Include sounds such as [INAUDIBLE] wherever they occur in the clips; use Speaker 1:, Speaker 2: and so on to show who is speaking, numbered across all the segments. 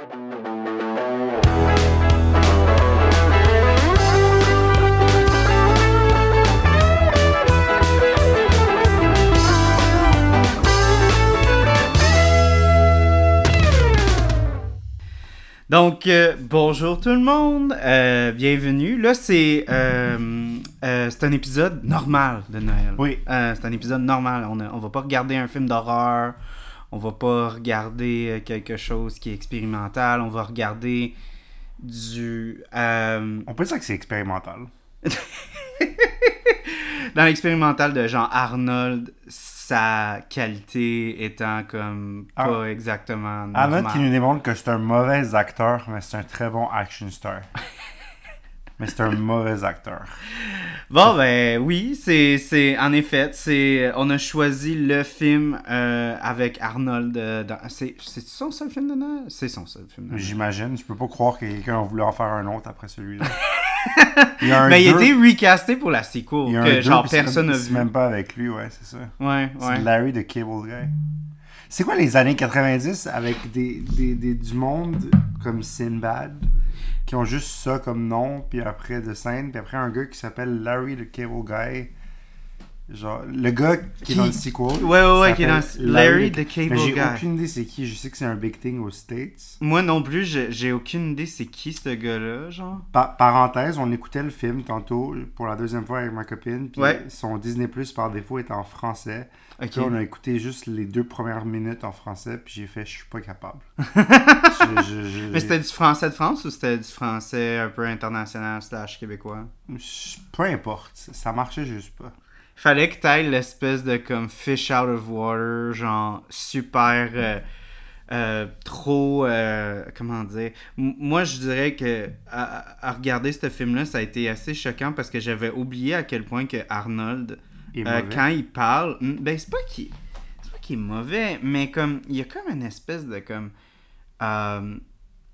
Speaker 1: Donc, euh, bonjour tout le monde, euh, bienvenue. Là, c'est euh, c'est un épisode normal de Noël.
Speaker 2: Oui.
Speaker 1: C'est un épisode normal. On, on va pas regarder un film d'horreur. On va pas regarder euh, quelque chose qui est expérimental. On va regarder du. euh,
Speaker 2: On peut dire que c'est expérimental. [LAUGHS]
Speaker 1: dans l'expérimental de Jean Arnold, sa qualité étant comme pas exactement normale.
Speaker 2: Arnold qui nous démontre que c'est un mauvais acteur, mais c'est un très bon action star. [LAUGHS] mais c'est un mauvais acteur.
Speaker 1: Bon, ben oui, c'est, c'est en effet, c'est, on a choisi le film euh, avec Arnold. euh, dans, c'est, c'est son seul film de Noël? C'est son seul film de Noël.
Speaker 2: J'imagine. Je peux pas croire que quelqu'un a voulu en faire un autre après celui-là. [LAUGHS] il y a un
Speaker 1: Mais il a été recasté pour la sequel,
Speaker 2: il y a un
Speaker 1: que
Speaker 2: deux,
Speaker 1: genre personne
Speaker 2: même-
Speaker 1: n'a vu.
Speaker 2: même pas avec lui, ouais, c'est ça.
Speaker 1: Ouais,
Speaker 2: C'est
Speaker 1: ouais.
Speaker 2: Larry de Cable Guy. C'est quoi les années 90 avec des, des, des- du monde comme Sinbad? Qui ont juste ça comme nom, puis après de scène, puis après un gars qui s'appelle Larry the Cable Guy. Genre, le gars qui,
Speaker 1: Qui-
Speaker 2: est dans le sequel.
Speaker 1: Ouais, ouais, ouais, qui est dans
Speaker 2: s'appelle
Speaker 1: Larry the Cable
Speaker 2: Mais j'ai
Speaker 1: Guy.
Speaker 2: aucune idée c'est qui. Je sais que c'est un big thing aux States.
Speaker 1: Moi non plus, j'ai, j'ai aucune idée c'est qui ce gars-là, genre.
Speaker 2: Pa- parenthèse, on écoutait le film tantôt pour la deuxième fois avec ma copine, puis
Speaker 1: Ouais.
Speaker 2: son Disney Plus par défaut est en français. Puis on a écouté juste les deux premières minutes en français, puis j'ai fait, je suis pas capable. [LAUGHS] Je- je- je-
Speaker 1: Mais c'était du français de France ou c'était du français un peu international slash québécois?
Speaker 2: Peu importe, ça marchait juste pas.
Speaker 1: Fallait que t'ailles l'espèce de comme fish out of water, genre super euh, euh, trop euh, comment dire? M- moi je dirais que à, à regarder ce film-là, ça a été assez choquant parce que j'avais oublié à quel point que Arnold, Euh, quand il parle, mm, ben c'est pas qu'il c'est pas qu'il est mauvais, mais comme il y a comme une espèce de comme euh,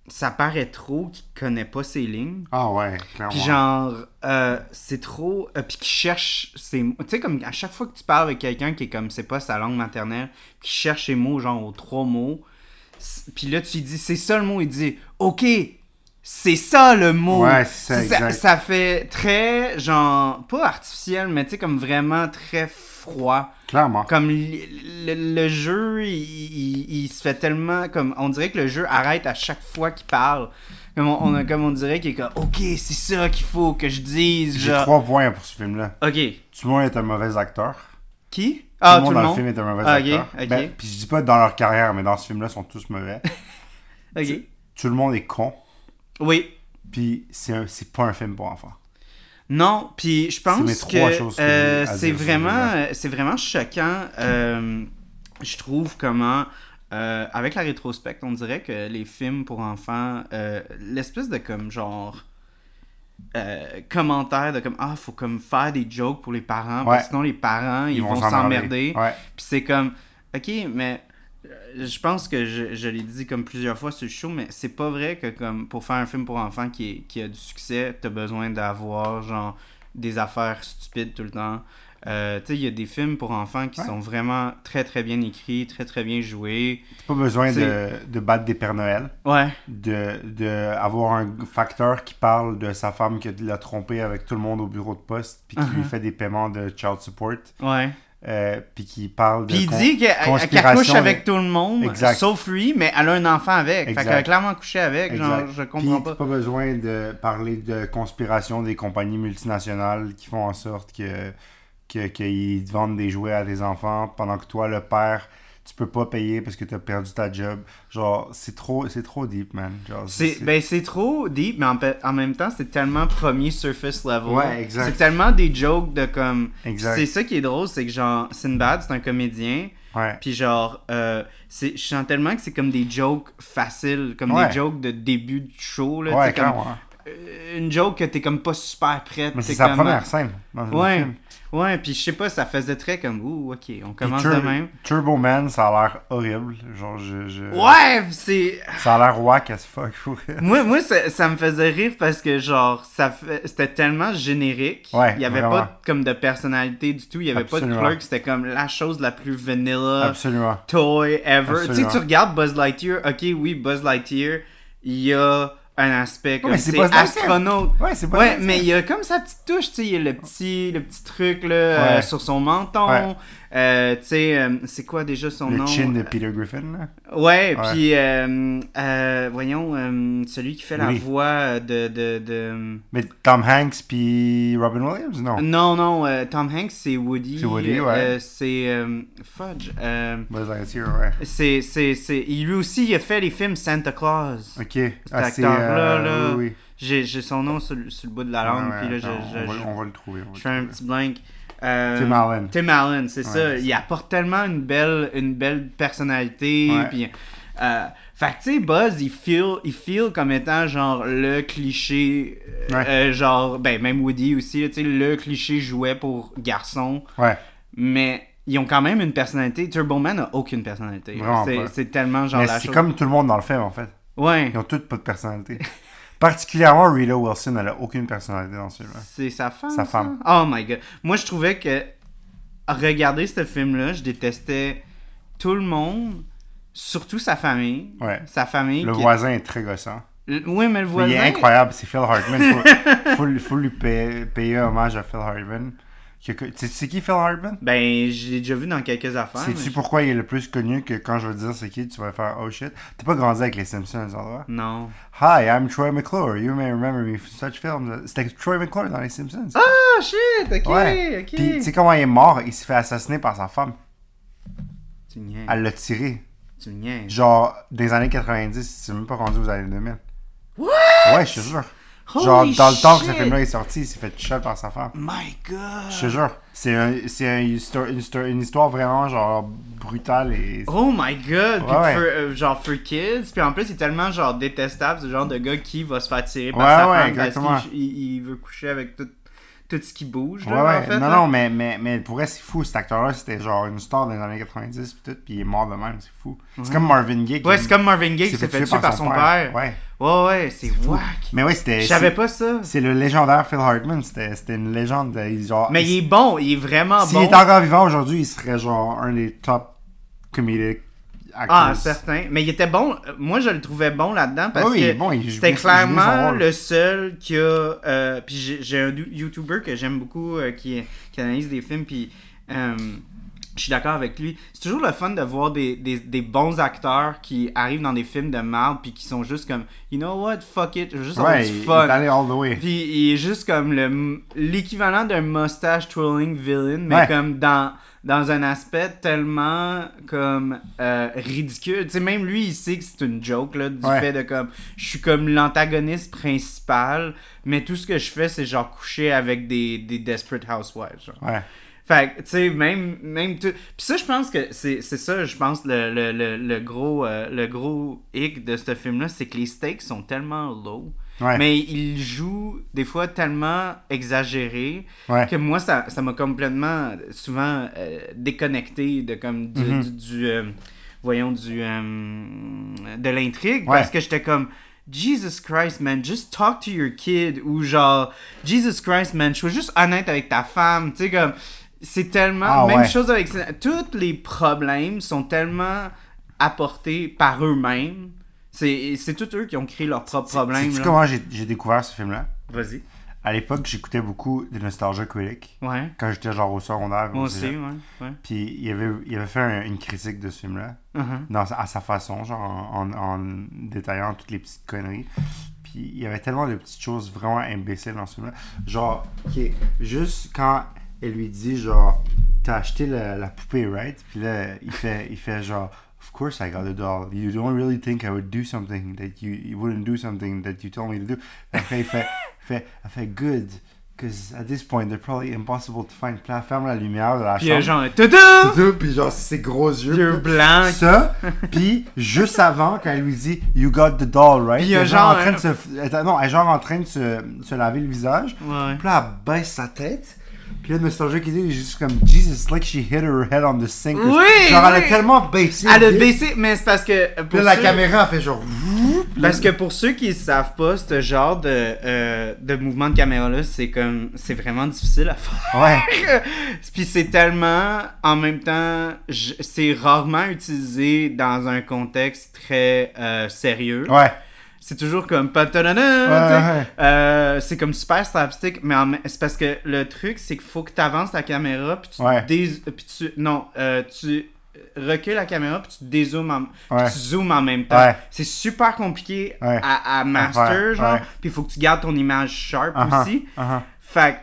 Speaker 1: ça paraît trop qu'il connaît pas ses lignes.
Speaker 2: Ah ouais, clairement.
Speaker 1: Puis genre, euh, c'est trop... euh, puis qui cherche ses mots. Tu sais, comme à chaque fois que tu parles avec quelqu'un qui est comme, c'est pas sa langue maternelle, qui cherche ses mots, genre aux trois mots, puis là, tu dis, c'est ça le mot, il dit, OK, c'est ça le mot.
Speaker 2: Ouais, c'est ça,
Speaker 1: ça, ça fait très, genre, pas artificiel, mais tu sais, comme vraiment très froid.
Speaker 2: Clairement.
Speaker 1: Comme le, le- le jeu, il, il- il se fait tellement comme on dirait que le jeu arrête à chaque fois qu'il parle. Comme on, on a- comme on dirait qu'il est comme OK, c'est ça qu'il faut que je dise.
Speaker 2: J'ai
Speaker 1: Genre...
Speaker 2: trois points pour ce film-là.
Speaker 1: OK.
Speaker 2: Tout le monde est un mauvais acteur.
Speaker 1: Qui? Ah,
Speaker 2: tout le monde dans
Speaker 1: monde?
Speaker 2: le film est un mauvais
Speaker 1: Ah,
Speaker 2: acteur.
Speaker 1: ok.
Speaker 2: Ben, puis je dis pas dans leur carrière, mais dans ce film-là, ils sont tous mauvais. [LAUGHS]
Speaker 1: OK.
Speaker 2: Tout le monde est con.
Speaker 1: Oui.
Speaker 2: Puis c'est pas un film pour enfants.
Speaker 1: Non, puis je pense que euh, c'est vraiment, euh, c'est vraiment choquant. euh, je trouve comment, euh, avec la rétrospecte, on dirait que les films pour enfants, l'espèce de comme genre commentaire de comme ah faut comme faire des jokes pour les parents, parce que sinon les parents ils,
Speaker 2: Ils
Speaker 1: vont s'emmerder.
Speaker 2: Ouais.
Speaker 1: Puis c'est comme, ok, mais je pense que je, je l'ai dit comme plusieurs fois sur le show, mais c'est pas vrai que comme pour faire un film pour enfants qui, est- qui a du succès, t'as besoin d'avoir genre des affaires stupides tout le temps. Euh, tu sais, il y a des films pour enfants qui
Speaker 2: Ouais.
Speaker 1: sont vraiment très très bien écrits, très très bien joués.
Speaker 2: T'as pas besoin de, de battre des Pères Noël.
Speaker 1: Ouais,
Speaker 2: de, de avoir un facteur qui parle de sa femme qui l'a trompé avec tout le monde au bureau de poste puis qui lui
Speaker 1: Uh-huh.
Speaker 2: fait des paiements de child support
Speaker 1: ouais.
Speaker 2: Euh, puis qui parle de
Speaker 1: Puis il dit qu'elle couche avec tout le monde,
Speaker 2: Exact.
Speaker 1: sauf lui, mais elle a un enfant avec. Fait
Speaker 2: Exact.
Speaker 1: qu'elle a clairement couché avec, genre, je comprends
Speaker 2: t'as
Speaker 1: pas.
Speaker 2: pas besoin de parler de conspiration des compagnies multinationales qui font en sorte que que- qu'ils vendent des jouets à des enfants pendant que toi le père tu peux pas payer parce que t'as perdu ta job genre c'est trop c'est trop deep man
Speaker 1: C'est ben c'est trop deep, mais en, en même temps, c'est tellement premier surface level.
Speaker 2: Ouais, exact.
Speaker 1: C'est tellement des jokes de comme.
Speaker 2: Exact.
Speaker 1: C'est ça qui est drôle, c'est que genre, Sinbad, c'est un comédien.
Speaker 2: ouais
Speaker 1: Puis genre, euh, je sens tellement que c'est comme des jokes faciles, comme
Speaker 2: Ouais.
Speaker 1: des jokes de début de show. Là,
Speaker 2: ouais
Speaker 1: tu comme, euh, une joke que t'es comme pas super prête.
Speaker 2: mais c'est sa
Speaker 1: comme-
Speaker 2: première scène dans
Speaker 1: Ouais.
Speaker 2: film
Speaker 1: Ouais, puis je sais pas, ça faisait très comme, ouh, ok, on commence de même.
Speaker 2: Turbo Man, ça a l'air horrible. Genre, je. je-
Speaker 1: Ouais, c'est.
Speaker 2: Ça a l'air whack as fuck. pour.
Speaker 1: Moi, moi ça, ça me faisait rire parce que, genre, ça fait... c'était tellement générique.
Speaker 2: Ouais,
Speaker 1: il y avait
Speaker 2: vraiment.
Speaker 1: pas comme de personnalité du tout. Il y avait pas de clerk. C'était comme la chose la plus vanilla
Speaker 2: Absolument.
Speaker 1: toy ever. Tu sais, tu regardes Buzz Lightyear. Ok, oui, Buzz Lightyear, il y a un aspect comme
Speaker 2: mais c'est
Speaker 1: astronaute.
Speaker 2: Ouais, c'est pas
Speaker 1: Ouais, mais il y a comme sa petite touche, tu sais, il y a le petit, le petit truc là, euh,
Speaker 2: Ouais.
Speaker 1: sur son menton. Euh, tu sais, euh, c'est quoi déjà son
Speaker 2: Le
Speaker 1: nom?
Speaker 2: chin de Peter Griffin, là?
Speaker 1: Ouais,
Speaker 2: Ouais.
Speaker 1: puis euh, euh, voyons, euh, celui qui fait la voix de... de, de...
Speaker 2: Mais Tom Hanks puis Robin Williams, non?
Speaker 1: Non, non, euh, Tom Hanks, c'est Woody.
Speaker 2: C'est Woody, ouais.
Speaker 1: Euh, c'est... euh, Fudge. euh,
Speaker 2: Buzz Lightyear, ouais.
Speaker 1: c'est, c'est, c'est... il- Lui aussi, il a fait les films Santa Claus.
Speaker 2: Ok. Ah, c'est...
Speaker 1: acteur-là,
Speaker 2: euh,
Speaker 1: là,
Speaker 2: oui, oui.
Speaker 1: J'ai, j'ai son nom sur, le- sur le bout de la langue, puis là, je, je,
Speaker 2: on, va,
Speaker 1: je-
Speaker 2: on va le trouver. on va
Speaker 1: je
Speaker 2: le
Speaker 1: fais un petit blank. Euh,
Speaker 2: Tim Allen.
Speaker 1: Tim Allen, c'est
Speaker 2: Ouais,
Speaker 1: ça. Il apporte tellement une belle, une belle personnalité. Puis, euh, fait que, tu sais, Buzz, il feel, il feel comme étant genre le cliché. euh, euh, genre, ben, même Woody aussi, tu sais, le cliché jouet pour garçon.
Speaker 2: Ouais.
Speaker 1: Mais ils ont quand même une personnalité. Turbo Man n'a aucune personnalité. C'est, tellement genre
Speaker 2: Mais c'est comme tout le monde dans le film, en fait.
Speaker 1: Ouais.
Speaker 2: Ils ont toutes pas de personnalité. [LAUGHS] Particulièrement Rita Wilson, elle a aucune personnalité dans ce film-là.
Speaker 1: C'est sa femme.
Speaker 2: Sa
Speaker 1: ça?
Speaker 2: femme.
Speaker 1: Oh my god. Moi, je trouvais que regarder ce film-là, je détestais tout le monde, surtout sa famille.
Speaker 2: Ouais.
Speaker 1: Sa famille.
Speaker 2: Le
Speaker 1: qui-
Speaker 2: voisin est très gossant.
Speaker 1: Oui, mais le
Speaker 2: Mais
Speaker 1: voisin.
Speaker 2: il est incroyable, c'est Phil Hartman. Faut, faut, lui- faut lui payer, payer hommage à Phil Hartman. Sais qui Phil Hartman?
Speaker 1: Ben, je l'ai déjà vu dans quelques affaires.
Speaker 2: Sais-tu pourquoi il est le plus connu que quand je vais te dire c'est qui, tu vas faire oh shit? T'as pas grandi avec les Simpsons, endroit?
Speaker 1: Non.
Speaker 2: Hi, I'm Troy McClure. You may remember me from such films. C'était Troy McClure dans les Simpsons.
Speaker 1: Ah, shit, ok,
Speaker 2: ouais.
Speaker 1: ok.
Speaker 2: Puis tu sais comment il est mort? Il s'est fait assassiner par sa femme.
Speaker 1: Tu niaises.
Speaker 2: Elle l'a tiré.
Speaker 1: Tu niaises.
Speaker 2: Genre, les années 90, c'est même pas rendu aux années 2000.
Speaker 1: What?
Speaker 2: Ouais, je te
Speaker 1: Holy
Speaker 2: Genre, dans le temps que ce
Speaker 1: shit.
Speaker 2: film-là est sorti, il s'est fait shot par sa femme.
Speaker 1: My god.
Speaker 2: Je te jure. C'est un, c'est un histo- une, histo- une histoire vraiment, genre, brutale et...
Speaker 1: Oh my god! Puis
Speaker 2: Ouais, ouais.
Speaker 1: for- euh, genre for kids, puis en plus il est tellement genre détestable, ce genre de gars qui va se faire tirer par
Speaker 2: Ouais,
Speaker 1: sa
Speaker 2: ouais,
Speaker 1: femme
Speaker 2: exactement.
Speaker 1: parce qu'il il- il veut coucher avec tout, tout ce qui bouge. Là,
Speaker 2: ouais.
Speaker 1: en fait,
Speaker 2: non,
Speaker 1: là.
Speaker 2: non, mais, mais, mais pour vrai, c'est fou. Cet acteur-là, c'était genre une star les années 90 pis tout, pis il est mort de même, c'est fou. C'est comme Marvin Gaye.
Speaker 1: Ouais, c'est comme Marvin Gaye qui
Speaker 2: s'est
Speaker 1: fait tuer par son père.
Speaker 2: Ouais.
Speaker 1: Ouais, ouais, c'est
Speaker 2: fou.
Speaker 1: whack.
Speaker 2: Mais ouais, c'était...
Speaker 1: Je savais pas ça.
Speaker 2: C'est le légendaire Phil Hartman. C'était une légende. de- il- genre,
Speaker 1: Mais il est bon, il est vraiment
Speaker 2: S'il
Speaker 1: bon.
Speaker 2: était encore vivant aujourd'hui, il serait genre un des top comedic actors.
Speaker 1: Ah, certain. Mais il était bon. Moi, je le trouvais bon là-dedans parce
Speaker 2: oui,
Speaker 1: que
Speaker 2: bon,
Speaker 1: c'était clairement le seul qui a. euh, puis j'ai un du- YouTuber que j'aime beaucoup euh, qui, qui analyse des films. Puis euh, je suis d'accord avec lui. C'est toujours le fun de voir des, des, des bons acteurs qui arrivent dans des films de merde puis qui sont juste comme, you know what, fuck it, je veux juste avoir
Speaker 2: Ouais,
Speaker 1: du
Speaker 2: il, il
Speaker 1: fun.
Speaker 2: est allé all the way.
Speaker 1: Puis il est juste comme le l'équivalent d'un mustache twirling villain, mais
Speaker 2: Ouais.
Speaker 1: comme dans dans un aspect tellement comme euh, ridicule. Tu sais, même lui, il sait que c'est une joke là, du
Speaker 2: Ouais.
Speaker 1: fait de comme je suis comme l'antagoniste principal, mais tout ce que je fais, c'est genre coucher avec des, des desperate housewives. genre.
Speaker 2: Ouais.
Speaker 1: Fait que, tu sais, même, même tout. Puis ça, je pense que c'est c'est ça, je pense, le, le, le, le gros, euh, le gros hic de ce film-là, c'est que les stakes sont tellement low.
Speaker 2: Ouais.
Speaker 1: Mais il joue des fois tellement exagéré
Speaker 2: Ouais.
Speaker 1: que moi, ça ça m'a complètement, souvent, euh, déconnecté de, comme, du,
Speaker 2: Mhm.
Speaker 1: du, du, euh, voyons, du, euh, de l'intrigue.
Speaker 2: Ouais.
Speaker 1: Parce que j'étais comme, Jesus Christ, man, just talk to your kid. Ou genre, Jesus Christ, man, sois juste honnête avec ta femme. Tu sais, comme, c'est tellement.
Speaker 2: Ah,
Speaker 1: même chose avec. Tous les problèmes sont tellement apportés par eux-mêmes. C'est tous eux qui ont créé leurs propres problèmes. Là.
Speaker 2: comment j'ai découvert ce film-là?
Speaker 1: Vas-y.
Speaker 2: À l'époque, j'écoutais beaucoup de Nostalgia Critic.
Speaker 1: Ouais.
Speaker 2: Quand j'étais genre au secondaire.
Speaker 1: Moi
Speaker 2: au
Speaker 1: aussi, ouais. ouais.
Speaker 2: Puis il avait, il avait fait un- une critique de ce film-là.
Speaker 1: Uh-huh.
Speaker 2: dans, à sa façon, genre en, en- en détaillant toutes les petites conneries. Puis il y avait tellement de petites choses vraiment imbéciles dans ce film-là. Genre, juste quand elle lui dit, genre, t'as acheté la, la poupée, right? Puis là, il fait, il fait genre, course I got the doll. You don't really think I would do something that you, you wouldn't do something that you told me to do. Puis après, il fait, fait, il fait good. Because at this point, they're probably impossible to find. Puis ferme la lumière de la
Speaker 1: Puis
Speaker 2: chambre.
Speaker 1: genre, toutou!
Speaker 2: Tout, puis genre ses gros yeux.
Speaker 1: Yeux blancs.
Speaker 2: Ça, puis juste avant, quand elle lui dit You got the doll, right?
Speaker 1: Puis il y a genre
Speaker 2: en train de se. non, elle est genre en train de se, se laver le visage.
Speaker 1: Ouais.
Speaker 2: Puis là, elle baisse sa tête. Puis là, Nostalgia qui dit il est juste comme Jesus, like she hit her head on the sink.
Speaker 1: Oui,
Speaker 2: Genre, elle a tellement baissé.
Speaker 1: Elle a baissé, mais c'est parce que.
Speaker 2: Puis
Speaker 1: pour
Speaker 2: là, la
Speaker 1: ceux-
Speaker 2: caméra a fait genre.
Speaker 1: Parce que pour ceux qui ne savent pas, ce genre de, euh, de mouvement de caméra-là, c'est comme. C'est vraiment difficile à faire.
Speaker 2: Ouais. [LAUGHS]
Speaker 1: Puis c'est tellement. En même temps, c'est rarement utilisé dans un contexte très euh, sérieux.
Speaker 2: Ouais.
Speaker 1: C'est toujours comme pas
Speaker 2: Ouais,
Speaker 1: tu. Euh, c'est comme super slapstick, mais en c'est parce que le truc, c'est qu'il faut que tu avances la caméra, puis tu,
Speaker 2: Ouais.
Speaker 1: dés- puis tu non, euh, tu recules la caméra, puis tu dézoomes en, puis tu zoomes en même temps. C'est super compliqué à, à master, genre, puis il faut que tu gardes ton image sharp
Speaker 2: Uh-huh,
Speaker 1: aussi.
Speaker 2: uh-huh.
Speaker 1: Fait que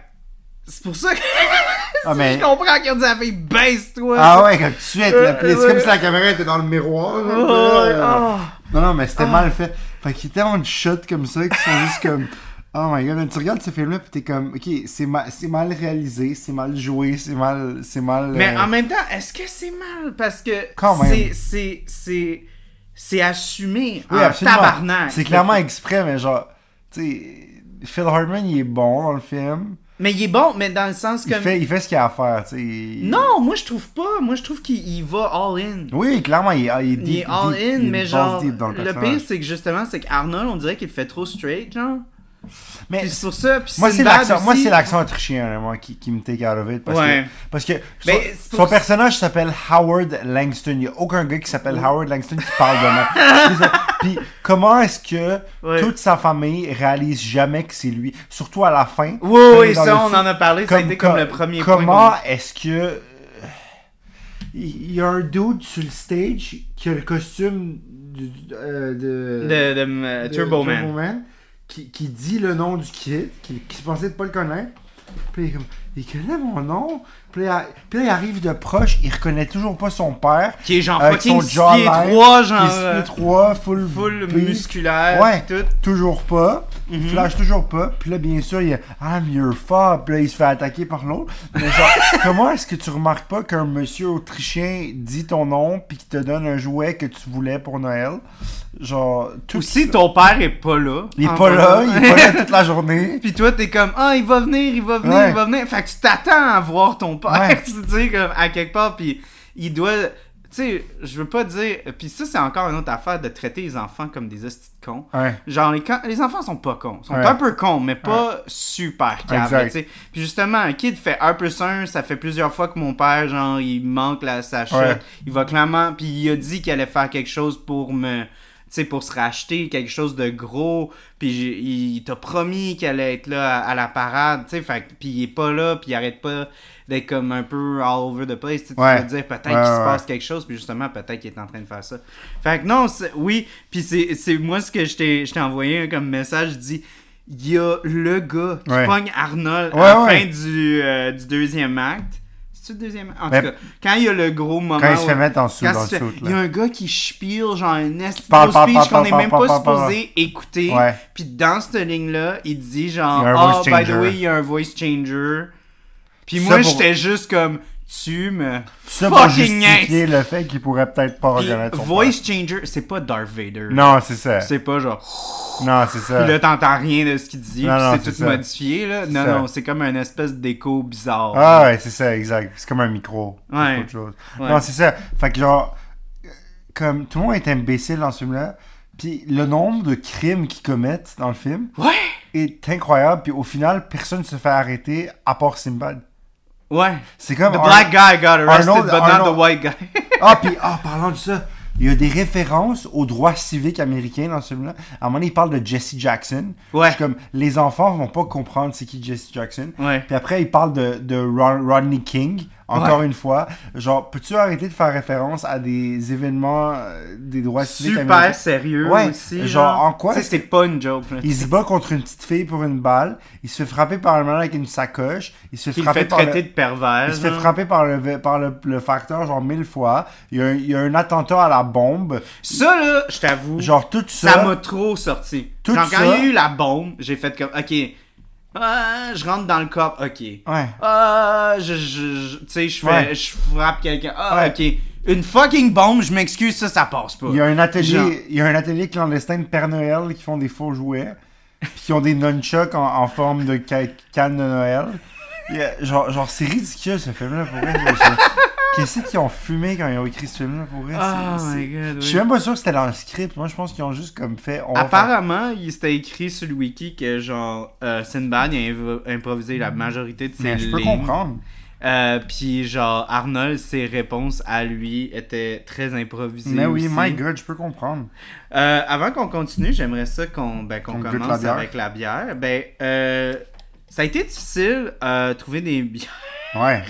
Speaker 1: c'est pour ça que
Speaker 2: Ah, [LAUGHS] mais-
Speaker 1: je comprends qu'ils ont dit à la fille baisse-toi.
Speaker 2: Ah ouais, comme
Speaker 1: Euh,
Speaker 2: puis c'est comme si la caméra était dans le miroir.
Speaker 1: Oh,
Speaker 2: euh,
Speaker 1: oh.
Speaker 2: Non, non, mais c'était
Speaker 1: Ah.
Speaker 2: mal fait. Fait qu'il y a tellement de shots comme ça qui sont juste comme. [LAUGHS] Oh my god, tu regardes ce film-là pis t'es comme, ok, c'est ma- c'est mal réalisé, c'est mal joué, c'est mal. C'est mal.
Speaker 1: Mais
Speaker 2: euh,
Speaker 1: en même temps, est-ce que c'est mal? Parce que
Speaker 2: Quand même.
Speaker 1: c'est- c'est c'est c'est assumé
Speaker 2: Oui,
Speaker 1: en
Speaker 2: absolument.
Speaker 1: tabarnak.
Speaker 2: C'est clairement exprès, mais genre, tu sais, Phil Hartman, il est bon dans le film.
Speaker 1: Mais il est bon, mais dans le sens
Speaker 2: Il
Speaker 1: comme...
Speaker 2: fait, il fait ce qu'il a à faire, tu sais. il-
Speaker 1: Non, moi je trouve pas. Moi je trouve qu'il il va all in.
Speaker 2: Oui, clairement, il, il
Speaker 1: Il
Speaker 2: deep,
Speaker 1: est all
Speaker 2: deep,
Speaker 1: in,
Speaker 2: il est
Speaker 1: mais
Speaker 2: balls
Speaker 1: genre,
Speaker 2: le
Speaker 1: le pire c'est que justement, c'est qu'Arnold, on dirait qu'il fait trop straight, genre.
Speaker 2: Mais
Speaker 1: pour ça, puis
Speaker 2: Moi, c'est l'accent, moi, c'est l'accent autrichien, moi, qui, qui me take out of it. Parce
Speaker 1: Ouais.
Speaker 2: que, parce que
Speaker 1: Mais
Speaker 2: son, personnage s'appelle Howard Langston. Il n'y a aucun gars qui s'appelle Howard Langston qui parle de désolé. Puis, comment est-ce que
Speaker 1: Ouais.
Speaker 2: toute sa famille réalise jamais que c'est lui? Surtout à la fin.
Speaker 1: Oui, oui, ça, on
Speaker 2: film.
Speaker 1: en a parlé, ça a été comme le premier
Speaker 2: Comment est-ce que. euh, Il y a un dude sur le stage qui a le costume euh, de,
Speaker 1: de, de, euh,
Speaker 2: de
Speaker 1: Turbo Man.
Speaker 2: Qui, qui dit le nom du kid, qui, qui pensait de pas le connaître. Puis il est comme, il connaît mon nom? Puis là, puis là, il arrive de proche, il reconnaît toujours pas son père.
Speaker 1: Qui est genre
Speaker 2: Avec
Speaker 1: fucking
Speaker 2: son
Speaker 1: 6 pieds
Speaker 2: jawline,
Speaker 1: 3,
Speaker 2: Qui
Speaker 1: genre.
Speaker 2: est six pieds
Speaker 1: euh,
Speaker 2: trois, full,
Speaker 1: musculaire,
Speaker 2: Ouais.
Speaker 1: tout.
Speaker 2: Toujours pas. Il
Speaker 1: Mhm.
Speaker 2: flash toujours pas. Puis là, bien sûr, il y a I'm your father. Puis là, il se fait attaquer par l'autre. Mais genre, [LAUGHS] comment est-ce que tu remarques pas qu'un monsieur autrichien dit ton nom puis qu'il te donne un jouet que tu voulais pour Noël? Genre, tout.
Speaker 1: Aussi, ton père est pas là.
Speaker 2: Il est pas là, il est pas là toute la [LAUGHS] journée.
Speaker 1: Puis toi, t'es comme, ah, il va venir, il va venir,
Speaker 2: Ouais.
Speaker 1: il va venir. Fait que tu t'attends à voir ton père,
Speaker 2: Ouais. [LAUGHS]
Speaker 1: tu sais, comme, à quelque part, puis il doit... Tu sais, je veux pas dire... Puis ça, c'est encore une autre affaire de traiter les enfants comme des hosties de cons.
Speaker 2: Ouais.
Speaker 1: Genre, les, les enfants sont pas cons. Ils sont
Speaker 2: Ouais.
Speaker 1: un peu cons, mais pas super caves, tu sais. Puis justement, un kid fait 1 plus 1, ça fait plusieurs fois que mon père, genre, il manque la, sa shot. Il va clairement... Puis il a dit qu'il allait faire quelque chose pour me... Sais, pour se racheter quelque chose de gros, puis il t'a promis qu'il allait être là à, à la parade, tu sais, puis il est pas là, puis il arrête pas d'être comme un peu all over the place, tu
Speaker 2: Ouais.
Speaker 1: vas te dire peut-être
Speaker 2: Ouais,
Speaker 1: qu'il se passe quelque chose, puis justement, peut-être qu'il est en train de faire ça. Fait que non, oui, puis c'est moi ce que je t'ai envoyé comme message, je dis, il y a le gars qui pogne Arnold à la fin du, euh, du deuxième acte. C'est-tu le deuxième? En
Speaker 2: Mais-
Speaker 1: tout cas, quand il y a le gros moment...
Speaker 2: Quand il se fait mettre en dessous dans le
Speaker 1: il y a un gars qui spire genre un esti speech qu'on est
Speaker 2: parle,
Speaker 1: même pas supposé écouter. Puis dans cette ligne-là, il dit genre
Speaker 2: voice
Speaker 1: by the way, il y a un voice changer. Puis moi, j'étais juste comme Tu me
Speaker 2: Ça
Speaker 1: fucking
Speaker 2: justifier le fait qu'il pourrait peut-être pas reconnaître son
Speaker 1: voice changer, c'est pas Darth Vader.
Speaker 2: Non, c'est ça.
Speaker 1: C'est pas genre
Speaker 2: Non, c'est ça.
Speaker 1: Puis là, t'entends rien de ce qu'il dit,
Speaker 2: Non, non, c'est
Speaker 1: tout
Speaker 2: ça.
Speaker 1: modifié, là. Non,
Speaker 2: ça.
Speaker 1: non, c'est comme un espèce d'écho bizarre.
Speaker 2: Ah ouais, c'est ça, exact. C'est comme un micro.
Speaker 1: Ouais.
Speaker 2: autre chose.
Speaker 1: Ouais.
Speaker 2: Non, c'est ça. Fait que genre, euh, comme tout le monde est imbécile dans ce film-là, puis le nombre de crimes qu'ils commettent dans le film
Speaker 1: Ouais!
Speaker 2: est incroyable, puis au final, personne se fait arrêter à part Simbad.
Speaker 1: Ouais.
Speaker 2: C'est comme...
Speaker 1: The black guy got arrested,
Speaker 2: Arnold-
Speaker 1: but not the white guy. [LAUGHS]
Speaker 2: Ah, puis, ah, parlant de ça, il y a des références aux droits civiques américains dans ce film-là. À un moment donné, il parle de Jesse Jackson.
Speaker 1: Ouais.
Speaker 2: Je comme, les enfants vont pas comprendre c'est qui Jesse Jackson.
Speaker 1: Ouais.
Speaker 2: Puis après, il parle de, Rodney King, encore une fois. Genre, peux-tu arrêter de faire référence à des événements euh, des droits civiques
Speaker 1: Super sérieux
Speaker 2: Ouais,
Speaker 1: aussi.
Speaker 2: genre, en quoi
Speaker 1: c'est pas une joke, là.
Speaker 2: Il se bat contre une petite fille pour une balle. Il se fait frapper par un man avec une sacoche. Il se fait
Speaker 1: le
Speaker 2: frapper
Speaker 1: fait
Speaker 2: par
Speaker 1: traiter
Speaker 2: le...
Speaker 1: de pervers.
Speaker 2: Il se fait frapper par le, par le, le facteur genre mille fois. Il y, a un, il y a un attentat à la bombe.
Speaker 1: Ça, là, je t'avoue,
Speaker 2: Genre tout ça.
Speaker 1: ça m'a trop sorti.
Speaker 2: Tout
Speaker 1: Genre, quand
Speaker 2: ça-
Speaker 1: il y a eu la bombe, j'ai fait comme, ok, ah, je rentre dans le corps, ok.
Speaker 2: Ouais.
Speaker 1: Ah, je, je, je- tu sais, je fais,
Speaker 2: Ouais.
Speaker 1: je frappe quelqu'un. Ah,
Speaker 2: Ouais.
Speaker 1: ok. Une fucking bombe, je m'excuse, ça, ça passe pas.
Speaker 2: Il y a un atelier,
Speaker 1: Genre.
Speaker 2: il y a un atelier clandestin de Père Noël qui font des faux jouets. Puis qui ont des nunchucks en, en forme de ca- canne de Noël. Genre, genre c'est ridicule ce film-là pour vrai. Qu'est-ce qu'ils ont fumé quand ils ont écrit ce film-là pour vrai?
Speaker 1: Oh my god,
Speaker 2: Je suis même pas sûr que c'était dans le script. Moi, je pense qu'ils ont juste comme fait. On
Speaker 1: Apparemment, il s'était écrit sur le wiki que genre euh, Sinbad a improvisé la majorité de ses
Speaker 2: Mais je peux comprendre.
Speaker 1: Euh, puis genre, Arnold, ses réponses à lui étaient très improvisées.
Speaker 2: Mais oui,
Speaker 1: aussi.
Speaker 2: my god, je peux comprendre.
Speaker 1: Euh, avant qu'on continue, j'aimerais ça qu'on ben, qu'on
Speaker 2: la
Speaker 1: commence avec la bière. Ben, euh, ça a été difficile euh, trouver des bières.
Speaker 2: Ouais.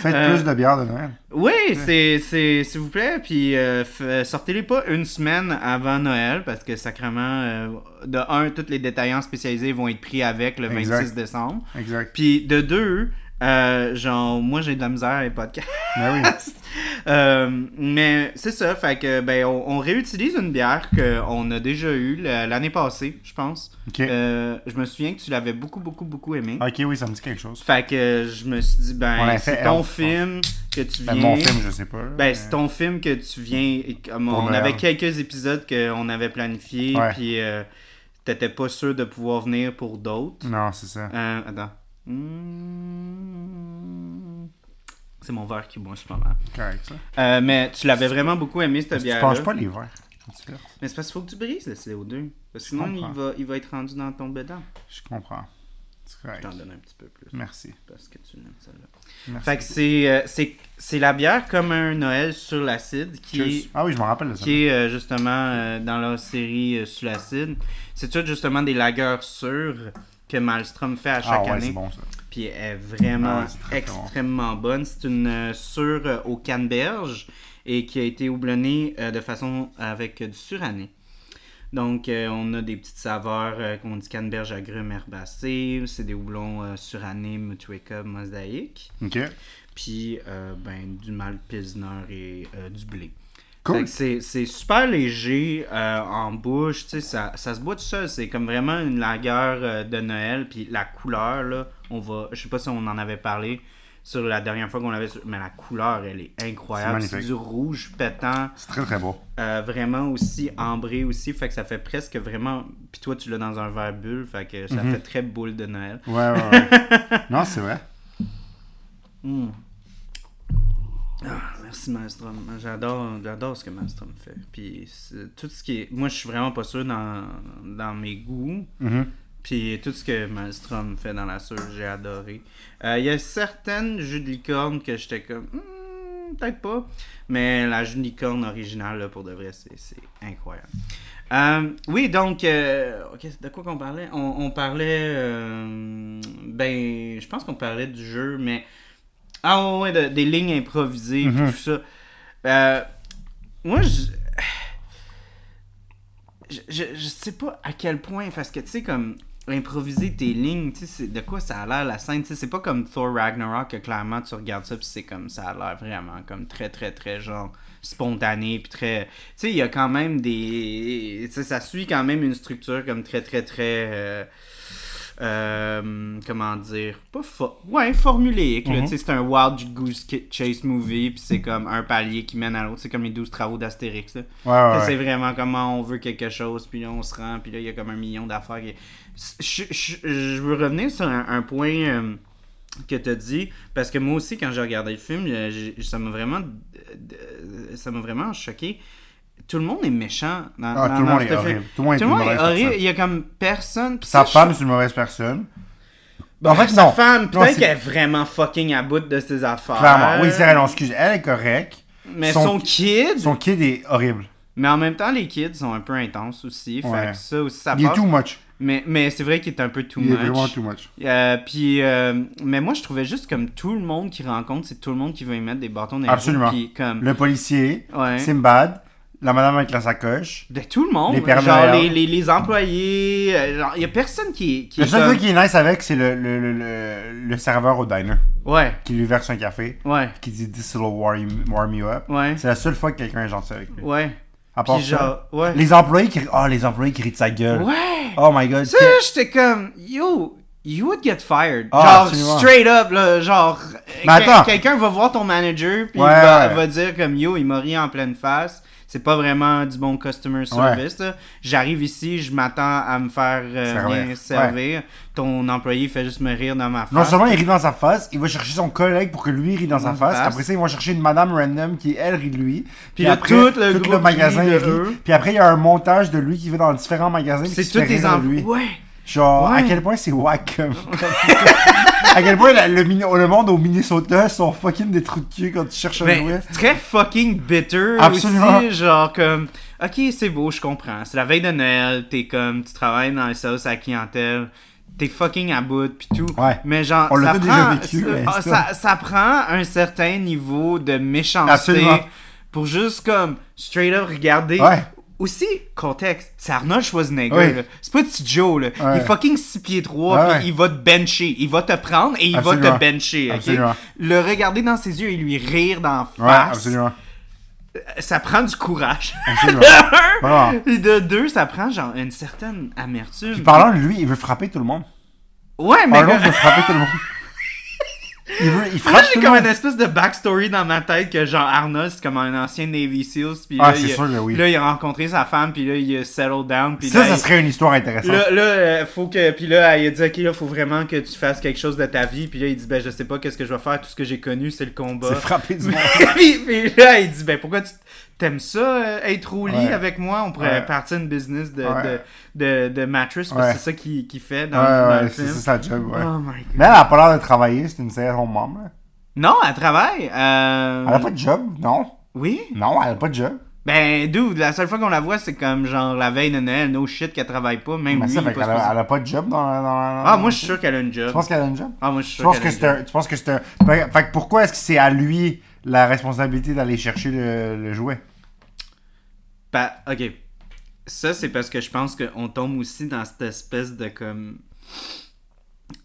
Speaker 2: Faites
Speaker 1: Euh,
Speaker 2: plus de bière de Noël.
Speaker 1: Oui, c'est, c'est, s'il vous plaît, puis euh, f- sortez-les pas une semaine avant Noël parce que sacrément, euh, de un, tous les détaillants spécialisés vont être pris avec le 26
Speaker 2: Exact.
Speaker 1: décembre.
Speaker 2: Exact.
Speaker 1: Puis de deux, euh, genre, moi j'ai de la misère à les podcasts.
Speaker 2: Mais oui. [LAUGHS]
Speaker 1: Euh, mais c'est ça, fait que ben on, on réutilise une bière qu'on a déjà eue la- l'année passée, je pense. Euh, je me souviens que tu l'avais beaucoup, beaucoup, beaucoup aimé.
Speaker 2: Ok, oui, ça me dit quelque chose.
Speaker 1: Fait que je me suis dit, ben, c'est ton
Speaker 2: Elf,
Speaker 1: film que tu viens.
Speaker 2: Ben, mon film, je sais pas.
Speaker 1: Ben,
Speaker 2: mais-
Speaker 1: c'est ton film que tu viens. comme on avait quelques épisodes qu'on avait planifiés, puis t'étais pas sûr de pouvoir venir pour d'autres.
Speaker 2: Non, c'est ça.
Speaker 1: Attends. Hmm. C'est mon verre qui boit, je pas mal.
Speaker 2: Correct, ça.
Speaker 1: Euh, mais tu l'avais vraiment beaucoup aimé, cette
Speaker 2: que tu
Speaker 1: bière.
Speaker 2: penches pas les verres.
Speaker 1: Mais c'est parce qu'il faut que tu brises le CO2. Parce que sinon, il va, il va être rendu dans ton bédard.
Speaker 2: Je comprends.
Speaker 1: Je t'en donne un petit peu plus.
Speaker 2: Merci.
Speaker 1: Parce que tu aimes celle-là.
Speaker 2: Merci.
Speaker 1: Fait que c'est, euh, c'est, c'est la bière comme un Noël sur l'acide qui est.
Speaker 2: Ah oui, je me rappelle de ça.
Speaker 1: qui est euh, justement dans leur série sur l'acide. C'est tout justement des lagers sûrs que Malmstrom fait à
Speaker 2: Ah
Speaker 1: chaque
Speaker 2: ouais,
Speaker 1: année.
Speaker 2: bon ça.
Speaker 1: Puis elle est vraiment
Speaker 2: Ah ouais, très bon.
Speaker 1: extrêmement bonne. C'est une euh, sûre euh, au canneberge et qui a été houblonnée euh, de façon avec du suranné. Donc, euh, on a des petites saveurs euh, qu'on dit canneberge agrumes herbacées. C'est des houblons euh, surannés, Mutueka, mosaïque.
Speaker 2: Ok.
Speaker 1: Puis, ben, du malt pilsner et du blé.
Speaker 2: Cool.
Speaker 1: c'est, super léger euh, en bouche, tu sais, ça, ça se boit tout seul. C'est comme vraiment une lagueur euh, de Noël. Puis la couleur, là, on va. Je sais pas si on en avait parlé sur la dernière fois qu'on l'avait. sur- Mais la couleur, elle est incroyable.
Speaker 2: C'est
Speaker 1: du rouge pétant,
Speaker 2: C'est très très beau.
Speaker 1: euh, vraiment aussi ambré aussi. Fait que ça fait presque vraiment. Puis toi, tu l'as dans un verre bulle. Fait que ça
Speaker 2: Mhm.
Speaker 1: fait très boule de Noël.
Speaker 2: Ouais, ouais, ouais. [LAUGHS] non, c'est vrai.
Speaker 1: Mm. Ah, merci Maelstrom. J'adore, j'adore ce que Maelstrom fait. Puis tout ce qui est. Moi, je suis vraiment pas sûr dans, dans mes goûts.
Speaker 2: Mhm.
Speaker 1: Puis tout ce que Maelstrom fait dans la sûre, j'ai adoré. Euh, Il y a certaines jus de licorne que j'étais comme. Hmm, Peut-être pas. Mais la jus de licorne originale, là, pour de vrai, c'est, incroyable. Euh, oui, donc, euh, de quoi qu'on parlait? On, on parlait. euh, ben, je pense qu'on parlait du jeu, mais. Ah ouais, ouais, de- des lignes improvisées,
Speaker 2: Mhm.
Speaker 1: tout ça. Euh, moi, je, je, je, je sais pas à quel point, parce que tu sais, comme improviser tes lignes, tu sais, de quoi ça a l'air la scène, tu sais, c'est pas comme Thor Ragnarok que clairement tu regardes ça, puis c'est comme ça a l'air vraiment comme très, très, très genre spontané, puis très. Tu sais, il y a quand même des. Tu sais, ça suit quand même une structure comme très, très, très. euh, euh, comment dire? Pas fo- ouais tu sais, c'est un wild goose chase movie puis c'est comme un palier qui mène à l'autre c'est comme les 12 travaux d'Astérix là.
Speaker 2: Ouais, ouais,
Speaker 1: C'est vraiment comment on veut quelque chose, puis là on se rend, puis là il y a comme un million d'affaires. qui- Je, je- je veux revenir sur un, un point euh, que tu as dit, parce que moi aussi quand j'ai regardé le film, euh, ça m'a vraiment, ça m'a vraiment choqué. Tout le monde est méchant dans,
Speaker 2: Ah,
Speaker 1: dans-
Speaker 2: tout le monde est horrible. Tout le monde est
Speaker 1: Tout le
Speaker 2: une
Speaker 1: monde est
Speaker 2: mauvaise
Speaker 1: horrible. Il y a comme personne.
Speaker 2: Sa
Speaker 1: ça,
Speaker 2: femme, c'est une mauvaise personne.
Speaker 1: Bon,
Speaker 2: en fait,
Speaker 1: sa
Speaker 2: non.
Speaker 1: femme, peut-être qu'elle est vraiment fucking à bout de ses affaires.
Speaker 2: Clairement. Oui, c'est vrai, non, excuse. Elle est correcte.
Speaker 1: Mais
Speaker 2: son-
Speaker 1: son, kid,
Speaker 2: Son kid est horrible.
Speaker 1: mais en même temps, les kids sont un peu intenses aussi. Fait
Speaker 2: Ouais.
Speaker 1: que ça aussi, ça
Speaker 2: Il est too much.
Speaker 1: Mais, mais c'est vrai qu'il est un peu too
Speaker 2: Il
Speaker 1: much.
Speaker 2: est vraiment too much.
Speaker 1: Euh, puis, euh, mais moi, je trouvais juste comme tout le monde qui rencontre, c'est tout le monde qui veut y mettre des bâtons dans les roues,
Speaker 2: Absolument.
Speaker 1: Puis comme,
Speaker 2: Le policier,
Speaker 1: ouais.
Speaker 2: Simbad, la madame avec la sacoche.
Speaker 1: De tout le monde.
Speaker 2: Les Pères
Speaker 1: genre les, les, les employés. euh, il y a personne qui, qui
Speaker 2: Le seul truc qui est nice avec, c'est le, le, le, le, serveur au diner
Speaker 1: Ouais,
Speaker 2: qui lui verse un café,
Speaker 1: ouais,
Speaker 2: qui dit This will warm, warm you up.
Speaker 1: ouais,
Speaker 2: C'est la seule fois que quelqu'un est gentil avec lui.
Speaker 1: ouais.
Speaker 2: À part
Speaker 1: Puis
Speaker 2: ça,
Speaker 1: genre, ouais.
Speaker 2: les employés qui oh, les employés qui rient de sa gueule.
Speaker 1: Ouais!
Speaker 2: Oh my god.
Speaker 1: Ça, j'étais comme, yo, you would get fired.
Speaker 2: Ah,
Speaker 1: genre,
Speaker 2: absolument.
Speaker 1: straight up, là, genre, quelqu'un va voir ton manager, puis
Speaker 2: Ouais,
Speaker 1: il va,
Speaker 2: ouais.
Speaker 1: va dire comme, yo, il m'a ri en pleine face. C'est pas vraiment du bon customer service. J'arrive ici, je m'attends à me faire euh,
Speaker 2: Servir.
Speaker 1: bien servir. Ton employé fait juste me rire dans ma face.
Speaker 2: Non seulement il rit dans sa face, il va chercher son collègue pour que lui rit dans sa face.
Speaker 1: face.
Speaker 2: Après ça, ils vont chercher une madame random qui, elle, rit de lui. Puis,
Speaker 1: là,
Speaker 2: après,
Speaker 1: tout le groupe
Speaker 2: magasin
Speaker 1: rit.
Speaker 2: Puis après, il y a un montage de lui qui va dans différents magasins. puis
Speaker 1: C'est tous des employés. Ouais.
Speaker 2: Genre, à quel point c'est wack comme. [LAUGHS] à quel point la- le, le monde au Minnesota sont fucking des trous de cul quand tu cherches un jouet.
Speaker 1: très fucking bitter
Speaker 2: Absolument.
Speaker 1: aussi, genre comme OK, c'est beau, je comprends. C'est la veille de Noël, t'es comme tu travailles dans les services à la clientèle, t'es fucking à bout puis tout.
Speaker 2: Ouais.
Speaker 1: Mais genre
Speaker 2: On
Speaker 1: ça prend
Speaker 2: déjà vécu, mais
Speaker 1: ça, ça prend un certain niveau de méchanceté
Speaker 2: Absolument.
Speaker 1: pour juste comme straight up regarder
Speaker 2: Ouais.
Speaker 1: Aussi, contexte, c'est Arnold Schwarzenegger,
Speaker 2: Oui.
Speaker 1: C'est pas petit Joe, là.
Speaker 2: Ouais.
Speaker 1: Il est fucking 6 pieds 3,
Speaker 2: Ouais,
Speaker 1: puis
Speaker 2: ouais.
Speaker 1: il va te bencher. Il va te prendre et il
Speaker 2: Absolument.
Speaker 1: va te bencher. Le regarder dans ses yeux et lui rire d'en face,
Speaker 2: Ouais, absolument.
Speaker 1: ça prend du courage. De un, [LAUGHS]
Speaker 2: Vraiment.
Speaker 1: et de deux, ça prend genre une certaine amertume.
Speaker 2: Puis parlant de lui, il veut frapper tout le monde.
Speaker 1: Ouais, mais
Speaker 2: Arnold veut frapper tout le monde. Il veut, il
Speaker 1: moi j'ai comme une espèce de backstory dans ma tête que genre Arnold c'est comme un ancien Navy Seals puis
Speaker 2: Ah,
Speaker 1: là,
Speaker 2: c'est
Speaker 1: il, a-
Speaker 2: sûr oui.
Speaker 1: là il a rencontré sa femme puis là il a settled down puis
Speaker 2: Ça,
Speaker 1: là,
Speaker 2: ça serait une histoire intéressante.
Speaker 1: Là, là, euh, faut que. Puis là, il a dit, OK, là, faut vraiment que tu fasses quelque chose de ta vie. Puis là, il dit, ben, je sais pas qu'est-ce que je vais faire. Tout ce que j'ai connu, c'est le combat.
Speaker 2: C'est frapper du [LAUGHS] monde.
Speaker 1: puis, puis là, il dit, ben, pourquoi tu t'aimes ça, euh, être au lit
Speaker 2: Ouais.
Speaker 1: avec moi? On pourrait
Speaker 2: Ouais.
Speaker 1: partir une business de,
Speaker 2: Ouais.
Speaker 1: de, de, de mattress. Parce que c'est ça qu'il qu'il fait dans,
Speaker 2: Ouais,
Speaker 1: dans
Speaker 2: ouais,
Speaker 1: le
Speaker 2: c'est
Speaker 1: film.
Speaker 2: ça sa job, ouais.
Speaker 1: Oh my god.
Speaker 2: Mais elle a pas l'air de travailler, c'est une saison membre. là.
Speaker 1: Non, elle travaille. euh,
Speaker 2: Elle a pas de job, non?
Speaker 1: Oui.
Speaker 2: Non, elle a pas de job.
Speaker 1: Ben, dude, la seule fois qu'on la voit, c'est comme genre la veille de Noël, no shit qu'elle travaille pas. Même
Speaker 2: Mais
Speaker 1: lui,
Speaker 2: ça fait qu'elle a, elle a pas de job dans la. dans la-
Speaker 1: Ah, moi, je suis sûr qu'elle a une job.
Speaker 2: Tu penses qu'elle a une job?
Speaker 1: Ah, moi, je suis
Speaker 2: Tu
Speaker 1: sûr
Speaker 2: penses
Speaker 1: qu'elle
Speaker 2: que c'est un. Tu penses que c'est un. Fait que pourquoi est-ce que c'est à lui la responsabilité d'aller chercher le, le jouet?
Speaker 1: Ben, ok. Ça, c'est parce que je pense qu'on tombe aussi dans cette espèce de comme.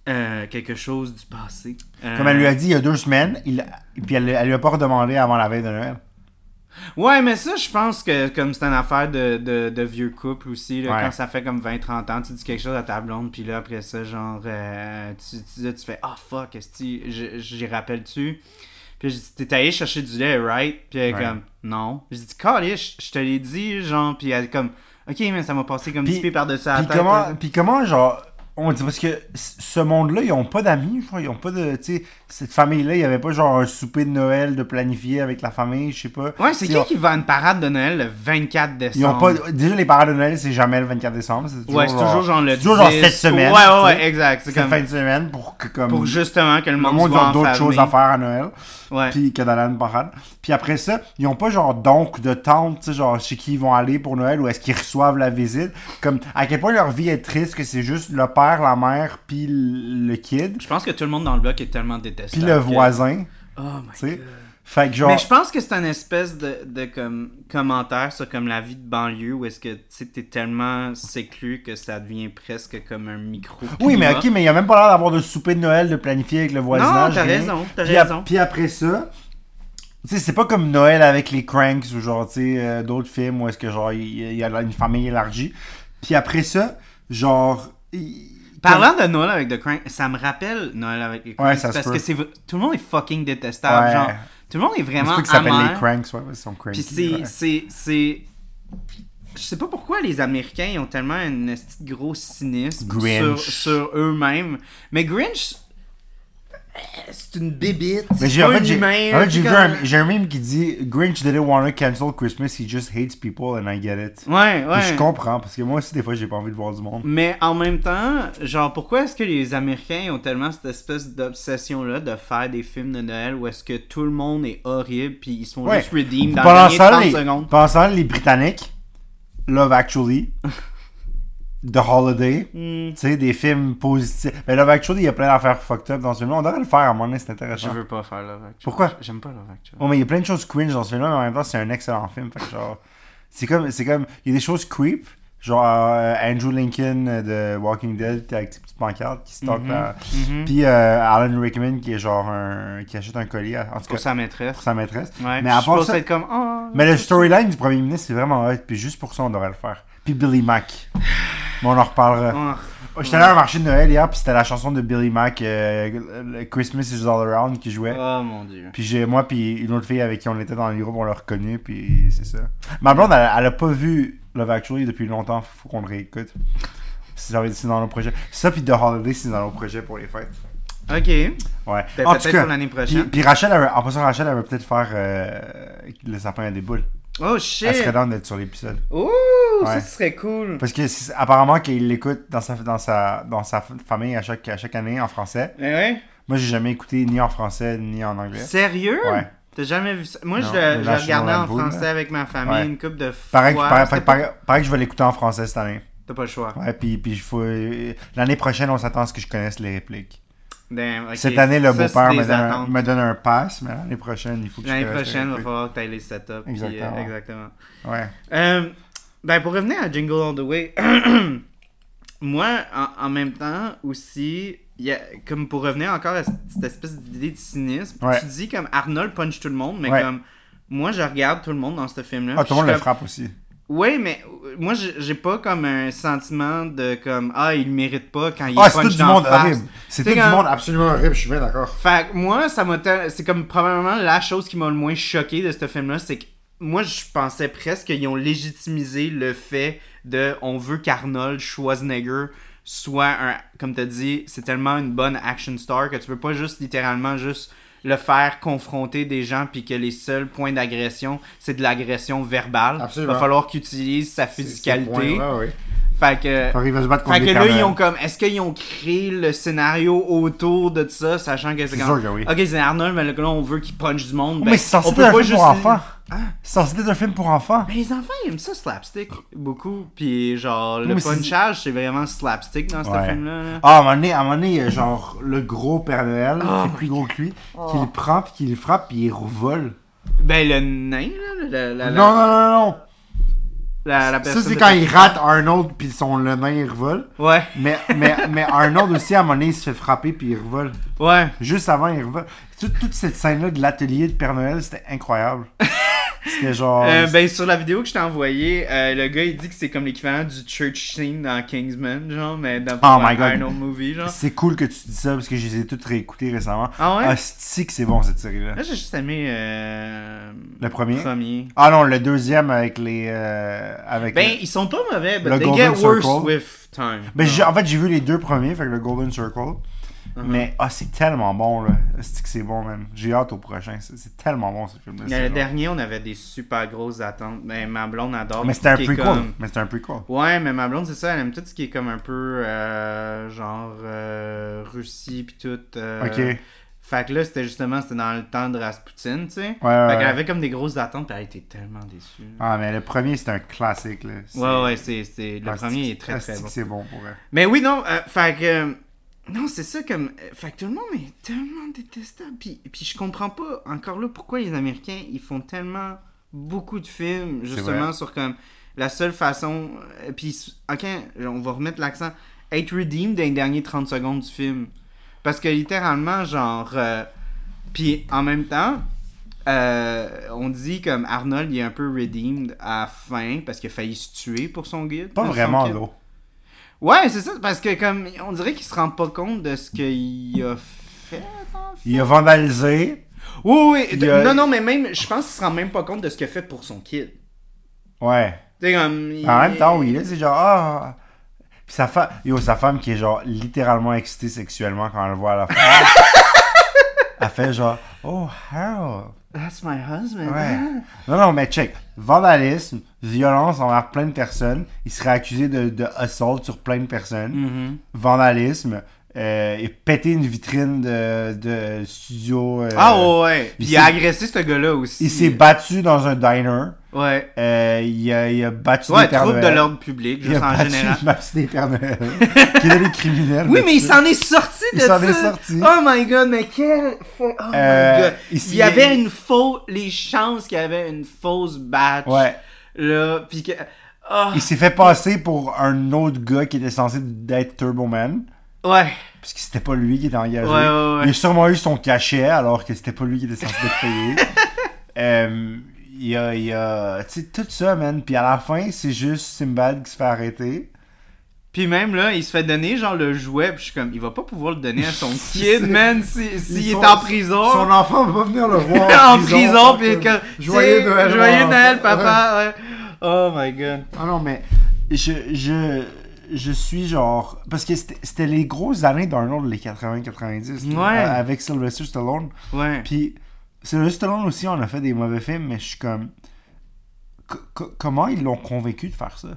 Speaker 1: euh, quelque chose du passé. Euh,
Speaker 2: Comme elle lui a dit il y a deux semaines, il, puis elle, elle lui a pas redemandé avant la veille de Noël.
Speaker 1: Ouais, mais ça, je pense que comme c'est une affaire de, de, de vieux couple aussi, là,
Speaker 2: Ouais.
Speaker 1: quand ça fait comme 20-30 ans, tu dis quelque chose à ta blonde, puis là, après ça, genre, euh, tu, tu, tu fais « Ah, fuck, est-ce que j'y rappelle-tu? » Puis je dis « T'es allé chercher du lait, right? » Puis elle est
Speaker 2: Ouais.
Speaker 1: comme « Non. » Je dis « Calice, je te l'ai dit, genre, puis elle est comme « Ok, mais ça m'a passé comme
Speaker 2: Puis-
Speaker 1: 10 pieds par-dessus la tête.
Speaker 2: comment,
Speaker 1: là.
Speaker 2: puis comment, genre, on dit parce que ce monde-là, ils ont pas d'amis, je crois, ils ont pas de, tu sais, cette famille-là, il y avait pas genre un souper de Noël de planifier avec la famille, je sais pas.
Speaker 1: Ouais, c'est qui qui va à une parade de Noël le 24 décembre?
Speaker 2: Ils ont pas, déjà les parades de Noël, c'est jamais le 24 décembre, toujours,
Speaker 1: Ouais, c'est toujours genre le
Speaker 2: c'est toujours genre
Speaker 1: 10.
Speaker 2: cette semaine.
Speaker 1: Ouais, ouais, exact. C'est comme
Speaker 2: fin de semaine pour que comme
Speaker 1: pour justement que le
Speaker 2: le
Speaker 1: monde,
Speaker 2: monde
Speaker 1: soit
Speaker 2: a d'autres choses à faire à Noël. Puis une parade. Puis après ça, ils ont pas genre d'oncle, de tante, tu sais, genre chez qui ils vont aller pour Noël ou est-ce qu'ils reçoivent la visite. Comme à quel point leur vie est triste que c'est juste le père, la mère, puis le kid,
Speaker 1: Je pense que tout le monde dans le bloc est tellement détestable.
Speaker 2: puis le voisin,
Speaker 1: Oh my god.
Speaker 2: Fait que genre...
Speaker 1: Mais je pense que c'est un espèce de, de comme commentaire sur comme la vie de banlieue où est-ce que t'es tellement séclu que ça devient presque comme un micro.
Speaker 2: Oui, mais ok, mais il y a même pas l'air d'avoir de souper de Noël de planifier avec le voisinage.
Speaker 1: Non, t'as raison, t'as raison.
Speaker 2: puis après ça, tu sais, c'est pas comme Noël avec les Cranks ou genre, tu sais, euh, d'autres films où est-ce que genre, il y, a une famille élargie. Puis après ça, genre...
Speaker 1: Parlant de Noël avec The Crank, ça me rappelle Noël avec les Cranks.
Speaker 2: Ouais,
Speaker 1: parce
Speaker 2: peut.
Speaker 1: que tout le monde est fucking détestable.
Speaker 2: Ouais.
Speaker 1: Genre, tout le monde est
Speaker 2: C'est
Speaker 1: vraiment
Speaker 2: ça qui s'appelle les Cranks, ouais, ils sont cranky.
Speaker 1: Puis c'est, c'est, c'est... Je sais pas pourquoi les Américains ont tellement un gros cynisme
Speaker 2: Grinch.
Speaker 1: sur, sur eux-mêmes. Mais Grinch, c'est une bébite.
Speaker 2: Mais j'ai, en fait,
Speaker 1: un
Speaker 2: j'ai,
Speaker 1: là,
Speaker 2: vu un, j'ai un meme qui dit Grinch didn't want to cancel Christmas, he just hates people and I get it.
Speaker 1: Ouais,
Speaker 2: Puis je
Speaker 1: ouais.
Speaker 2: comprends, parce que moi aussi, des fois, j'ai pas envie de voir du monde.
Speaker 1: Mais en même temps, genre, pourquoi est-ce que les Américains ont tellement cette espèce d'obsession-là de faire des films de Noël où est-ce que tout le monde est horrible puis ils sont
Speaker 2: Ouais.
Speaker 1: juste redeemed dans les
Speaker 2: ce
Speaker 1: derniers
Speaker 2: temps,
Speaker 1: 30
Speaker 2: les,
Speaker 1: secondes?
Speaker 2: temps, les Britanniques, Love Actually, [LAUGHS] The Holiday,
Speaker 1: Hmm,
Speaker 2: tu sais, des films positifs. Mais Love Actually, il y a plein d'affaires fucked up dans ce film-là. On devrait le faire à un moment donné, c'est
Speaker 1: je
Speaker 2: intéressant.
Speaker 1: veux pas faire Love Actually.
Speaker 2: Pourquoi?
Speaker 1: J'aime pas Love Actually.
Speaker 2: Oh, mais il y a plein de choses cringe dans ce film-là, mais en même temps, c'est un excellent film. Fait que genre, c'est comme, c'est comme, il y a des choses creep, genre euh, Andrew Lincoln euh, de Walking Dead, qui avec ses petites pancartes, qui stalk
Speaker 1: Mhm,
Speaker 2: la-
Speaker 1: mhm.
Speaker 2: Puis euh, Alan Rickman, qui est genre un, qui achète un collier, en tout
Speaker 1: Pour
Speaker 2: cas,
Speaker 1: sa maîtresse.
Speaker 2: pour sa maîtresse.
Speaker 1: Ouais,
Speaker 2: Mais
Speaker 1: je
Speaker 2: à part ça-
Speaker 1: être comme. Oh,
Speaker 2: Mais le storyline du premier ministre, c'est vraiment hot, puis juste pour ça, on devrait le faire. Puis Billy Mack. [LAUGHS] Mais on en reparlera.
Speaker 1: oh,
Speaker 2: J'étais allé à un marché de Noël hier, puis c'était la chanson de Billy Mack, euh, Christmas is all around, qui jouait.
Speaker 1: oh, mon dieu.
Speaker 2: Puis j'ai moi puis une autre fille avec qui on était dans le groupe, on l'a reconnu puis c'est ça. Ma blonde elle, elle a pas vu Love Actually depuis longtemps, faut qu'on le réécoute. C'est dans nos projets. Ça puis The Holiday c'est dans nos projets pour les fêtes.
Speaker 1: Ok.
Speaker 2: Ouais.
Speaker 1: Ben,
Speaker 2: en tout
Speaker 1: peut-être
Speaker 2: cas,
Speaker 1: pour l'année prochaine.
Speaker 2: puis Rachel, en passant Rachel, elle va peut-être faire euh, le sapin à des boules.
Speaker 1: Oh
Speaker 2: Elle serait
Speaker 1: shit.
Speaker 2: dans d'être sur l'épisode.
Speaker 1: Ouh,
Speaker 2: Ouais.
Speaker 1: ça serait cool.
Speaker 2: Parce que apparemment qu'il l'écoute dans sa, dans, sa, dans sa famille à chaque, à chaque année en français.
Speaker 1: Mais ouais.
Speaker 2: Moi, j'ai jamais écouté ni en français ni en anglais.
Speaker 1: Sérieux?
Speaker 2: Ouais.
Speaker 1: T'as jamais vu ça? Moi,
Speaker 2: Non,
Speaker 1: je regardé
Speaker 2: dans
Speaker 1: en français
Speaker 2: là.
Speaker 1: avec ma famille
Speaker 2: Ouais.
Speaker 1: une couple de fois.
Speaker 2: Pareil, que- pareil, pareil- pareil que je vais l'écouter en français cette année.
Speaker 1: T'as pas le choix.
Speaker 2: Ouais, puis, puis faut... L'année prochaine, on s'attend à ce que je connaisse les répliques.
Speaker 1: Damn.
Speaker 2: Cette année, le beau-père me, donne un-
Speaker 1: attentes.
Speaker 2: me donne un pass, mais l'année prochaine, il faut que je
Speaker 1: L'année prochaine, il va falloir que t'ailles les setups. puis, euh,
Speaker 2: Exactement. Ouais.
Speaker 1: Euh, ben, pour revenir à Jingle All the Way, [CLEARS THROAT] moi, en, en même temps aussi, y a, comme pour revenir encore à cette espèce d'idée de cynisme,
Speaker 2: Ouais.
Speaker 1: tu dis comme Arnold punch tout le monde, mais
Speaker 2: Ouais.
Speaker 1: comme moi, je regarde tout le monde dans ce film-là.
Speaker 2: Ah, tout le monde le frappe aussi.
Speaker 1: Oui, mais euh, moi, j'ai pas comme un sentiment de comme Ah, il mérite pas quand il
Speaker 2: Ah,
Speaker 1: est punch dans
Speaker 2: monde
Speaker 1: face.
Speaker 2: horrible. C'est tout du monde absolument horrible, je suis bien d'accord.
Speaker 1: Fait que moi, ça m'a. C'est comme probablement la chose qui m'a le moins choqué de ce film-là, c'est que moi, je pensais presque qu'ils ont légitimisé le fait de on veut qu'Arnold Schwarzenegger soit un. Comme t'as dit, c'est tellement une bonne action star que tu peux pas juste littéralement juste le faire confronter des gens puis que les seuls points d'agression c'est de l'agression verbale.
Speaker 2: Absolument.
Speaker 1: Va falloir qu'il utilise sa physicalité. Fait que
Speaker 2: Il va se battre contre
Speaker 1: fait que là, ils ont comme. Est-ce qu'ils ont créé le scénario autour de ça, sachant que c'est comme.
Speaker 2: sûr que oui.
Speaker 1: Ok, c'est Arnold, mais là, on veut qu'il punch du monde.
Speaker 2: Oh,
Speaker 1: ben,
Speaker 2: mais c'est censé
Speaker 1: on
Speaker 2: être
Speaker 1: peut
Speaker 2: un
Speaker 1: pas
Speaker 2: film
Speaker 1: juste.
Speaker 2: pour enfants.
Speaker 1: Hein?
Speaker 2: C'est censé être un film pour enfants.
Speaker 1: Mais les enfants, ils aiment ça, slapstick, beaucoup. Puis, genre, le
Speaker 2: mais c'est-
Speaker 1: punchage, c'est vraiment slapstick dans ce
Speaker 2: Ouais.
Speaker 1: film-là. là.
Speaker 2: Ah, à un moment donné, à un moment donné, il y a genre le gros Père Noël,
Speaker 1: Oh
Speaker 2: qui est plus gros que lui, qui le prend, puis qui le frappe, puis il revole.
Speaker 1: Ben, le nain, là, la, la, la,
Speaker 2: Non, non, non, non.
Speaker 1: La, la
Speaker 2: Ça, c'est quand il rate Arnold, puis son, le nain, il revole.
Speaker 1: Ouais,
Speaker 2: Mais, mais, mais Arnold aussi, à un moment donné, il se fait frapper, puis il revole.
Speaker 1: ouais.
Speaker 2: Juste avant, il revole. Toute, toute cette scène-là de l'atelier de Père Noël, c'était incroyable. [LAUGHS] C'était genre...
Speaker 1: Euh, ben, sur la vidéo que je t'ai envoyée, euh, le gars, il dit que c'est comme l'équivalent du church scene dans Kingsman, genre, mais dans
Speaker 2: Oh my
Speaker 1: un
Speaker 2: God.
Speaker 1: Arnold movie, genre.
Speaker 2: C'est cool que tu dis ça, parce que je les ai toutes réécoutées récemment.
Speaker 1: Ah ouais?
Speaker 2: Ah, c'est que c'est bon, cette série-là.
Speaker 1: Là, j'ai juste aimé euh,
Speaker 2: Le premier?
Speaker 1: premier.
Speaker 2: Ah non, le deuxième avec les... avec
Speaker 1: Ben,
Speaker 2: le-
Speaker 1: ils sont pas mauvais,
Speaker 2: Le
Speaker 1: they
Speaker 2: Golden
Speaker 1: get worse
Speaker 2: Circle.
Speaker 1: with time.
Speaker 2: Ben, j'ai- en fait, j'ai vu les deux premiers, fait que le Golden Circle.
Speaker 1: Uh-huh.
Speaker 2: Mais, ah, c'est tellement bon, là. C'est que c'est bon, man? J'ai hâte au prochain. C'est tellement bon, ce film-là.
Speaker 1: Le dernier, on avait des super grosses attentes. Ben, ma blonde adore.
Speaker 2: Mais c'était un prequel.
Speaker 1: comme-
Speaker 2: Mais c'était un prequel.
Speaker 1: Ouais, mais ma blonde, c'est ça, elle aime tout ce qui est comme un peu euh, genre euh, Russie pis tout. euh,
Speaker 2: Ok.
Speaker 1: Fait que là, c'était justement, c'était dans le temps de Rasputin, tu sais.
Speaker 2: Ouais,
Speaker 1: Fait
Speaker 2: ouais.
Speaker 1: qu'elle
Speaker 2: ouais.
Speaker 1: avait comme des grosses attentes pis elle était tellement déçue.
Speaker 2: Ah, mais le premier, c'est un classique, là.
Speaker 1: Ouais, ouais, c'est, le
Speaker 2: Ah,
Speaker 1: premier est très très bon.
Speaker 2: c'est bon pour elle.
Speaker 1: Mais oui, non, euh, fait que. Non, c'est ça comme. fait que tout le monde est tellement détestable. Puis, puis je comprends pas, encore là, pourquoi les Américains, ils font tellement beaucoup de films, justement, sur comme. La seule façon. euh, Puis, ok, on va remettre l'accent. Être redeemed dans les derniers 30 secondes du film. Parce que littéralement, genre. euh, puis en même temps. euh, on dit comme Arnold il est un peu redeemed à la fin parce qu'il a failli se tuer pour son guide.
Speaker 2: Pas vraiment, là.
Speaker 1: Ouais, c'est ça, parce que comme on dirait qu'il se rend pas compte de ce qu'il a fait. en fait.
Speaker 2: Il a vandalisé.
Speaker 1: Oui, oui,
Speaker 2: a-
Speaker 1: non, non, mais même, je pense qu'il se rend même pas compte de ce qu'il a fait pour son kid.
Speaker 2: Ouais.
Speaker 1: Tu sais, comme. il-
Speaker 2: En même temps, oui, là, c'est genre, ah. Puis sa femme, yo, sa femme qui est genre littéralement excitée sexuellement quand elle le voit à la fin. [LAUGHS] elle fait genre, oh, Harold.
Speaker 1: That's my husband.
Speaker 2: Ouais. Non, non, mais check. Vandalisme, violence envers plein de personnes. Il serait accusé de, de assault sur plein de personnes.
Speaker 1: Mhm.
Speaker 2: Vandalisme. Euh, et péter une vitrine de, de studio. euh,
Speaker 1: Ah ouais, ouais. Puis
Speaker 2: il
Speaker 1: il a agressé ce gars-là aussi.
Speaker 2: Il s'est battu dans un diner.
Speaker 1: Ouais.
Speaker 2: Euh, il, a, il a battu
Speaker 1: Ouais,
Speaker 2: des
Speaker 1: trouble de l'ordre public,
Speaker 2: Il a
Speaker 1: juste en
Speaker 2: battu,
Speaker 1: général.
Speaker 2: battu des Pères Noël. [LAUGHS] qui étaient des criminels.
Speaker 1: Oui, mais il s'en est sorti de
Speaker 2: Il s'en
Speaker 1: ça.
Speaker 2: est sorti.
Speaker 1: Oh my god, mais quel. Oh
Speaker 2: Euh,
Speaker 1: my god.
Speaker 2: il
Speaker 1: Il y avait une fausse. Les chances qu'il y avait une fausse batch.
Speaker 2: Ouais.
Speaker 1: Là, pis que. Ah,
Speaker 2: Il s'est fait passer pour un autre gars qui était censé d'être Turbo Man.
Speaker 1: ouais.
Speaker 2: Parce que c'était pas lui qui était engagé.
Speaker 1: Ouais, ouais, ouais.
Speaker 2: Il a sûrement eu son cachet alors que c'était pas lui qui était censé être payé. [LAUGHS] Euh, il y a, il y a tu sais, tout ça, man. Puis à la fin, c'est juste Simbad qui se fait arrêter.
Speaker 1: Puis même là, il se fait donner genre le jouet, puis je suis comme, il va pas pouvoir le donner à son [LAUGHS] kid, man, s'il si, est en prison.
Speaker 2: Son enfant va pas venir le [LAUGHS] voir.
Speaker 1: en prison, puis
Speaker 2: comme,
Speaker 1: comme,
Speaker 2: Joyeux
Speaker 1: tu sais,
Speaker 2: Noël.
Speaker 1: Joyeux Noël, papa, ouais. Oh my god.
Speaker 2: Ah non, mais je, je, je suis genre. Parce que c'était les grosses années d'Arnold, les 80-90.
Speaker 1: Ouais.
Speaker 2: Avec Sylvester Stallone.
Speaker 1: Ouais.
Speaker 2: Puis Sylvester Stallone aussi, on a fait des mauvais films, mais je suis comme. co- co- comment ils l'ont convaincu de faire ça?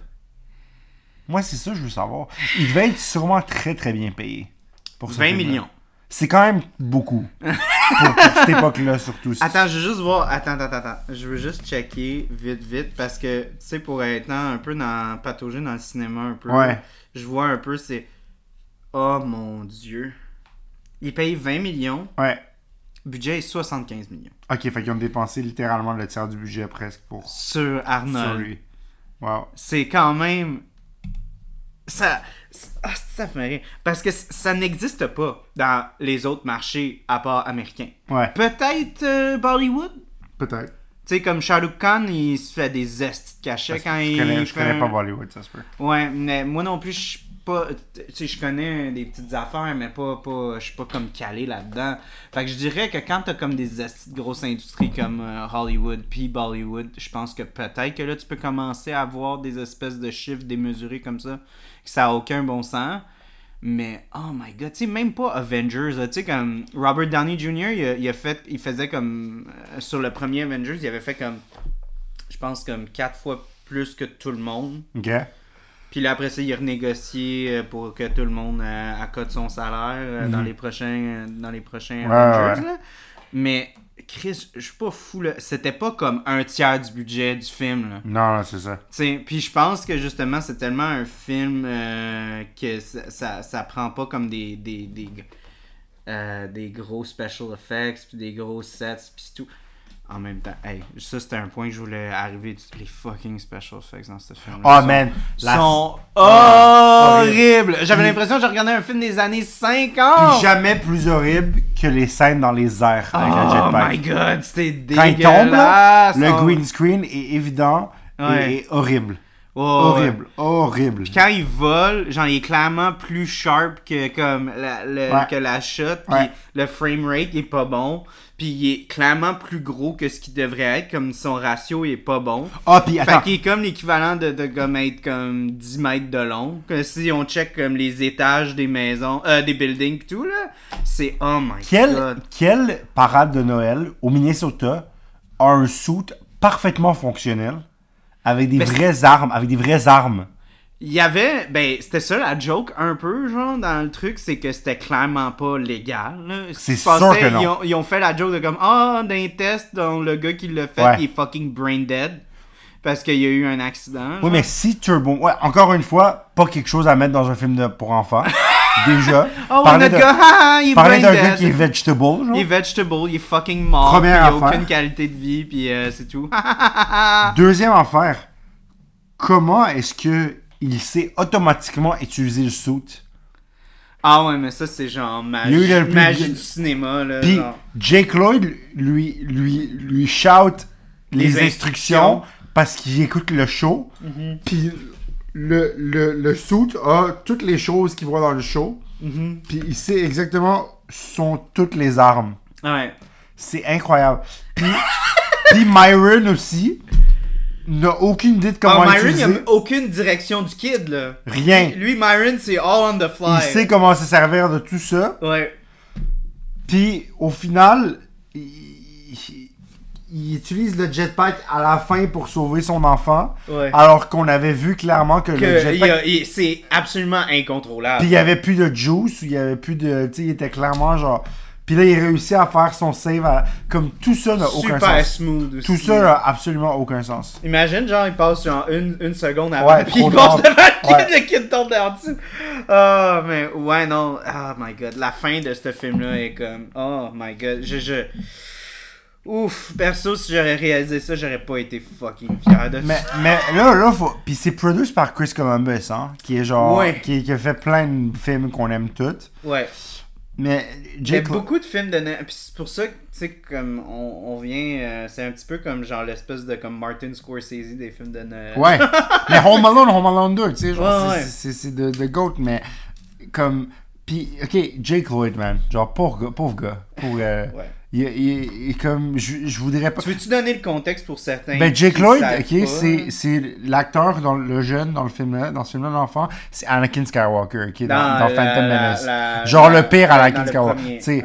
Speaker 2: Moi, c'est ça que je veux savoir. Il devait être sûrement très, très bien payé. Pour ce
Speaker 1: 20
Speaker 2: film-là.
Speaker 1: millions.
Speaker 2: C'est quand même beaucoup. [LAUGHS] pour, pour cette époque-là, surtout.
Speaker 1: Attends, je veux juste voir. Attends, attends, attends. Je veux juste checker vite, vite. Parce que, tu sais, pour être un peu dans patauger dans le cinéma un peu.
Speaker 2: Ouais.
Speaker 1: Je vois un peu, c'est. Oh mon dieu. Il paye 20 millions.
Speaker 2: Ouais.
Speaker 1: Budget est 75 millions.
Speaker 2: Ok, fait qu'ils ont dépensé littéralement le tiers du budget presque pour
Speaker 1: Sur
Speaker 2: sur
Speaker 1: Arnold.
Speaker 2: lui. Wow.
Speaker 1: C'est quand même. Ça. Ah, ça fait rire. Parce que ça n'existe pas dans les autres marchés à part américains.
Speaker 2: Ouais,
Speaker 1: Peut-être euh, Bollywood?
Speaker 2: peut-être.
Speaker 1: Tu sais, comme Shah Rukh Khan, il se fait des de cachets quand
Speaker 2: je
Speaker 1: il.
Speaker 2: connais, je
Speaker 1: fait
Speaker 2: connais
Speaker 1: un-
Speaker 2: pas Bollywood, ça se peut.
Speaker 1: Ouais, mais moi non plus, je suis pas. Tu je connais des petites affaires, mais pas. pas je suis pas comme calé là-dedans. Fait que je dirais que quand t'as comme des grosses industries comme euh, Hollywood puis Bollywood, je pense que peut-être que là, tu peux commencer à avoir des espèces de chiffres démesurés comme ça, que ça a aucun bon sens. Mais, oh my god, tu sais, même pas Avengers, tu sais, comme Robert Downey Jr., il a, fait, il faisait comme, euh, sur le premier Avengers, il avait fait comme, je pense comme quatre fois plus que tout le monde. Puis là, après ça, il a renégocié euh, pour que tout le monde euh, accote son salaire euh, dans les prochains, dans les prochains
Speaker 2: Ouais,
Speaker 1: Avengers.
Speaker 2: ouais.
Speaker 1: là. Mais, Chris, je suis pas fou, là. C'était pas comme un tiers du budget du film, là.
Speaker 2: Non, non, c'est ça.
Speaker 1: T'sais, puis je pense que justement, c'est tellement un film euh, que ça, ça, ça prend pas comme des, des, des, euh, des gros special effects, puis des gros sets, puis tout. En même temps, hey, ça c'était un point que je voulais arriver. Les fucking special effects dans ce film.
Speaker 2: Oh man, la-
Speaker 1: sont
Speaker 2: Ah,
Speaker 1: horribles. J'avais l'impression que je regardais un film des années 50.
Speaker 2: Puis jamais plus horrible que les scènes dans les airs avec
Speaker 1: Oh my god, c'était
Speaker 2: Quand
Speaker 1: dégueulasse.
Speaker 2: le green screen est évident et, horrible. Horrible, horrible.
Speaker 1: Puis quand il vole, genre il est clairement plus sharp que comme la, que la shot, puis le frame rate est pas bon, puis il est clairement plus gros que ce qu'il devrait être, comme son ratio est pas bon.
Speaker 2: Ah, puis
Speaker 1: Fait
Speaker 2: attends.
Speaker 1: qu'il est comme l'équivalent de, de comme être comme 10 mètres de long. Que si on check comme les étages des maisons, euh, des buildings pis tout là, c'est oh my
Speaker 2: Quelle,
Speaker 1: god.
Speaker 2: quelle parade de Noël au Minnesota a un suit parfaitement fonctionnel avec des vraies armes, avec des vraies armes.
Speaker 1: Il y avait, ben, c'était ça la joke un peu, genre, dans le truc, c'est que c'était clairement pas légal.
Speaker 2: C'est sûr
Speaker 1: passait,
Speaker 2: que non.
Speaker 1: Ils ont, ils ont fait la joke de comme, ah, d'un test, dont le gars qui l'a fait,
Speaker 2: Ouais.
Speaker 1: il est fucking brain dead. Parce qu'il y a eu un accident.
Speaker 2: Oui,
Speaker 1: genre.
Speaker 2: mais si Turbo. Ouais, encore une fois, pas quelque chose à mettre dans un film de, pour enfants. [LAUGHS] Déjà.
Speaker 1: Oh,
Speaker 2: Parler
Speaker 1: notre
Speaker 2: de-
Speaker 1: gars, ah, il est
Speaker 2: Parler d'un gars qui est vegetable, genre.
Speaker 1: Il est vegetable, il est fucking mort,
Speaker 2: Première
Speaker 1: il a aucune qualité de vie, puis euh, c'est tout. [LAUGHS]
Speaker 2: Deuxième affaire. Comment est-ce que il sait automatiquement utiliser le suit?
Speaker 1: ah ouais, mais ça, c'est genre magie,
Speaker 2: eu le plus-
Speaker 1: magie du cinéma, là.
Speaker 2: Puis
Speaker 1: genre.
Speaker 2: Jake Lloyd lui, lui, lui shout les,
Speaker 1: Les
Speaker 2: instructions parce qu'il écoute le show.
Speaker 1: Mhm.
Speaker 2: Puis le, le, le suit a toutes les choses qu'il voit dans le show.
Speaker 1: Mhm.
Speaker 2: Puis il sait exactement sont toutes les armes.
Speaker 1: Ouais.
Speaker 2: C'est incroyable. Puis, [LAUGHS] puis Myron aussi n'a aucune idée de comment
Speaker 1: Ah, Myron, il
Speaker 2: utiliser.
Speaker 1: a aucune direction du kid, là.
Speaker 2: Rien.
Speaker 1: Lui, Myron, c'est all on the fly.
Speaker 2: Il sait comment se servir de tout ça.
Speaker 1: Ouais.
Speaker 2: Puis au final, il, il- il utilise le jetpack à la fin pour sauver son enfant.
Speaker 1: Ouais.
Speaker 2: Alors qu'on avait vu clairement que, le
Speaker 1: Que
Speaker 2: jetpack.
Speaker 1: a- il- c'est absolument incontrôlable.
Speaker 2: Puis il y avait plus de juice, il y avait plus de. Tu sais, il était clairement genre. Puis là, il réussit à faire son save. à- Comme tout ça n'a aucun
Speaker 1: Super
Speaker 2: sens.
Speaker 1: smooth aussi.
Speaker 2: Tout ça n'a absolument aucun sens.
Speaker 1: Imagine, genre, il passe genre une, une seconde avant,
Speaker 2: Ouais,
Speaker 1: puis il passe devant le kid, le kid tombe derrière dessus. Oh, mais ouais, non. Oh my god. La fin de ce film-là est comme. Oh my god. Je. je... Ouf, perso, si j'aurais réalisé ça, j'aurais pas été fucking fier de
Speaker 2: Mais,
Speaker 1: ça.
Speaker 2: mais là, là, faut. Puis c'est produit par Chris Columbus, hein. Qui est genre.
Speaker 1: Ouais.
Speaker 2: Qui, qui a fait plein de films qu'on aime tous.
Speaker 1: Ouais.
Speaker 2: Mais
Speaker 1: Il y a
Speaker 2: Jake.
Speaker 1: beaucoup de films de puis c'est pour ça que tu sais comme on, on vient euh, c'est un petit peu comme genre l'espèce de comme Martin Scorsese des films de Noël.
Speaker 2: Ouais. [LAUGHS] mais Home Alone, Home Alone 2, tu sais, genre,
Speaker 1: Ouais,
Speaker 2: c'est-
Speaker 1: ouais.
Speaker 2: c'est c'est de, de GOAT, mais comme. Puis, ok, Jake Lloyd, man. Genre, pauvre gars. Pauvre gars. Pour, euh,
Speaker 1: Ouais.
Speaker 2: Il, il- il- comme. Je, je voudrais pas.
Speaker 1: Tu veux-tu donner le contexte pour certains
Speaker 2: Ben, Jake
Speaker 1: qui
Speaker 2: Lloyd, ok, c'est, c'est l'acteur, dans le jeune dans le film-là, dans ce film-là, l'enfant, c'est Anakin Skywalker, ok, dans, dans
Speaker 1: la-
Speaker 2: Phantom
Speaker 1: la-
Speaker 2: Menace.
Speaker 1: la-
Speaker 2: Genre le pire Anakin Skywalker.
Speaker 1: ouais.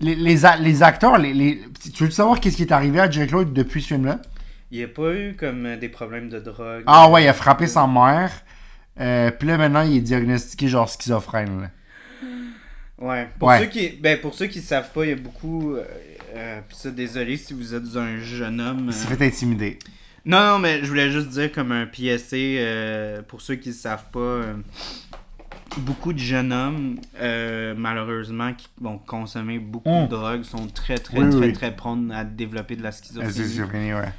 Speaker 2: les, les, a- les acteurs, les, les, tu veux savoir qu'est-ce qui est arrivé à Jake Lloyd depuis ce film-là?
Speaker 1: Il n'y a pas eu comme euh, des problèmes de drogue.
Speaker 2: Ah ouais, il a frappé sa mère. Euh, puis là, maintenant, il est diagnostiqué genre schizophrène. là.
Speaker 1: Ouais. Pour
Speaker 2: Ouais.
Speaker 1: ceux qui ben pour ceux qui savent pas, il y a beaucoup euh, euh, pis ça désolé si vous êtes un jeune homme.
Speaker 2: Il s'est
Speaker 1: euh,
Speaker 2: fait intimider.
Speaker 1: Non non, mais je voulais juste dire comme un PSA euh, pour ceux qui savent pas euh, beaucoup de jeunes hommes euh, malheureusement qui vont consommer beaucoup de drogue sont très très
Speaker 2: Oui,
Speaker 1: très
Speaker 2: oui.
Speaker 1: très prônes à développer de la schizophrénie.
Speaker 2: Schizophrénie, ouais.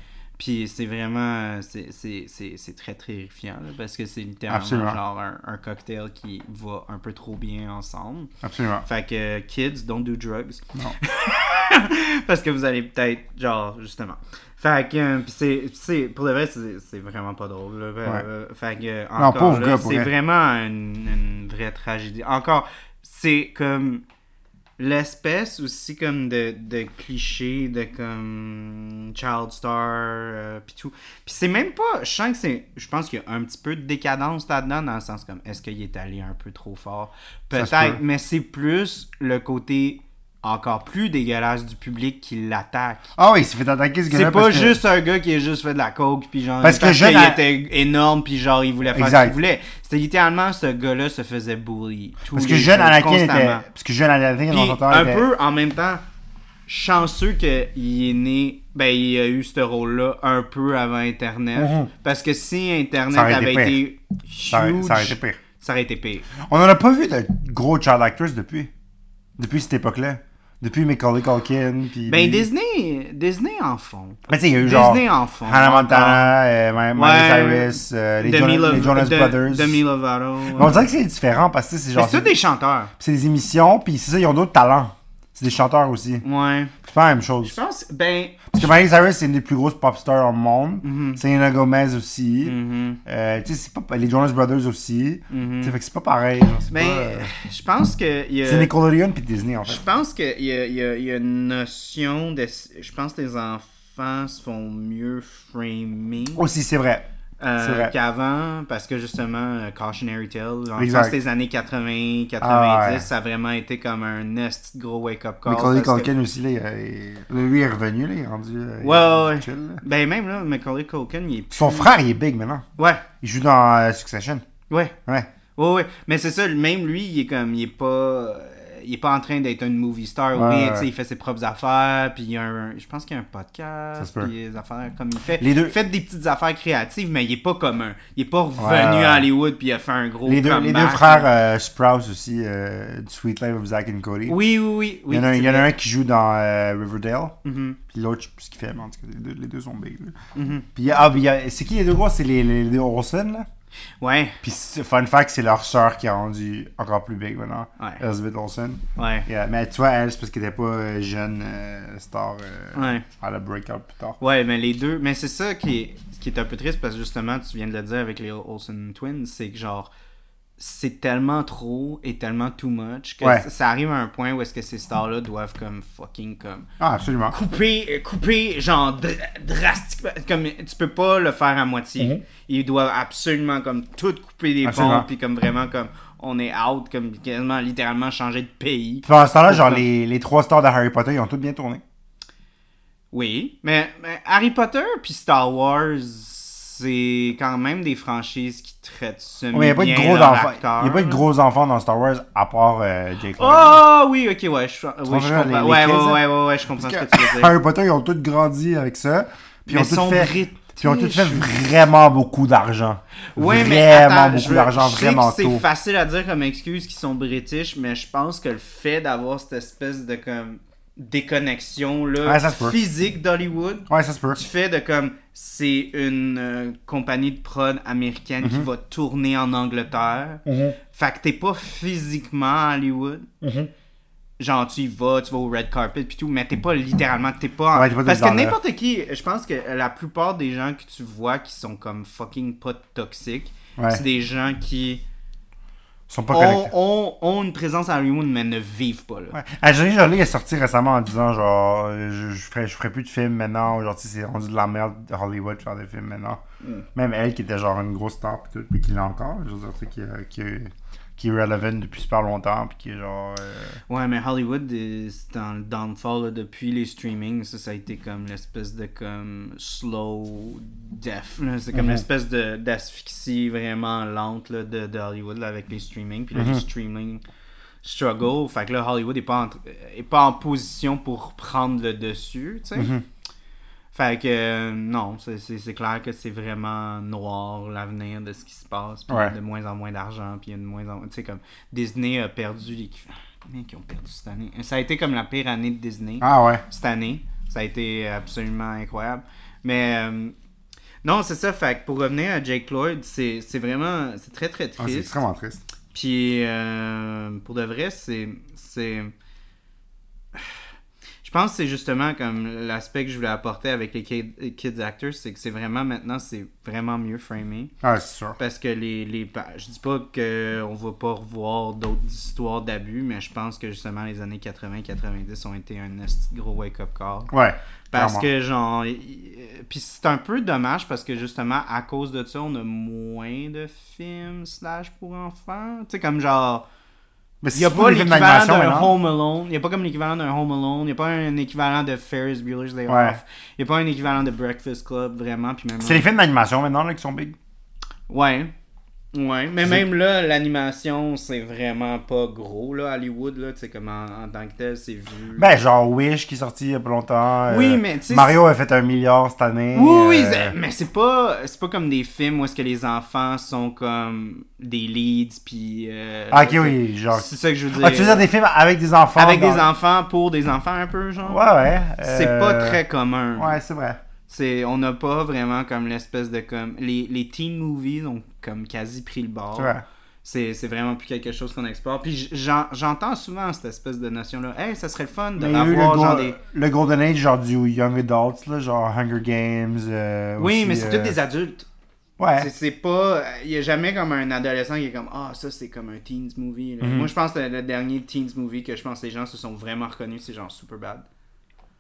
Speaker 1: Puis c'est vraiment, euh, c'est- très terrifiant, là, parce que c'est littéralement
Speaker 2: Absolument.
Speaker 1: genre un, un cocktail qui va un peu trop bien ensemble.
Speaker 2: Absolument.
Speaker 1: Fait que, euh, kids, don't do drugs.
Speaker 2: Non. [LAUGHS]
Speaker 1: parce que vous allez peut-être, genre, justement. Fait que, euh, pis c'est, pour le vrai, c'est vraiment pas drôle. Là. Euh, fait que, encore, c'est
Speaker 2: vrai.
Speaker 1: vraiment une, une vraie tragédie. Encore, c'est comme l'espèce aussi comme de, de cliché de comme child star euh, pis tout puis c'est même pas je sens que c'est je pense qu'il y a un petit peu de décadence là-dedans dans le sens comme est-ce qu'il est allé un peu trop fort? Peut-être
Speaker 2: peut.
Speaker 1: mais c'est plus le côté encore plus dégueulasse du public qui l'attaque
Speaker 2: Ah oui, il s'est fait attaquer ce gars-là.
Speaker 1: c'est pas
Speaker 2: parce que-
Speaker 1: juste un gars qui a juste fait de la coke puis genre
Speaker 2: Parce que
Speaker 1: parce
Speaker 2: jeune
Speaker 1: qu'il
Speaker 2: à-
Speaker 1: était énorme puis genre il voulait faire ce qu'il voulait c'était littéralement ce gars-là se faisait bully
Speaker 2: Parce que jeune Anakin était. Parce que jeune Anakin, temps,
Speaker 1: un
Speaker 2: était-
Speaker 1: peu en même temps, chanceux qu'il est né, ben il a eu ce rôle-là un peu avant Internet.
Speaker 2: Mhm.
Speaker 1: Parce que si Internet
Speaker 2: été
Speaker 1: avait été
Speaker 2: Ça aurait,
Speaker 1: huge,
Speaker 2: ça aurait été pire.
Speaker 1: ça aurait été pire.
Speaker 2: On en a pas vu de gros child actors depuis. Depuis cette époque-là. Depuis Macaulay Culkin. Puis
Speaker 1: Ben Disney, Disney en font.
Speaker 2: Mais tu sais, il y a eu genre.
Speaker 1: Disney en font.
Speaker 2: Hannah. Montana, euh, My- Miley
Speaker 1: Ouais.
Speaker 2: Cyrus, euh, les,
Speaker 1: Demi
Speaker 2: les Jonas
Speaker 1: de-
Speaker 2: Brothers.
Speaker 1: Demi Lovato.
Speaker 2: Mais on dirait que c'est différent parce que c'est genre.
Speaker 1: c'est tous des chanteurs.
Speaker 2: C'est des émissions, puis c'est ça, ils ont d'autres talents. C'est des chanteurs aussi.
Speaker 1: Ouais.
Speaker 2: C'est pas la même chose.
Speaker 1: Je pense, ben.
Speaker 2: Parce que Miley Cyrus, c'est une des plus grosses pop stars au monde.
Speaker 1: Mhm.
Speaker 2: Selena Gomez aussi.
Speaker 1: mhm,
Speaker 2: Euh, tu sais, c'est pas. Les Jonas Brothers aussi.
Speaker 1: mhm.
Speaker 2: Fait que c'est pas pareil.
Speaker 1: Ben,
Speaker 2: pas, euh,
Speaker 1: je pense que. y a-
Speaker 2: C'est Nickelodeon puis Disney en
Speaker 1: Je
Speaker 2: fait.
Speaker 1: pense qu'il y a, y, a, y a une notion de. Je pense que les enfants se font mieux framing
Speaker 2: Aussi, c'est vrai.
Speaker 1: Euh,
Speaker 2: c'est vrai.
Speaker 1: qu'avant parce que justement, euh, Cautionary Tale, en
Speaker 2: Exact.
Speaker 1: France, les années 80, 90,
Speaker 2: Ah ouais.
Speaker 1: ça a vraiment été comme un esti de gros wake-up call.
Speaker 2: Macaulay
Speaker 1: que-
Speaker 2: Culkin aussi, là, là, lui est revenu, là, il est rendu. euh,
Speaker 1: Ouais, ouais,
Speaker 2: chill, là.
Speaker 1: Ben, même là, Macaulay Culkin, il est. plus-
Speaker 2: Son frère, il est big maintenant.
Speaker 1: Ouais,
Speaker 2: Il joue dans euh, Succession.
Speaker 1: ouais.
Speaker 2: Ouais.
Speaker 1: Ouais, ouais. Mais c'est ça, même lui, il est comme. Il est pas. Il est pas en train d'être une movie star.
Speaker 2: Ouais,
Speaker 1: oui,
Speaker 2: ouais.
Speaker 1: il fait ses propres affaires. Puis il y a un. Je pense qu'il y a un podcast. Puis des affaires comme il fait.
Speaker 2: Les deux-
Speaker 1: Il fait des petites affaires créatives, mais il est pas comme un. Il est pas revenu
Speaker 2: Ouais,
Speaker 1: à Hollywood. Puis il a fait un gros.
Speaker 2: Les deux, les deux frères euh, Sprouse aussi, euh, du Sweet Life of Zack and Cody.
Speaker 1: Oui, oui, oui. oui
Speaker 2: il y en a, y en a un qui joue dans euh, Riverdale.
Speaker 1: Mhm,
Speaker 2: Puis l'autre, je sais plus ce qu'il fait, mais en tout cas, les deux, les deux sont big.
Speaker 1: mhm.
Speaker 2: Puis, ah, c'est qui les deux gros? C'est les, les, les deux Olsen, là?
Speaker 1: Ouais,
Speaker 2: Puis, c'est- fun fact, c'est leur sœur qui a rendu encore plus big maintenant.
Speaker 1: Ouais.
Speaker 2: Elizabeth Olsen.
Speaker 1: ouais.
Speaker 2: Yeah, Mais tu vois, elle, c'est parce qu'elle était pas euh, jeune euh, star. Euh,
Speaker 1: Ouais.
Speaker 2: Elle a breakout plus tard.
Speaker 1: Ouais, mais les deux. Mais c'est ça qui est, qui est un peu triste parce que justement, tu viens de le dire avec les Olsen Twins, c'est que genre, c'est tellement trop et tellement too much que
Speaker 2: Ouais.
Speaker 1: ça, ça arrive à un point où est-ce que ces stars-là doivent comme fucking comme
Speaker 2: Ah, absolument.
Speaker 1: couper, euh, couper genre dr- drastiquement. Comme tu peux pas le faire à moitié.
Speaker 2: Mhm.
Speaker 1: Ils doivent absolument comme tout couper des ponts puis comme vraiment comme on est out, comme quasiment littéralement changer de pays.
Speaker 2: Pendant ce temps-là, genre,
Speaker 1: comme-
Speaker 2: les, les trois stars de Harry Potter, ils ont tous bien tourné.
Speaker 1: Oui, mais, mais Harry Potter puis Star Wars, c'est quand même des franchises qui semi
Speaker 2: il n'y a pas de gros enfants. Il y a pas de gros enfants dans Star Wars à part euh, Jake.
Speaker 1: Oh oui, ok, ouais, je, oui, je
Speaker 2: comprends, les- les
Speaker 1: ouais,
Speaker 2: kids,
Speaker 1: ouais,
Speaker 2: hein?
Speaker 1: ouais, ouais, ouais, je comprends ce que tu veux dire. [LAUGHS]
Speaker 2: Harry Potter, ils ont tous grandi avec ça. Puis ils ont tous fait. Puis ils ont tous fait vraiment beaucoup d'argent.
Speaker 1: Ouais, mais
Speaker 2: vraiment
Speaker 1: attends,
Speaker 2: beaucoup d'argent, vraiment
Speaker 1: C'est facile à dire comme excuse qu'ils sont british, mais je pense que le fait d'avoir cette espèce de comme déconnexion là
Speaker 2: Ouais,
Speaker 1: physique d'Hollywood,
Speaker 2: Ouais, ça se peut.
Speaker 1: du fait de comme c'est une euh, compagnie de prod américaine
Speaker 2: Mhm.
Speaker 1: qui va tourner en Angleterre. Fait que t'es pas physiquement à Hollywood.
Speaker 2: Mhm.
Speaker 1: Genre tu y vas, tu vas au red carpet puis tout, mais t'es pas littéralement, t'es pas. en-
Speaker 2: Ouais, pas
Speaker 1: Parce que n'importe qui, je pense que la plupart des gens que tu vois qui sont comme fucking pas toxiques, c'est des gens qui
Speaker 2: sont pas
Speaker 1: ont, ont, ont une présence à Hollywood mais ne vivent pas là.
Speaker 2: Ouais. Angelina Jolie est sortie récemment en disant genre je, je ferai je ferai plus de films maintenant sais c'est rendu de la merde de Hollywood de faire des films maintenant. Même elle qui était genre une grosse star, pis tout, puis qui l'a encore. Je veux dire, tu sais, qui, qui, qui est relevant depuis super longtemps, puis qui est genre. euh,
Speaker 1: Ouais, mais Hollywood, c'est dans le downfall là, depuis les streamings. Ça, ça a été comme l'espèce de comme slow death. C'est comme
Speaker 2: Mhm.
Speaker 1: l'espèce de- d'asphyxie vraiment lente là, de, de Hollywood là, avec les streamings. Puis là, les
Speaker 2: Mhm.
Speaker 1: streaming struggle. Fait que là, Hollywood est pas en, est pas en position pour prendre le dessus, tu sais.
Speaker 2: Mhm.
Speaker 1: Fait que euh, non, c'est- clair que c'est vraiment noir l'avenir de ce qui se passe. Puis il y a de moins en moins d'argent. Puis il y a de moins en moins. Tu sais, comme Disney a perdu les. Combien qu'ils ont perdu cette année Ça a été comme la pire année de Disney
Speaker 2: Ah ouais.
Speaker 1: cette année. Ça a été absolument incroyable. Mais euh, non, c'est ça. Fait que pour revenir à Jake Lloyd, c'est vraiment. C'est très très
Speaker 2: Ah, c'est
Speaker 1: triste.
Speaker 2: extrêmement triste.
Speaker 1: Puis euh, pour de vrai, c'est. c'est Je pense que c'est justement comme l'aspect que je voulais apporter avec les kid- les kids actors, c'est que c'est vraiment maintenant, c'est vraiment mieux framé.
Speaker 2: Ah, c'est sûr.
Speaker 1: Parce que les. les je dis pas qu'on va pas revoir d'autres histoires d'abus, mais je pense que justement les années 80-90 ont été un gros wake-up call.
Speaker 2: Ouais.
Speaker 1: Parce
Speaker 2: clairement.
Speaker 1: que, genre. y- Puis c'est un peu dommage parce que, justement, à cause de ça, on a moins de films slash pour enfants. Tu sais, comme genre.
Speaker 2: Mais
Speaker 1: Il n'y a pas l'équivalent d'un. Home Alone. Il n'y a pas comme l'équivalent d'un Home Alone. Il n'y a pas un équivalent de Ferris Bueller's Day
Speaker 2: Ouais.
Speaker 1: Off. Il n'y a pas un équivalent de Breakfast Club, vraiment. Puis même
Speaker 2: C'est les films d'animation maintenant là, qui sont big.
Speaker 1: Ouais. Ouais, mais même là, l'animation, c'est vraiment pas gros, là, Hollywood, là, tu sais, comme en, en tant que tel, c'est vu.
Speaker 2: Ben, genre Wish qui est sorti il y a pas longtemps. euh,
Speaker 1: Oui, mais tu sais,
Speaker 2: Mario a fait un milliard cette année.
Speaker 1: Oui, oui,
Speaker 2: euh,
Speaker 1: mais c'est pas, c'est pas comme des films où est-ce que les enfants sont comme des leads, puis... euh,
Speaker 2: Ah, ok, oui, genre.
Speaker 1: C'est ça que je veux dire.
Speaker 2: Ah, tu veux dire des films avec des enfants
Speaker 1: Avec
Speaker 2: dans-
Speaker 1: des enfants, pour des enfants, un peu, genre?
Speaker 2: Ouais, ouais.
Speaker 1: C'est
Speaker 2: euh,
Speaker 1: pas très commun.
Speaker 2: Ouais, c'est vrai.
Speaker 1: C'est, on n'a pas vraiment comme l'espèce de comme... Les, les teen movies ont comme quasi pris le bord.
Speaker 2: C'est vrai.
Speaker 1: C'est, c'est vraiment plus quelque chose qu'on explore. Puis j'en- j'entends souvent cette espèce de notion-là. Hey, ça serait le fun
Speaker 2: Mais il y a eu le,
Speaker 1: d'avoir genre
Speaker 2: go-
Speaker 1: des...
Speaker 2: le Golden Age, genre du Young Adults, là, genre Hunger Games. euh,
Speaker 1: Oui,
Speaker 2: aussi,
Speaker 1: mais c'est
Speaker 2: euh,
Speaker 1: tous des adultes.
Speaker 2: Ouais.
Speaker 1: c'est pas. Il y a jamais comme un adolescent qui est comme Ah, ça c'est comme un teens movie. là.
Speaker 2: Mhm.
Speaker 1: Moi je pense que le dernier teens movie que je pense que les gens se sont vraiment reconnus, c'est genre Superbad.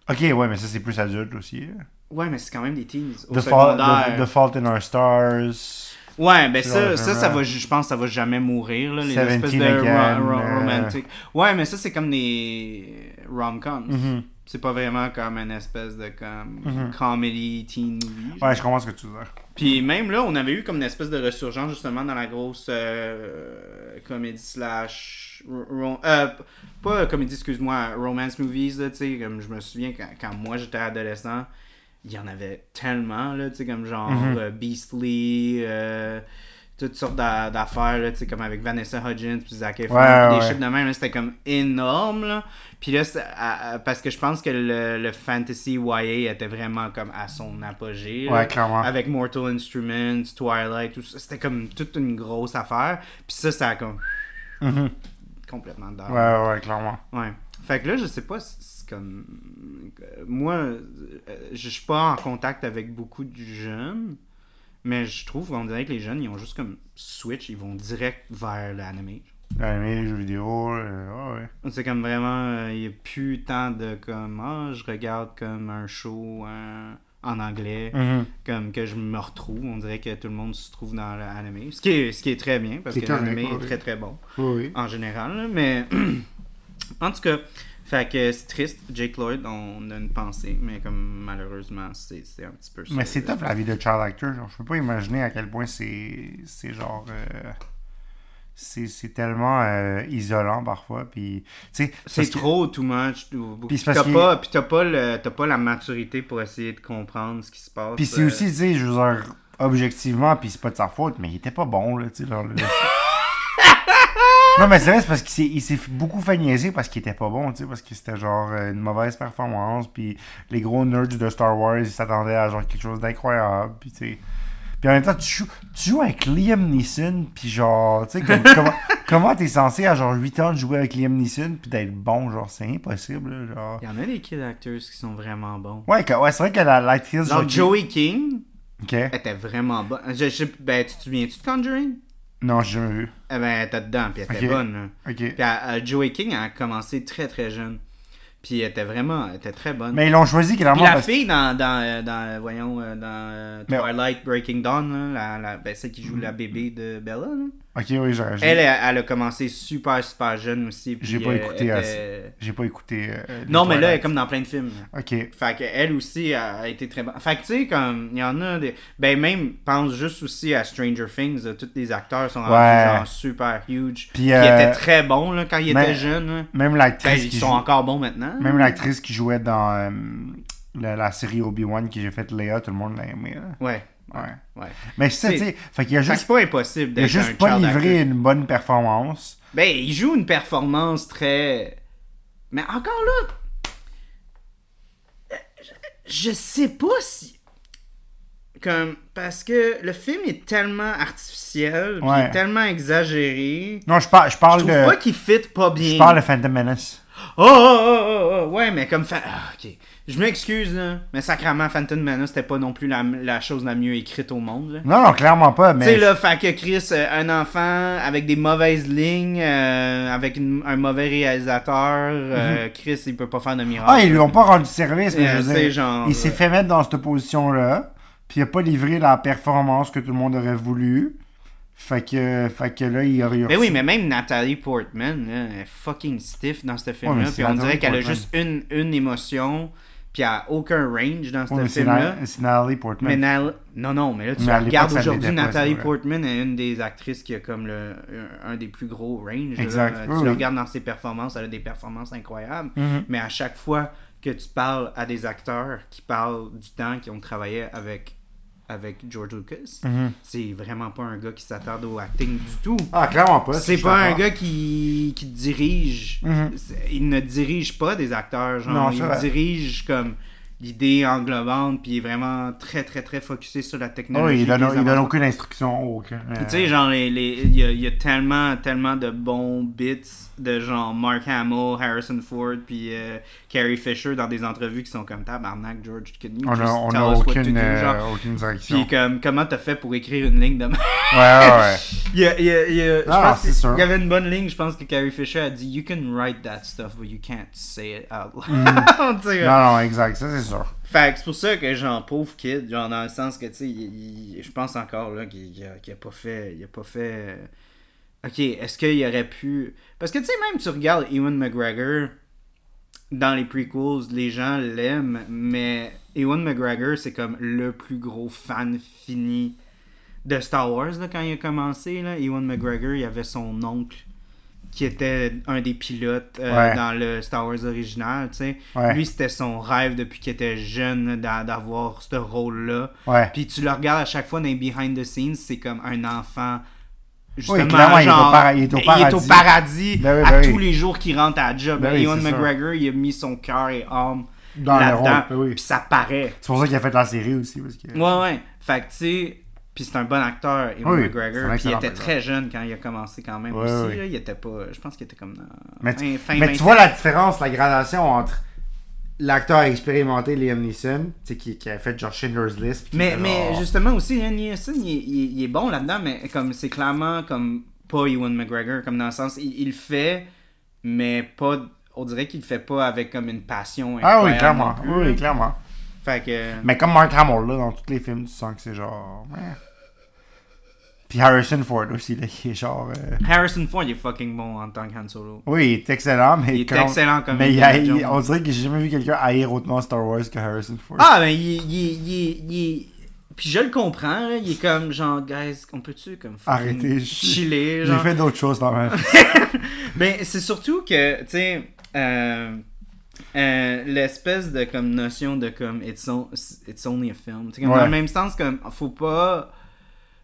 Speaker 2: Ok, ouais, mais ça, c'est plus adulte aussi. là.
Speaker 1: Ouais, mais c'est quand même des teens. Au
Speaker 2: The, Fall,
Speaker 1: secondaire.
Speaker 2: The, The Fault in Our Stars.
Speaker 1: Ouais, ben ça, ça, ça va, je pense que ça va jamais mourir, là, les espèces de
Speaker 2: again,
Speaker 1: ro- ro-
Speaker 2: euh.
Speaker 1: romantic. Ouais, mais ça, c'est comme des rom-coms.
Speaker 2: Mhm.
Speaker 1: C'est pas vraiment comme une espèce de comme
Speaker 2: Mhm.
Speaker 1: comedy teen movie. genre.
Speaker 2: Ouais, je comprends ce que tu veux dire.
Speaker 1: Puis même là, on avait eu comme une espèce de ressurgence justement dans la grosse euh, comédie slash... euh, pas comédie, excuse-moi, romance movies, tu sais, comme je me souviens quand, quand moi j'étais adolescent, il y en avait tellement, là, tu sais, comme genre
Speaker 2: Mhm.
Speaker 1: euh, Beastly, euh, toutes sortes d'a- d'affaires, là, tu sais, comme avec Vanessa Hudgens, puis Zac Efron,
Speaker 2: Ouais,
Speaker 1: puis des
Speaker 2: ouais.
Speaker 1: de même, c'était comme énorme, là. Puis là, à- à- parce que je pense que le, le fantasy YA était vraiment comme à son apogée, là
Speaker 2: Ouais, clairement.
Speaker 1: avec Mortal Instruments, Twilight, tout ça. C'était comme toute une grosse affaire. Puis ça, ça a comme
Speaker 2: Mhm.
Speaker 1: complètement down.
Speaker 2: Ouais, ouais, clairement.
Speaker 1: Ouais. Fait que là, je sais pas, si comme. euh, Moi, euh, je suis pas en contact avec beaucoup de jeunes, mais je trouve qu'on dirait que les jeunes, ils ont juste comme switch, ils vont direct vers l'anime.
Speaker 2: Anime, les jeux vidéo, euh, ouais, ouais.
Speaker 1: C'est comme vraiment, il n'y a plus tant de comme, ah, je regarde comme un show euh, en anglais,
Speaker 2: Mhm.
Speaker 1: comme que je me retrouve. On dirait que tout le monde se trouve dans l'anime. Ce qui est, ce qui est très bien, parce que l'anime est très très bon
Speaker 2: Oui,
Speaker 1: en général. mais [CLEARS THROAT] en tout cas, fait que c'est triste. Jake Lloyd, on a une pensée, mais comme malheureusement, c'est un petit peu ça.
Speaker 2: Mais c'est top la vie de child actor. Genre, je peux pas imaginer à quel point c'est c'est genre. euh, c'est tellement euh, isolant parfois. Puis,
Speaker 1: C'est
Speaker 2: parce que-
Speaker 1: trop too much.
Speaker 2: Puis
Speaker 1: t'as pas, puis t'as pas, le- pas la maturité pour essayer de comprendre ce qui se passe.
Speaker 2: Puis c'est
Speaker 1: euh,
Speaker 2: aussi, tu sais, je veux dire, objectivement, puis c'est pas de sa faute, mais il était pas bon, là, tu sais. [LAUGHS] non, mais c'est vrai, c'est parce qu'il s'est- beaucoup fait niaiser parce qu'il était pas bon, tu sais, parce que c'était genre euh, une mauvaise performance, puis les gros nerds de Star Wars, ils s'attendaient à genre quelque chose d'incroyable, puis tu sais. Puis en même temps, tu joues, tu joues avec Liam Neeson, puis genre, tu sais, comme- comment [LAUGHS] comment t'es censé à genre 8 ans de jouer avec Liam Neeson, puis d'être bon, genre, c'est impossible, là, genre.
Speaker 1: Il y en a des kid actors qui sont vraiment bons.
Speaker 2: Ouais, que- ouais c'est vrai que la l'actrice.
Speaker 1: Genre Joey King
Speaker 2: Ok.
Speaker 1: était vraiment bonne. Je, je- ben, tu te souviens-tu de Conjuring?
Speaker 2: Non, j'ai jamais vu.
Speaker 1: Eh ben, elle était dedans, puis elle était bonne. là.
Speaker 2: Ok.
Speaker 1: Puis elle- elle- Joey King a commencé très très jeune. Puis elle était vraiment, elle était très bonne.
Speaker 2: Mais ils l'ont choisi
Speaker 1: Puis
Speaker 2: clairement
Speaker 1: la
Speaker 2: parce
Speaker 1: fille dans, dans, euh, dans euh, voyons, euh, dans euh, Twilight Breaking Dawn, là, la, la, ben, celle qui joue la bébé de Bella, là.
Speaker 2: Ok, oui, j'ai
Speaker 1: elle, elle, elle a commencé super, super jeune aussi. puis,
Speaker 2: J'ai pas
Speaker 1: euh,
Speaker 2: écouté J'ai pas écouté. euh,
Speaker 1: Non, mais là, elle est comme dans plein de films.
Speaker 2: Ok.
Speaker 1: Fait que elle aussi a, été très bonne. Fait que tu sais, comme, il y en a des. Ben, même, pense juste aussi à Stranger Things, là, tous les acteurs sont rendus
Speaker 2: Ouais.
Speaker 1: genre super huge.
Speaker 2: Puis,
Speaker 1: Puis
Speaker 2: euh,
Speaker 1: ils étaient très bons, là, quand ils étaient jeunes.
Speaker 2: Même
Speaker 1: Ben,
Speaker 2: l'actrice
Speaker 1: ils
Speaker 2: qui
Speaker 1: sont
Speaker 2: joue-
Speaker 1: encore bons maintenant.
Speaker 2: Même l'actrice qui jouait dans euh, la, la série Obi-Wan que j'ai faite Léa, tout le monde l'a aimé. là.
Speaker 1: Ouais.
Speaker 2: Ouais.
Speaker 1: Ouais.
Speaker 2: Mais c'est tu sais, fait qu'il a
Speaker 1: Fait que
Speaker 2: juste,
Speaker 1: pas impossible
Speaker 2: il a
Speaker 1: d'être
Speaker 2: juste
Speaker 1: un
Speaker 2: pas livré une bonne performance.
Speaker 1: Ben, il joue une performance très. Mais encore là. euh, Je je sais pas si. Comme. Parce que le film est tellement artificiel, puis il
Speaker 2: Ouais.
Speaker 1: est tellement exagéré.
Speaker 2: Non, je parle, je
Speaker 1: Je
Speaker 2: parle
Speaker 1: trouve
Speaker 2: de.
Speaker 1: pas qu'il fit pas bien.
Speaker 2: Je parle de Phantom Menace.
Speaker 1: Oh, oh, oh, oh, oh, ouais, mais comme. fa- Ah, ok. Je m'excuse, là. Mais sacrément, Phantom Menace, c'était pas non plus la, la chose la mieux écrite au monde, là.
Speaker 2: Non, non, clairement pas, mais.
Speaker 1: Tu sais, là, fait que Chris, euh, un enfant avec des mauvaises lignes, euh, avec une- un mauvais réalisateur, euh, Chris, il peut pas faire de miracle.
Speaker 2: Mhm. Ah, ils lui ont pas rendu service, mais je veux dire,
Speaker 1: genre,
Speaker 2: il s'est fait mettre dans cette position-là, puis il a pas livré la performance que tout le monde aurait voulu. Fait que, fait que là, il aurait
Speaker 1: Mais oui, mais même Nathalie Portman, là, elle est fucking stiff dans ce film-là. puis on dirait qu'elle a juste une, une émotion, puis a aucun range dans ce film-là.
Speaker 2: C'est Natalie Portman.
Speaker 1: Mais Nal- Non, non, mais là, tu
Speaker 2: Mais
Speaker 1: regardes aujourd'hui,
Speaker 2: vrai.
Speaker 1: Portman est une des actrices qui a comme le, un, des plus gros range. là.
Speaker 2: Exact,
Speaker 1: Euh,
Speaker 2: oui,
Speaker 1: tu
Speaker 2: oui.
Speaker 1: le regardes dans ses performances, elle a des performances incroyables.
Speaker 2: Mhm.
Speaker 1: Mais à chaque fois que tu parles à des acteurs qui parlent du temps qu'ils ont travaillé avec, avec George Lucas,
Speaker 2: Mhm.
Speaker 1: c'est vraiment pas un gars qui s'attarde au acting du tout.
Speaker 2: Ah, clairement pas.
Speaker 1: C'est pas un gars qui, qui dirige.
Speaker 2: Mhm.
Speaker 1: Il ne dirige pas des acteurs. Genre,
Speaker 2: Non,
Speaker 1: il dirige comme l'idée englobante, puis il est vraiment très, très, très focusé sur la technologie.
Speaker 2: oui, il donne, il donne aucune instruction. Aucun, euh,
Speaker 1: Tu sais, genre, les, les, il, y a, il y a tellement, tellement de bons bits de genre Mark Hamill, Harrison Ford, puis euh, Carrie Fisher dans des entrevues qui sont comme tabarnak, George, can you
Speaker 2: on
Speaker 1: just
Speaker 2: a, on
Speaker 1: tell
Speaker 2: a
Speaker 1: us what to
Speaker 2: aucune,
Speaker 1: do,
Speaker 2: euh,
Speaker 1: genre.
Speaker 2: aucune direction.
Speaker 1: Puis comme, comment t'as fait pour écrire une ligne de même?
Speaker 2: Ouais, ouais, ouais. [LAUGHS]
Speaker 1: Il y a- il y a- il y a- je
Speaker 2: Ah,
Speaker 1: pense qu'il- y avait une bonne ligne, je pense que Carrie Fisher a dit You can write that stuff, but you can't say it out loud.
Speaker 2: Mm. [LAUGHS] Non, non, exact, ça c'est
Speaker 1: Fait que c'est pour ça que genre pauvre kid, genre dans le sens que tu sais, je pense encore là qu'il qu'il a, qu'il a pas fait, il a pas fait. Ok, est-ce qu'il aurait pu Parce que tu sais même tu regardes Ewan McGregor dans les prequels, les gens l'aiment, mais Ewan McGregor c'est comme le plus gros fan fini de Star Wars là, quand il a commencé là. Ewan McGregor, il avait son oncle qui était un des pilotes euh,
Speaker 2: Ouais.
Speaker 1: dans le Star Wars original, tu sais.
Speaker 2: Ouais.
Speaker 1: Lui, c'était son rêve depuis qu'il était jeune d'a- d'avoir ce rôle-là.
Speaker 2: Ouais.
Speaker 1: Puis tu le regardes à chaque fois dans les behind the scenes, c'est comme un enfant. Justement,
Speaker 2: clairement, il est au
Speaker 1: genre,
Speaker 2: il est au
Speaker 1: il est
Speaker 2: paradis.
Speaker 1: au paradis
Speaker 2: Ben oui,
Speaker 1: à
Speaker 2: ben oui.
Speaker 1: tous les jours qu'il rentre à la job.
Speaker 2: Ben oui,
Speaker 1: Ewan. McGregor, il a mis son cœur et âme
Speaker 2: Dans le rôle, ben oui.
Speaker 1: Puis ça paraît.
Speaker 2: C'est pour ça qu'il a fait la série aussi. Parce que...
Speaker 1: Ouais, ouais. Fait que tu sais. Puis c'est un bon acteur, Ewan
Speaker 2: Oui,
Speaker 1: McGregor. Puis il était très jeune quand il a commencé quand même aussi. là. il était pas. Je pense qu'il était comme dans.
Speaker 2: Mais,
Speaker 1: fin,
Speaker 2: tu-
Speaker 1: fin
Speaker 2: mais tu
Speaker 1: 20.
Speaker 2: vois la différence, la gradation entre l'acteur expérimenté Liam Neeson, qui, qui a fait genre Schindler's List.
Speaker 1: Mais, mais
Speaker 2: genre-
Speaker 1: justement aussi, Liam Neeson, il, est- il est- il est bon là-dedans, mais comme c'est clairement comme pas Ewan McGregor, comme dans le sens, il, fait, mais pas. On dirait qu'il le fait pas avec comme une passion.
Speaker 2: Ah oui, clairement.
Speaker 1: plus,
Speaker 2: Oui, clairement.
Speaker 1: Fait que.
Speaker 2: Mais comme Mark Hamill, là, dans tous les films, tu sens que c'est genre. Puis Harrison Ford aussi, là, qui est genre. euh,
Speaker 1: Harrison Ford, il est fucking bon en tant que Han Solo.
Speaker 2: Oui, il est excellent, mais.
Speaker 1: Il est
Speaker 2: quand-
Speaker 1: excellent comme
Speaker 2: Mais il a- il- on dirait que j'ai jamais vu quelqu'un haïr autant Star Wars que Harrison Ford.
Speaker 1: Ah, ben, il, il, il, Puis je le comprends, là, il est comme genre, guys, on peut-tu comme
Speaker 2: je-
Speaker 1: chiller,
Speaker 2: J'ai
Speaker 1: genre?
Speaker 2: fait d'autres choses dans ma vie. [LAUGHS]
Speaker 1: Ben, c'est surtout que, tu sais, euh, euh, l'espèce de comme notion de comme it's, on- it's only a film. Comme
Speaker 2: Ouais.
Speaker 1: Dans le même sens, comme faut pas.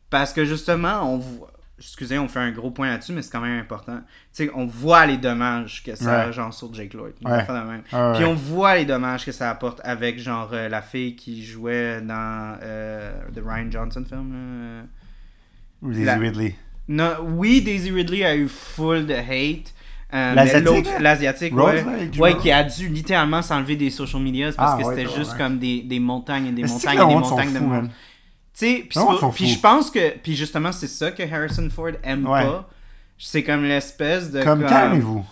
Speaker 1: Parce que justement, on voit. Excusez, on fait un gros point là-dessus, mais c'est quand même important. Tu sais, on voit les dommages que ça a,
Speaker 2: Ouais.
Speaker 1: genre, sur Jake Lloyd.
Speaker 2: Ouais.
Speaker 1: Même.
Speaker 2: Ah
Speaker 1: Puis on voit les dommages que ça apporte avec, genre, euh, la fille qui jouait dans euh, The Ryan Johnson film. euh,
Speaker 2: Ou Daisy
Speaker 1: La-
Speaker 2: Ridley.
Speaker 1: non, oui, Daisy Ridley a eu full de hate. Euh,
Speaker 2: L'Asiatique?
Speaker 1: L'asiatique, ouais. qui a dû littéralement s'enlever des social medias parce
Speaker 2: Ah,
Speaker 1: que
Speaker 2: ouais,
Speaker 1: c'était
Speaker 2: ouais,
Speaker 1: juste comme des, des montagnes et des montagnes et des montagnes de monde.
Speaker 2: Man?
Speaker 1: Tu sais, puis je pense que, puis justement, c'est ça que Harrison Ford aime
Speaker 2: Ouais.
Speaker 1: pas. C'est comme l'espèce de.
Speaker 2: Comme calmez-vous.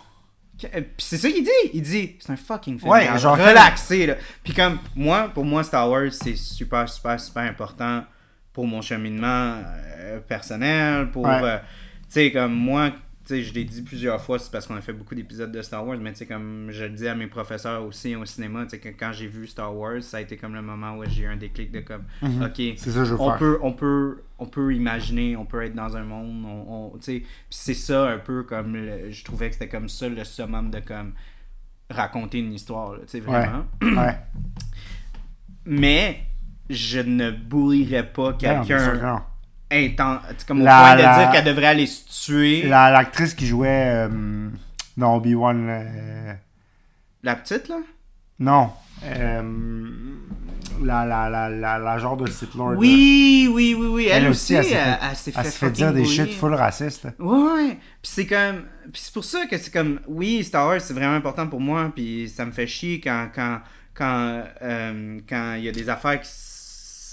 Speaker 1: Puis c'est ça qu'il dit. Il dit, c'est un fucking film.
Speaker 2: Ouais,
Speaker 1: genre, relaxé, là. Puis comme, moi, pour moi, Star Wars, c'est super, super, super important pour mon cheminement euh, personnel, pour...
Speaker 2: Ouais.
Speaker 1: euh, tu sais, comme moi, sais, je l'ai dit plusieurs fois, c'est parce qu'on a fait beaucoup d'épisodes de Star Wars, mais tu sais, comme je le dis à mes professeurs aussi au cinéma, tu sais, que quand j'ai vu Star Wars, ça a été comme le moment où j'ai eu un déclic de comme, ok,
Speaker 2: C'est ça je
Speaker 1: on
Speaker 2: faire.
Speaker 1: peut, on peut, on peut imaginer, on peut être dans un monde, on, on- tu sais, puis c'est ça un peu comme, le- je trouvais que c'était comme ça le summum de comme raconter une histoire, tu sais, vraiment.
Speaker 2: Ouais. [CLEARS THROAT]
Speaker 1: Mais je ne bourrirais pas
Speaker 2: que
Speaker 1: quelqu'un
Speaker 2: non.
Speaker 1: inten- tu sais, comme au
Speaker 2: La-
Speaker 1: point de
Speaker 2: la-
Speaker 1: dire qu'elle devrait aller se tuer.
Speaker 2: La- L'actrice qui jouait euh, dans Obi-Wan. euh,
Speaker 1: La petite, là?
Speaker 2: non. euh, la, la, la, la, la genre de Sith Lord. là.
Speaker 1: Oui, oui, oui, oui. Elle,
Speaker 2: Elle
Speaker 1: aussi,
Speaker 2: aussi, elle s'est
Speaker 1: elle,
Speaker 2: fait-
Speaker 1: s'est fait,
Speaker 2: fait
Speaker 1: fucking
Speaker 2: dire des shit full racistes.
Speaker 1: Ouais, ouais. Puis c'est comme. Puis c'est pour ça que c'est comme. Oui, Star Wars, c'est vraiment important pour moi. Puis ça me fait chier quand. quand quand euh, quand il y a des affaires qui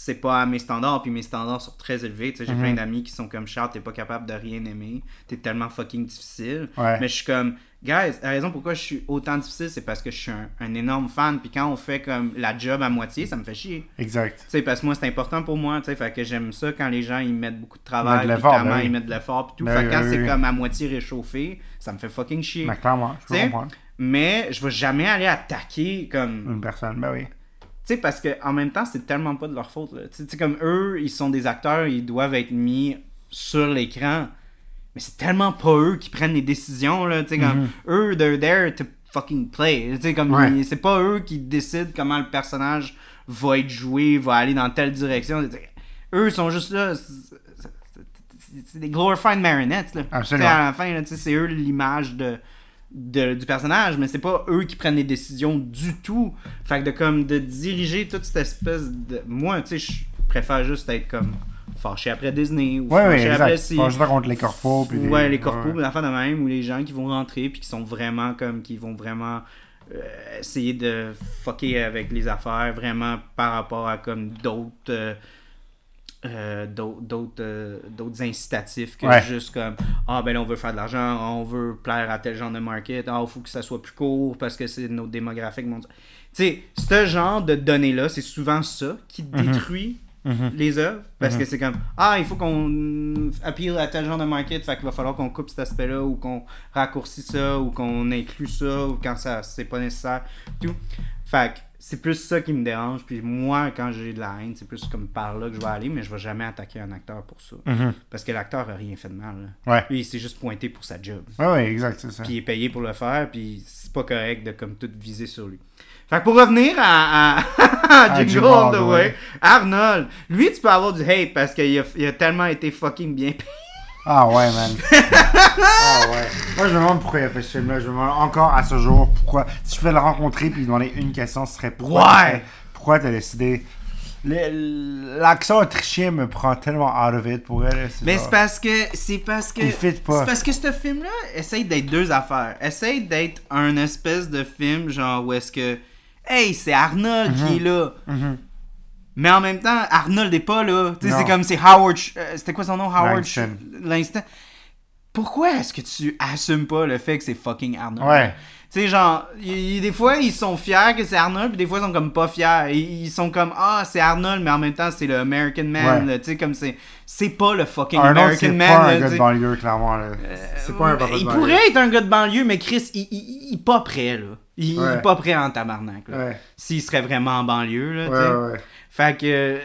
Speaker 1: c'est pas à mes standards puis mes standards sont très élevés j'ai
Speaker 2: Mhm.
Speaker 1: plein d'amis qui sont comme Charles t'es pas capable de rien aimer t'es tellement fucking difficile
Speaker 2: Ouais.
Speaker 1: mais je suis comme guys la raison pourquoi je suis autant difficile c'est parce que je suis un, un énorme fan puis quand on fait comme la job à moitié ça me fait chier
Speaker 2: Exact.
Speaker 1: tu sais, parce que moi, c'est important pour moi, tu sais, fait que j'aime ça quand les gens, ils mettent beaucoup de travail,
Speaker 2: ben oui.
Speaker 1: ils mettent de l'effort, puis tout.
Speaker 2: Ben
Speaker 1: fait que
Speaker 2: oui,
Speaker 1: quand
Speaker 2: oui,
Speaker 1: c'est comme à moitié réchauffé, ça me fait fucking chier.
Speaker 2: Mais clairement, je.
Speaker 1: Mais je vais jamais aller attaquer comme...
Speaker 2: Une personne, ben oui.
Speaker 1: Tu sais, parce que en même temps, c'est tellement pas de leur faute. Tu sais, comme eux, ils sont des acteurs, ils doivent être mis sur l'écran, mais c'est tellement pas eux qui prennent les décisions, là. Tu sais, comme... Eux, they're there to fucking play. Tu sais, comme...
Speaker 2: Mhm. Ouais.
Speaker 1: C'est pas eux qui décident comment le personnage va être joué, va aller dans telle direction. Tu sais, Eux sont juste là. c'est- des glorified marionnettes. Là.
Speaker 2: Absolument.
Speaker 1: À la fin, là, tu sais, c'est eux l'image de, de- du personnage, mais c'est pas eux qui prennent les décisions du tout. Fait que de, comme, de diriger toute cette espèce de. Moi, tu sais, je préfère juste être comme fâché après Disney ou
Speaker 2: Ouais, ouais,
Speaker 1: fâché après
Speaker 2: exact.
Speaker 1: si.
Speaker 2: Contre les corpos. Puis
Speaker 1: Ouais,
Speaker 2: des-
Speaker 1: les corpos,
Speaker 2: ouais.
Speaker 1: affaires de même, ou les gens qui vont rentrer puis qui sont vraiment comme, qui vont vraiment euh, essayer de fucker avec les affaires, vraiment par rapport à comme d'autres. euh, euh, d'autres euh, d'autres incitatifs que
Speaker 2: Ouais.
Speaker 1: juste comme ah ben là on veut faire de l'argent on veut plaire à tel genre de market ah il faut que ça soit plus court parce que c'est notre démographique mon- tu sais ce genre de données là c'est souvent ça qui détruit
Speaker 2: Mhm.
Speaker 1: les œuvres parce que c'est comme ah il faut qu'on appeal à tel genre de market fait qu'il va falloir qu'on coupe cet aspect là ou qu'on raccourcit ça ou qu'on inclut ça ou quand ça c'est pas nécessaire tout fait que c'est plus ça qui me dérange puis moi quand j'ai de la haine c'est plus comme par là que je vais aller mais je vais jamais attaquer un acteur pour ça
Speaker 2: Mhm.
Speaker 1: parce que l'acteur a rien fait de mal là.
Speaker 2: Ouais.
Speaker 1: lui il s'est juste pointé pour sa job
Speaker 2: Ouais, ouais, exact, c'est ça.
Speaker 1: puis il est payé pour le faire, puis c'est pas correct de comme tout viser sur lui. Fait que pour revenir à, à, [LAUGHS] à Jingle All the Way,
Speaker 2: Way.
Speaker 1: Arnold, lui tu peux avoir du hate parce qu'il a, il a tellement été fucking bien payé.
Speaker 2: Ah ouais, man. [LAUGHS] ah ouais. Moi, je me demande pourquoi il a fait ce film-là. Je me demande encore à ce jour pourquoi. Si je pouvais le rencontrer puis lui demander une question, ce serait pourquoi.
Speaker 1: Ouais.
Speaker 2: Pourquoi t'as décidé. Le- L'accent autrichien me prend tellement out of it pour elle.
Speaker 1: Mais c'est parce que c'est parce que
Speaker 2: Il fit pas.
Speaker 1: c'est parce que ce film là essaye d'être deux affaires. Essaye d'être un espèce de film genre où est-ce que hey, c'est Arnold qui est là.
Speaker 2: Mhm.
Speaker 1: Mais en même temps, Arnold est pas là. Tu sais,
Speaker 2: Non.
Speaker 1: c'est comme c'est Howard. Euh, C'était quoi son nom? Howard
Speaker 2: Langston.
Speaker 1: Pourquoi est-ce que tu assumes pas le fait que c'est fucking Arnold?
Speaker 2: Ouais.
Speaker 1: Tu sais, genre, y- y- des fois ils sont fiers que c'est Arnold, puis des fois ils sont comme pas fiers. Ils, ils sont comme ah, c'est Arnold, mais en même temps c'est le American Man.
Speaker 2: Ouais.
Speaker 1: Tu sais, comme c'est. C'est pas le fucking
Speaker 2: Arnold,
Speaker 1: American
Speaker 2: c'est
Speaker 1: Man.
Speaker 2: pas un
Speaker 1: là,
Speaker 2: gars
Speaker 1: tu
Speaker 2: de banlieue, clairement. C'est pas un papa
Speaker 1: Il pourrait être un gars de banlieue, mais Chris, il, il, il est pas prêt, là. Il, est pas prêt en tabarnak, là.
Speaker 2: Ouais.
Speaker 1: S'il serait vraiment en banlieue, là, tu sais. Fait que. euh,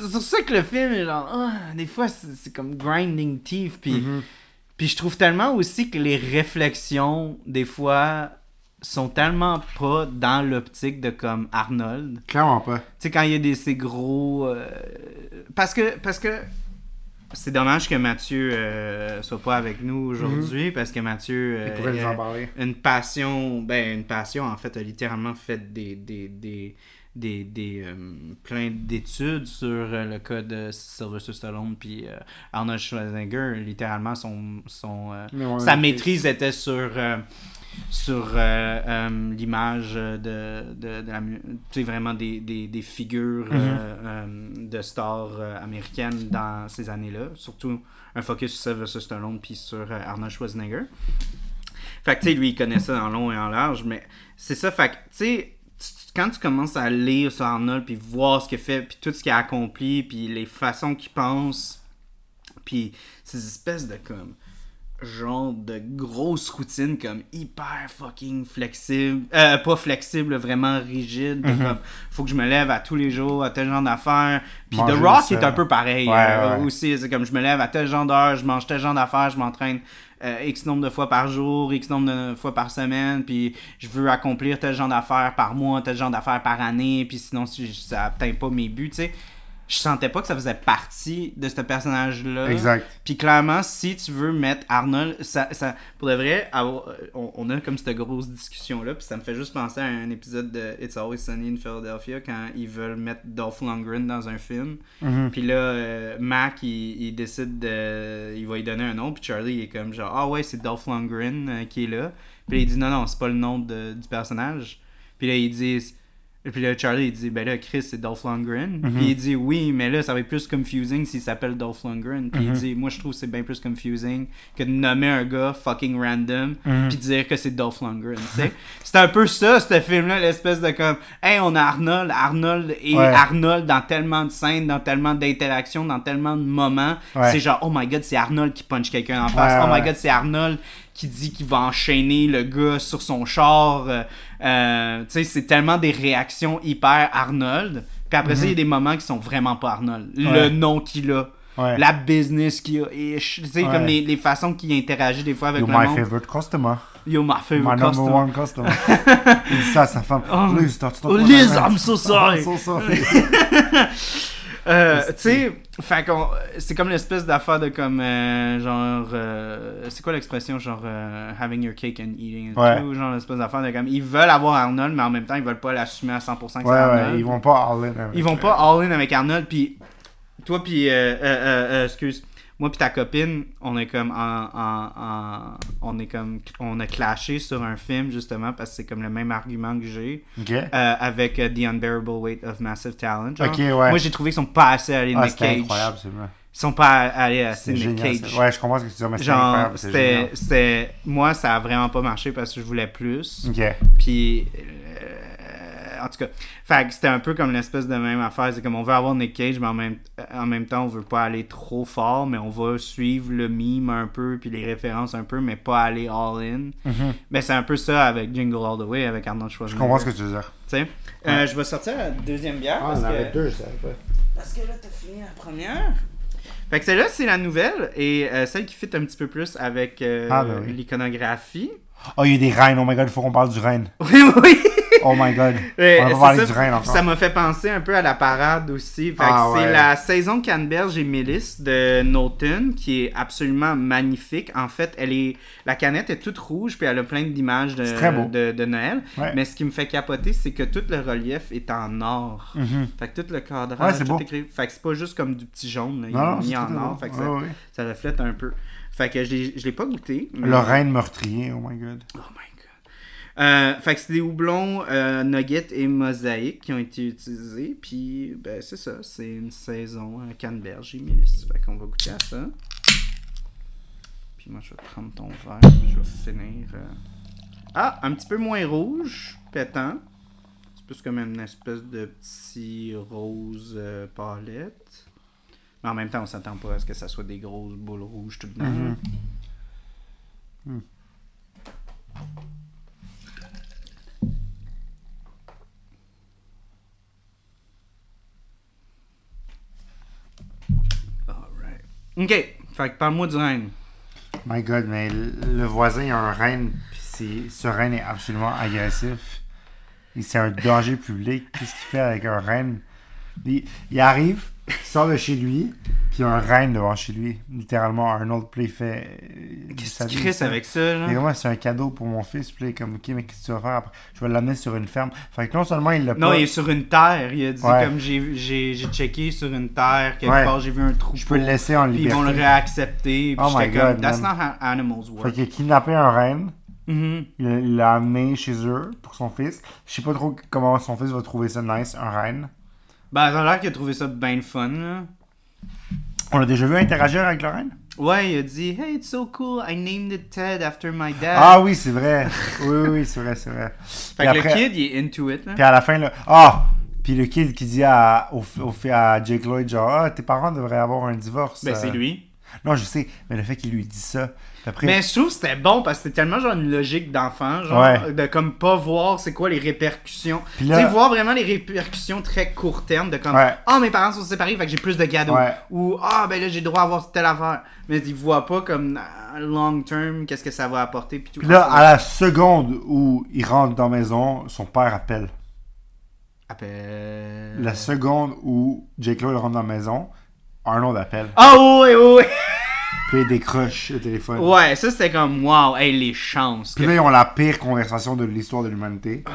Speaker 1: c'est pour ça que le film, genre, ah, des fois, c'est c'est comme grinding teeth. Puis,
Speaker 2: Mhm.
Speaker 1: Puis je trouve tellement aussi que les réflexions, des fois, sont tellement pas dans l'optique de comme Arnold.
Speaker 2: Clairement pas.
Speaker 1: Tu sais, quand il y a des, ces gros. euh, parce que. Parce que. C'est dommage que Mathieu euh, soit pas avec nous aujourd'hui parce que Mathieu
Speaker 2: Il
Speaker 1: euh,
Speaker 2: pourrait nous en parler.
Speaker 1: une passion ben une passion en fait a littéralement fait des des des des, des, euh, plein d'études sur euh, le cas de Sylvester Stallone puis euh, Arnold Schwarzenegger littéralement son son
Speaker 2: ouais,
Speaker 1: sa maîtrise était sur sur euh, euh, l'image de, de, de la mu- tu sais vraiment des, des, des figures
Speaker 2: Mhm.
Speaker 1: euh, de stars américaines dans ces années-là surtout un focus sur Sylvester Stallone puis sur Arnold Schwarzenegger Fait que, tu sais, lui, il connaît ça en long et en large, mais c'est ça. Fait que, tu sais, quand tu commences à lire sur Arnold, puis voir ce qu'il fait, puis tout ce qu'il a accompli, puis les façons qu'il pense, puis ces espèces de, comme, genre de grosses routines comme hyper fucking flexible euh, pas flexible vraiment rigide de comme faut que je me lève à tous les jours à tel genre d'affaires puis The Rock
Speaker 2: ça.
Speaker 1: est un peu pareil
Speaker 2: Ouais,
Speaker 1: euh,
Speaker 2: ouais.
Speaker 1: aussi c'est comme je me lève à tel genre d'heure je mange tel genre d'affaires je m'entraîne euh, X nombre de fois par jour, X nombre de fois par semaine, puis je veux accomplir tel genre d'affaires par mois, tel genre d'affaires par année, puis sinon si ça atteint pas mes buts, tu sais. Je sentais pas que ça faisait partie de ce personnage-là.
Speaker 2: Exact.
Speaker 1: Puis clairement, si tu veux mettre Arnold, ça, ça, pour de vrai, euh, on, on a comme cette grosse discussion-là, puis ça me fait juste penser à un épisode de It's Always Sunny in Philadelphia quand ils veulent mettre Dolph Lundgren dans un film.
Speaker 2: Mhm.
Speaker 1: Puis là, euh, Mac, il, il décide de. Il va lui donner un nom, puis Charlie, il est comme genre, ah ouais, c'est Dolph Lundgren euh, qui est là. Puis là, il dit, non, non, c'est pas le nom de- du personnage. Puis là, ils disent. Et puis là, Charlie, il dit, ben là, Chris, c'est Dolph Lundgren. Puis il dit, oui, mais là, ça va être plus confusing s'il s'appelle Dolph Lundgren. Puis il dit, moi, je trouve que c'est bien plus confusing que de nommer un gars fucking random, puis dire que c'est Dolph Lundgren, tu sais. [LAUGHS] c'est un peu ça, ce film-là, l'espèce de comme, hey, on a Arnold, Arnold et
Speaker 2: Ouais.
Speaker 1: Arnold dans tellement de scènes, dans tellement d'interactions, dans tellement de moments.
Speaker 2: Ouais.
Speaker 1: C'est genre, oh my god, c'est Arnold qui punch quelqu'un en face.
Speaker 2: Ouais,
Speaker 1: oh my god, c'est Arnold qui dit qu'il va enchaîner le gars sur son char. Euh, euh, tu sais, c'est tellement des réactions hyper Arnold. Puis après ça, il y a des moments qui sont vraiment pas Arnold. Le
Speaker 2: Mhm.
Speaker 1: Nom qu'il a.
Speaker 2: Ouais.
Speaker 1: La business qu'il a. Tu sais,
Speaker 2: Ouais.
Speaker 1: comme les, les façons qu'il interagit des fois avec
Speaker 2: You're
Speaker 1: le
Speaker 2: my
Speaker 1: monde.
Speaker 2: favorite customer.
Speaker 1: Yo, my
Speaker 2: My
Speaker 1: favorite
Speaker 2: number
Speaker 1: customer.
Speaker 2: one customer. [LAUGHS] Il dit ça à sa femme.
Speaker 1: Oh.
Speaker 2: Liz,
Speaker 1: Oh, [LAUGHS] I'm so sorry.
Speaker 2: I'm so sorry. [LAUGHS]
Speaker 1: Euh, tu sais, c'est comme l'espèce d'affaire de comme euh, genre euh, c'est quoi l'expression genre having your cake and eating it
Speaker 2: Ouais.
Speaker 1: too, genre l'espèce d'affaire de comme ils veulent avoir Arnold mais en même temps ils veulent pas l'assumer à 100% que c'est
Speaker 2: Ouais,
Speaker 1: Arnold.
Speaker 2: ouais, ils vont pas all in. avec-
Speaker 1: Ils vont pas all in avec Arnold puis toi puis excuse moi puis ta copine on est comme en, en- en- on est comme on a clashé sur un film justement parce que c'est comme le même argument que j'ai
Speaker 2: Ok.
Speaker 1: euh, avec euh, The Unbearable Weight of Massive Talent. genre.
Speaker 2: Ok, ouais.
Speaker 1: Moi, j'ai trouvé qu'ils sont pas assez allés
Speaker 2: Ah,
Speaker 1: Nick Cage.
Speaker 2: incroyable, c'est vrai.
Speaker 1: Ils sont pas allés assez
Speaker 2: C'est
Speaker 1: Nick
Speaker 2: génial.
Speaker 1: Cage.
Speaker 2: Ouais, je comprends ce que tu dis, mais
Speaker 1: Genre,
Speaker 2: incroyable. c'est
Speaker 1: c'était. Moi, ça a vraiment pas marché parce que je voulais plus.
Speaker 2: Ok.
Speaker 1: Puis. En tout cas, fait c'était un peu comme l'espèce de même affaire. C'est comme on veut avoir Nick Cage, mais en même, en même temps, on veut pas aller trop fort, mais on va suivre le mime un peu, puis les références un peu, mais pas aller all-in.
Speaker 2: Mhm.
Speaker 1: Mais c'est un peu ça avec Jingle All the Way, avec Arnold
Speaker 2: Je
Speaker 1: Schwarzenegger.
Speaker 2: comprends ce que tu veux dire.
Speaker 1: Tu sais? Euh, je vais sortir la deuxième bière.
Speaker 2: Ah,
Speaker 1: parce que...
Speaker 2: deux, je pas.
Speaker 1: Parce que là, t'as fini la première. Fait que celle-là, c'est la nouvelle et euh, celle qui fit un petit peu plus avec euh,
Speaker 2: Ah, ben oui.
Speaker 1: l'iconographie.
Speaker 2: Oh, il y a des reines. Oh my god, il faut qu'on parle du reine. [LAUGHS]
Speaker 1: Oui, oui. [LAUGHS]
Speaker 2: Oh my god.
Speaker 1: Ouais,
Speaker 2: on va parler
Speaker 1: ça.
Speaker 2: du encore.
Speaker 1: Ça m'a fait penser un peu à la parade aussi.
Speaker 2: Ah,
Speaker 1: c'est la saison Canneberge et Mélis de Norton qui est absolument magnifique. En fait, elle est la canette est toute rouge puis elle a plein d'images de, Noël.
Speaker 2: Ouais.
Speaker 1: Mais ce qui me fait capoter, c'est que tout le relief est en or.
Speaker 2: Mhm.
Speaker 1: Fait que tout le cadrage,
Speaker 2: Ouais,
Speaker 1: tout écrit. Fait que c'est pas juste comme du petit jaune, là, il
Speaker 2: Non,
Speaker 1: est mis en or. Fait que ça, reflète un peu. Fait que je l'ai, pas goûté. mais-
Speaker 2: Le reine meurtrier, oh my god.
Speaker 1: Oh my god. Euh, fait que c'est des houblons euh, Nugget et Mosaïque qui ont été utilisés. Puis, ben, c'est ça. C'est une saison à Canneberge et Mélisse. Fait qu'on va goûter à ça. Puis moi, je vais prendre ton verre. Puis je vais finir. euh. Ah, un petit peu moins rouge, pétant. C'est plus comme une espèce de petit rose euh, palette. Mais en même temps, on s'attend pas à ce que ça soit des grosses boules rouges tout. Alright. Ok. Fait que parle-moi du reine.
Speaker 2: My god, mais le voisin a un reine, puis ce reine est absolument agressif. C'est un danger public. Qu'est-ce qu'il fait avec un reine il, il arrive, il sort de chez lui, puis il y a un reine devant chez lui. Littéralement, un autre play fait. euh,
Speaker 1: Qu'est-ce
Speaker 2: ça.
Speaker 1: avec ça, genre?
Speaker 2: Et moi, c'est un cadeau pour mon fils. Puis il comme, ok, mais qu'est-ce que tu vas faire après? Je vais l'amener sur une ferme. Fait que non seulement il l'a
Speaker 1: Non,
Speaker 2: pas.
Speaker 1: il est sur une terre. Il a dit
Speaker 2: Ouais.
Speaker 1: comme j'ai checké sur une terre, quelque
Speaker 2: Ouais.
Speaker 1: part j'ai vu un trou.
Speaker 2: Je peux le laisser en
Speaker 1: Puis ils vont le
Speaker 2: liberté.
Speaker 1: réaccepter. Puis
Speaker 2: Oh
Speaker 1: j'étais comme, that's
Speaker 2: man.
Speaker 1: not how animals
Speaker 2: Fait
Speaker 1: work.
Speaker 2: qu'il a kidnappé un reine.
Speaker 1: Mhm.
Speaker 2: Il il l'a amené chez eux pour son fils. Je sais pas trop comment son fils va trouver ça nice, un reine.
Speaker 1: Ben, ça a l'air qu'il a trouvé ça bien fun, là.
Speaker 2: On a déjà vu interagir avec le reine
Speaker 1: Ouais, il a dit Hey, it's so cool, I named it Ted after my dad.
Speaker 2: Ah oui, c'est vrai. Oui, oui, c'est vrai, c'est vrai. [LAUGHS]
Speaker 1: fait
Speaker 2: Puis
Speaker 1: que
Speaker 2: après-
Speaker 1: le kid, il est into it, là.
Speaker 2: Puis à la fin, là. Ah! Puis le kid qui dit à, au, au, à Jake Lloyd, genre, ah, tes parents devraient avoir un divorce.
Speaker 1: Ben,
Speaker 2: euh.
Speaker 1: c'est lui.
Speaker 2: Non, je sais, mais le fait qu'il lui dit ça. Après,
Speaker 1: Mais je trouve que c'était bon parce que c'était tellement genre une logique d'enfant, genre
Speaker 2: Ouais.
Speaker 1: de comme pas voir c'est quoi les répercussions. Tu sais, voir vraiment les répercussions très court terme de comme
Speaker 2: Ouais.
Speaker 1: Ah, mes parents sont séparés, fait que j'ai plus de cadeaux.
Speaker 2: Ouais.
Speaker 1: Ou Ah, ben là, j'ai le droit à avoir telle affaire. Mais ils voient pas comme à long term qu'est-ce que ça va apporter. Puis tout.
Speaker 2: puis là, à la seconde où il rentre dans la maison, son père appelle.
Speaker 1: Appelle.
Speaker 2: La seconde où Jake Lloyd rentre dans la maison, Arnold appelle.
Speaker 1: Ah, oui, oui, oui.
Speaker 2: Puis il décroche le téléphone.
Speaker 1: Ouais, ça c'était comme Wow, hey, les chances.
Speaker 2: Puis
Speaker 1: que-
Speaker 2: là, ils ont la pire conversation de l'histoire de l'humanité.
Speaker 1: Oh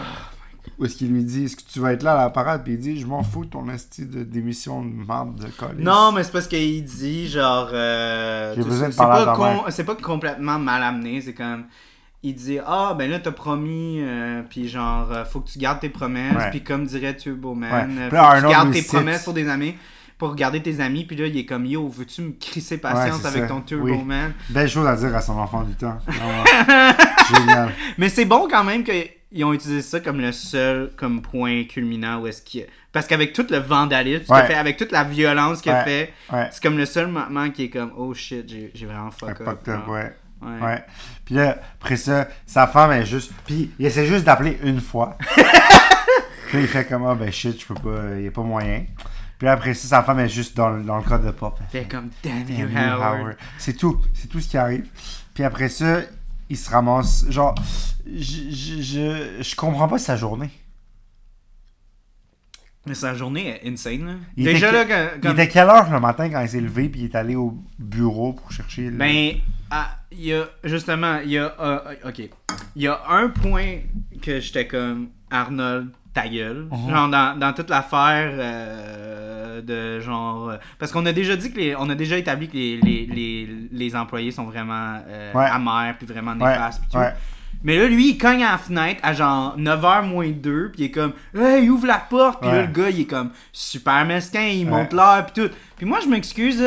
Speaker 2: Où est-ce qu'il lui dit Est-ce que tu vas être là à la parade? Puis il dit Je m'en fous de ton esti de démission de merde de collège.
Speaker 1: Non, mais c'est parce qu'il dit genre. euh,
Speaker 2: J'ai
Speaker 1: tu-
Speaker 2: besoin de
Speaker 1: c'est
Speaker 2: parler
Speaker 1: pas, c'est complètement mal amené, c'est comme. Il dit Ah, ben là, t'as promis, euh, puis genre, euh, faut que tu gardes tes promesses, puis comme dirait Turbo Man,
Speaker 2: Ouais.
Speaker 1: euh, faut
Speaker 2: là,
Speaker 1: que tu gardes tes
Speaker 2: cite-
Speaker 1: promesses pour des amis, pour garder tes amis, puis là, il est comme Yo, veux-tu me crisser patience avec
Speaker 2: ça.
Speaker 1: ton Turbo
Speaker 2: Oui.
Speaker 1: Man
Speaker 2: Belle chose à dire à son enfant du temps. Vraiment. Génial.
Speaker 1: Mais c'est bon quand même qu'ils ont utilisé ça comme le seul comme point culminant où est-ce qu'il y a- Parce qu'avec tout le vandalisme qu'il
Speaker 2: Ouais.
Speaker 1: fait, avec toute la violence qu'il a
Speaker 2: Ouais.
Speaker 1: fait, c'est comme le seul moment qui est comme Oh shit, j'ai vraiment fuck up.
Speaker 2: up, ouais.
Speaker 1: Ouais.
Speaker 2: Ouais. Puis là, après ça, sa femme est juste. Puis il essaie juste d'appeler une fois. [LAUGHS] puis là, il fait comme Ah ben shit, je peux pas, il a pas moyen. Puis après ça, sa femme est juste dans, le- dans le code de pop.
Speaker 1: Fait comme Damn
Speaker 2: Damn
Speaker 1: you,
Speaker 2: you,
Speaker 1: Howard.
Speaker 2: Howard. C'est tout. C'est tout ce qui arrive. Puis après ça, il se ramasse. Genre, je, je, je, je comprends pas sa journée.
Speaker 1: Mais sa journée est insane, là.
Speaker 2: Il
Speaker 1: Déjà,
Speaker 2: était
Speaker 1: là,
Speaker 2: que-
Speaker 1: que-
Speaker 2: Il
Speaker 1: comme...
Speaker 2: était quelle heure le matin quand il s'est levé puis il est allé au bureau pour chercher le.
Speaker 1: Ben, ah, il y a, justement, il y a, euh, ok, il y a un point que j'étais comme, Arnold, ta gueule.
Speaker 2: Mhm.
Speaker 1: Genre, dans, dans toute l'affaire euh, de genre... euh, parce qu'on a déjà dit que les, on a déjà établi que les, les, les, les employés sont vraiment euh,
Speaker 2: Ouais.
Speaker 1: amers, puis vraiment
Speaker 2: ouais,
Speaker 1: néfastes, puis tout.
Speaker 2: ouais.
Speaker 1: Mais là, lui, il cogne à la fenêtre à genre 9h moins 2, puis il est comme Hey, il ouvre la porte, puis là, le gars, il est comme super mesquin, il monte l'heure, puis tout. Puis moi, je m'excuse,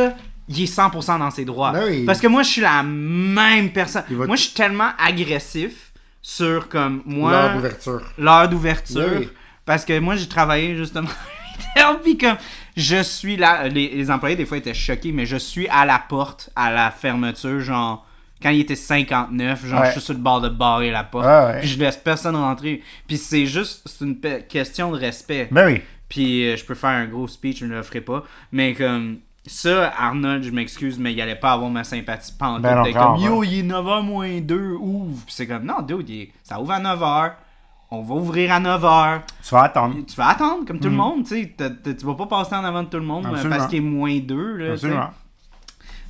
Speaker 1: il est 100% dans ses droits.
Speaker 2: Ben.
Speaker 1: Parce que moi, je suis la même personne.
Speaker 2: Va-
Speaker 1: Moi, je suis tellement agressif sur comme moi
Speaker 2: L'heure d'ouverture.
Speaker 1: l'heure d'ouverture. Parce que moi, j'ai travaillé justement [LAUGHS] puis comme je suis là, les, les employés des fois étaient choqués, mais je suis à la porte, à la fermeture, genre quand il était 59, genre
Speaker 2: Ouais.
Speaker 1: je suis sur le bord de barrer la porte,
Speaker 2: ouais.
Speaker 1: puis je laisse personne rentrer. Puis c'est juste, c'est une question de respect.
Speaker 2: Ben oui.
Speaker 1: Puis euh, je peux faire un gros speech, je ne le ferai pas. Mais comme ça, Arnold, je m'excuse, mais il allait pas avoir ma sympathie pantoute.
Speaker 2: Ben
Speaker 1: comme Yo,
Speaker 2: ouais.
Speaker 1: il est 9h moins 2, ouvre. Puis c'est comme Non, dude, il est- ça ouvre à 9h. On va ouvrir à 9h.
Speaker 2: Tu vas attendre.
Speaker 1: Tu vas attendre comme tout le monde, tu sais. Tu vas pas passer en avant de tout le monde euh.
Speaker 2: Absolument.
Speaker 1: parce qu'il est moins 2. Là.
Speaker 2: Absolument.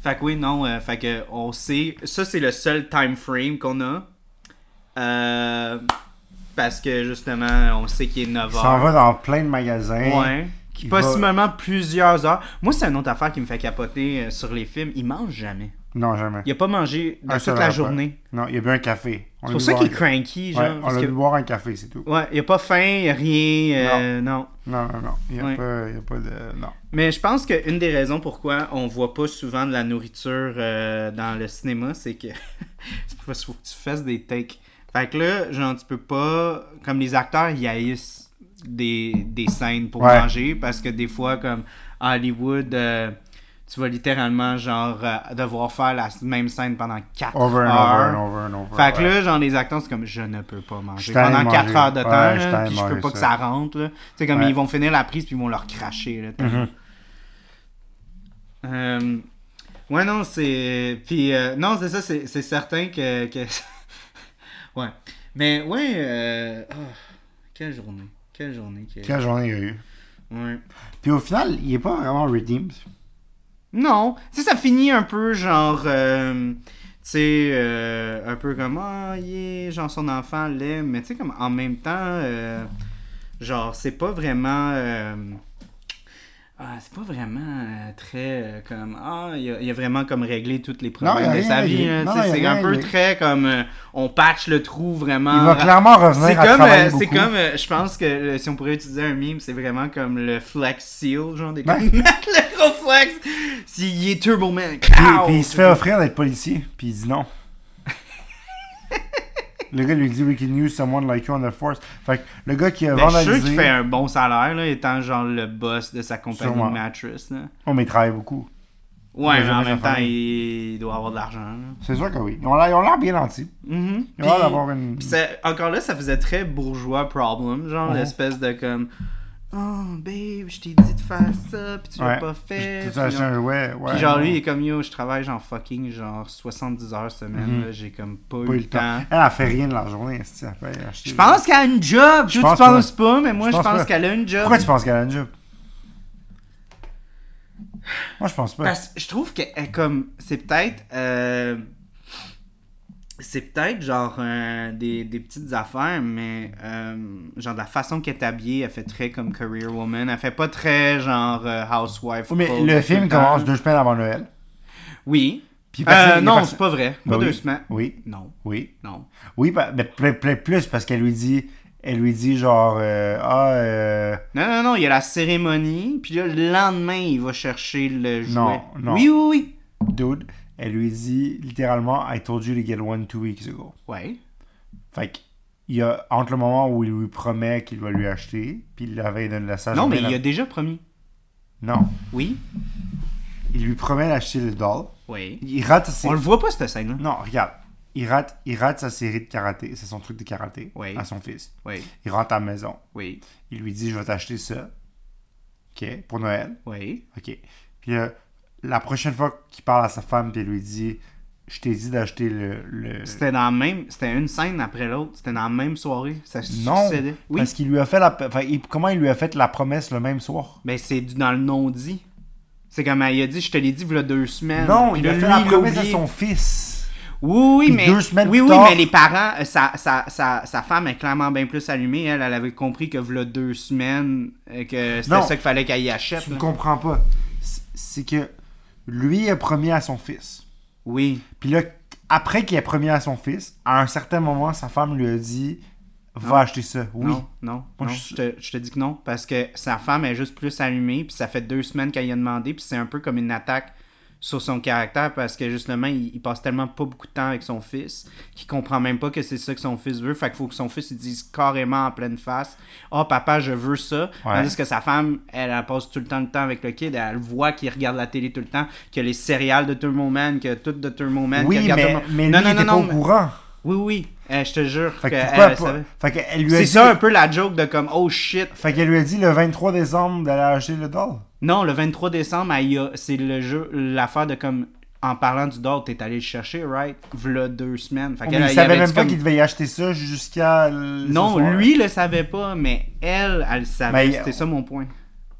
Speaker 1: Fait que oui, non, euh, fait que on sait. Ça, c'est le seul time frame qu'on a. Euh, parce que justement, on sait qu'il est 9h.
Speaker 2: Il s'en va dans plein de magasins.
Speaker 1: Ouais. Qui
Speaker 2: va-
Speaker 1: possiblement plusieurs heures. Moi, c'est une autre affaire qui me fait capoter sur les films. Il mange jamais.
Speaker 2: Non, jamais.
Speaker 1: Il a pas mangé de toute la journée.
Speaker 2: Non, il a bu un café.
Speaker 1: C'est pour ça qu'il est cranky, genre.
Speaker 2: On l'a vu boire un café, c'est tout.
Speaker 1: Ouais, il a pas faim, il a rien. euh, non.
Speaker 2: Non, non, non. Il n'y a, pas- il y a pas de. Non.
Speaker 1: Mais je pense qu'une des raisons pourquoi on voit pas souvent de la nourriture euh, dans le cinéma, c'est que [LAUGHS] c'est parce qu'il faut que tu fasses des takes. Fait que là, genre, tu peux pas. Comme les acteurs, ils haïssent des, des scènes pour manger parce que des fois, comme Hollywood, euh, tu vas littéralement, genre, euh, devoir faire la même scène pendant 4
Speaker 2: Over and
Speaker 1: heures.
Speaker 2: over and over and over.
Speaker 1: Fait que
Speaker 2: ouais.
Speaker 1: là, genre, les acteurs, c'est comme je ne peux pas manger pendant
Speaker 2: de
Speaker 1: 4
Speaker 2: manger.
Speaker 1: heures de temps,
Speaker 2: Ouais, je
Speaker 1: là, puis je peux pas que
Speaker 2: ça.
Speaker 1: rentre. sais, comme
Speaker 2: Ouais.
Speaker 1: ils vont finir la prise, puis ils vont leur cracher. Là,
Speaker 2: Mhm.
Speaker 1: Euh, ouais, non, c'est. Puis, euh, non, c'est ça, c'est c'est certain que. que... [LAUGHS] ouais. Mais, ouais. Euh... ah, quelle journée. Quelle journée. que-
Speaker 2: Quelle journée il y a eu.
Speaker 1: Ouais.
Speaker 2: Puis au final, il est pas vraiment redeemed.
Speaker 1: Non. Tu sais, ça finit un peu genre. euh, tu sais, euh, un peu comme. Ah, est. Genre, son enfant l'aime. Mais tu sais, comme en même temps. euh, genre, c'est pas vraiment. Ah, c'est pas vraiment euh, très euh, comme. Ah, il a, il a vraiment comme réglé tous les
Speaker 2: Non,
Speaker 1: problèmes de sa vie. c'est un peu très comme. euh, on patch le trou vraiment.
Speaker 2: Il va clairement revenir
Speaker 1: C'est
Speaker 2: à
Speaker 1: comme,
Speaker 2: travailler
Speaker 1: c'est comme, je pense que si on pourrait utiliser un meme, c'est vraiment comme le flex seal, genre des
Speaker 2: Ouais.
Speaker 1: comme [LAUGHS] le gros flex. S'il est Turbo Man,
Speaker 2: Puis, puis il se fait offrir d'être policier, puis il dit non. [LAUGHS] le gars lui dit We can use someone like you on the force. Fait que le gars qui a
Speaker 1: Ben, je suis sûr
Speaker 2: vandalisé.
Speaker 1: qu'il fait un bon salaire, là, étant genre le boss de sa compagnie
Speaker 2: Sûrement.
Speaker 1: mattress. Là.
Speaker 2: Oh, mais il travaille beaucoup.
Speaker 1: Ouais, mais en même temps, il... doit avoir de l'argent.
Speaker 2: C'est sûr que oui. Ils ont l'air bien nantis.
Speaker 1: Mhm.
Speaker 2: Ils ont l'air
Speaker 1: Puis-
Speaker 2: d'avoir une.
Speaker 1: Puis encore là, ça faisait très bourgeois problem, genre l'espèce de comme Oh babe, je t'ai dit de faire ça, puis tu l'as
Speaker 2: Ouais.
Speaker 1: pas fait.
Speaker 2: Tu acheté un ouais, ouais.
Speaker 1: puis genre lui, il est comme yo, je travaille genre fucking genre 70 heures semaine,
Speaker 2: Mhm.
Speaker 1: j'ai comme pas,
Speaker 2: Pas
Speaker 1: eu le temps.
Speaker 2: Elle a fait rien de la journée, elle fait acheter-
Speaker 1: Je pense qu'elle a une job,
Speaker 2: Je
Speaker 1: tu penses pas, mais moi
Speaker 2: Je pense
Speaker 1: qu'elle a une job.
Speaker 2: Pourquoi tu penses qu'elle a une job? Moi, je pense pas.
Speaker 1: Parce que je trouve que elle, comme c'est peut-être euh, c'est peut-être genre euh, des, des petites affaires mais euh, genre de la façon qu'elle est habillée elle fait très comme career woman elle fait pas très genre euh, housewife
Speaker 2: Oui, mais le film commence deux semaines avant Noël.
Speaker 1: oui
Speaker 2: Puis personne-
Speaker 1: non
Speaker 2: personne-
Speaker 1: c'est pas vrai pas
Speaker 2: Ben
Speaker 1: deux
Speaker 2: oui.
Speaker 1: semaines
Speaker 2: Oui,
Speaker 1: non
Speaker 2: oui.
Speaker 1: non
Speaker 2: Oui, mais plus parce qu'elle lui dit. Elle lui dit genre. ah, euh,
Speaker 1: non non non il y a la cérémonie puis là le lendemain il va chercher le jouet
Speaker 2: Non, non.
Speaker 1: oui oui oui
Speaker 2: dude. Elle lui dit littéralement I told you to get one two weeks ago.
Speaker 1: ouais
Speaker 2: Fait que. Il y a entre le moment où il lui promet qu'il va lui acheter, puis la veille de la sa
Speaker 1: non mais il
Speaker 2: la-
Speaker 1: a déjà promis
Speaker 2: Non.
Speaker 1: oui
Speaker 2: Il lui promet d'acheter le doll.
Speaker 1: oui
Speaker 2: Il rate
Speaker 1: on le voit pas cette scène là
Speaker 2: Non, regarde. Il rate, il rate sa série de karaté. C'est son truc de karaté.
Speaker 1: Oui.
Speaker 2: À son fils.
Speaker 1: oui
Speaker 2: Il rentre à la maison.
Speaker 1: oui
Speaker 2: Il lui dit Je vais t'acheter ça. OK. Pour Noël.
Speaker 1: oui
Speaker 2: OK. Puis euh, la prochaine fois qu'il parle à sa femme, puis lui dit Je t'ai dit d'acheter le. le...
Speaker 1: C'était dans la même. C'était une scène après l'autre. C'était dans la même soirée. Ça
Speaker 2: Non.
Speaker 1: succédait. Oui.
Speaker 2: Parce qu'il lui a fait la. Enfin, il- comment il lui a fait la promesse le même soir?
Speaker 1: Ben, c'est dans le non-dit. C'est comme elle a dit, je te l'ai dit, il y a deux semaines.
Speaker 2: Non, il a fait la promesse à son fils.
Speaker 1: Oui, oui, mais.
Speaker 2: deux semaines
Speaker 1: oui,
Speaker 2: plus
Speaker 1: oui,
Speaker 2: tard-
Speaker 1: mais les parents, euh, sa, sa, sa, sa femme est clairement bien plus allumée. Elle, elle avait compris que v'là deux semaines, euh, que c'était ça qu'il fallait qu'elle y achète.
Speaker 2: Tu ne comprends pas. C'est que lui a promis à son fils.
Speaker 1: Oui.
Speaker 2: Puis là, après qu'il ait promis à son fils, à un certain moment, sa femme lui a dit Va
Speaker 1: Non.
Speaker 2: acheter ça. Oui.
Speaker 1: Non, non,
Speaker 2: Moi,
Speaker 1: non,
Speaker 2: je-
Speaker 1: je... te, je te dis que non, parce que sa femme est juste plus allumée, puis ça fait deux semaines qu'elle y a demandé, puis c'est un peu comme une attaque sur son caractère, parce que justement, il, il passe tellement pas beaucoup de temps avec son fils, qu'il comprend même pas que c'est ça que son fils veut, fait qu'il faut que son fils il dise carrément en pleine face « Ah, papa, je veux ça
Speaker 2: Ouais.
Speaker 1: Tandis que sa femme, elle, elle passe tout le temps le temps avec le kid, elle voit qu'il regarde la télé tout le temps, que les céréales de Turbo Man, que tout de Turbo Man,
Speaker 2: Oui, mais, mais lui,
Speaker 1: non,
Speaker 2: il
Speaker 1: non,
Speaker 2: était
Speaker 1: non,
Speaker 2: pas au courant.
Speaker 1: Oui, oui, euh, je te jure
Speaker 2: Fait que pourquoi
Speaker 1: elle.
Speaker 2: Fait qu'elle lui a
Speaker 1: C'est
Speaker 2: dit...
Speaker 1: ça un peu la joke de comme oh shit.
Speaker 2: Fait qu'elle lui a dit le 23 décembre d'aller acheter le doll.
Speaker 1: Non, le 23 décembre, elle c'est le jeu, l'affaire de comme en parlant du doll, t'es allé le chercher, right? V'là deux semaines. Fait
Speaker 2: Mais
Speaker 1: qu'elle,
Speaker 2: il
Speaker 1: elle
Speaker 2: savait
Speaker 1: avait
Speaker 2: même pas
Speaker 1: comme-
Speaker 2: qu'il devait y acheter ça jusqu'à...
Speaker 1: Non, lui le savait pas, mais elle, elle le savait. C'était ça mon point.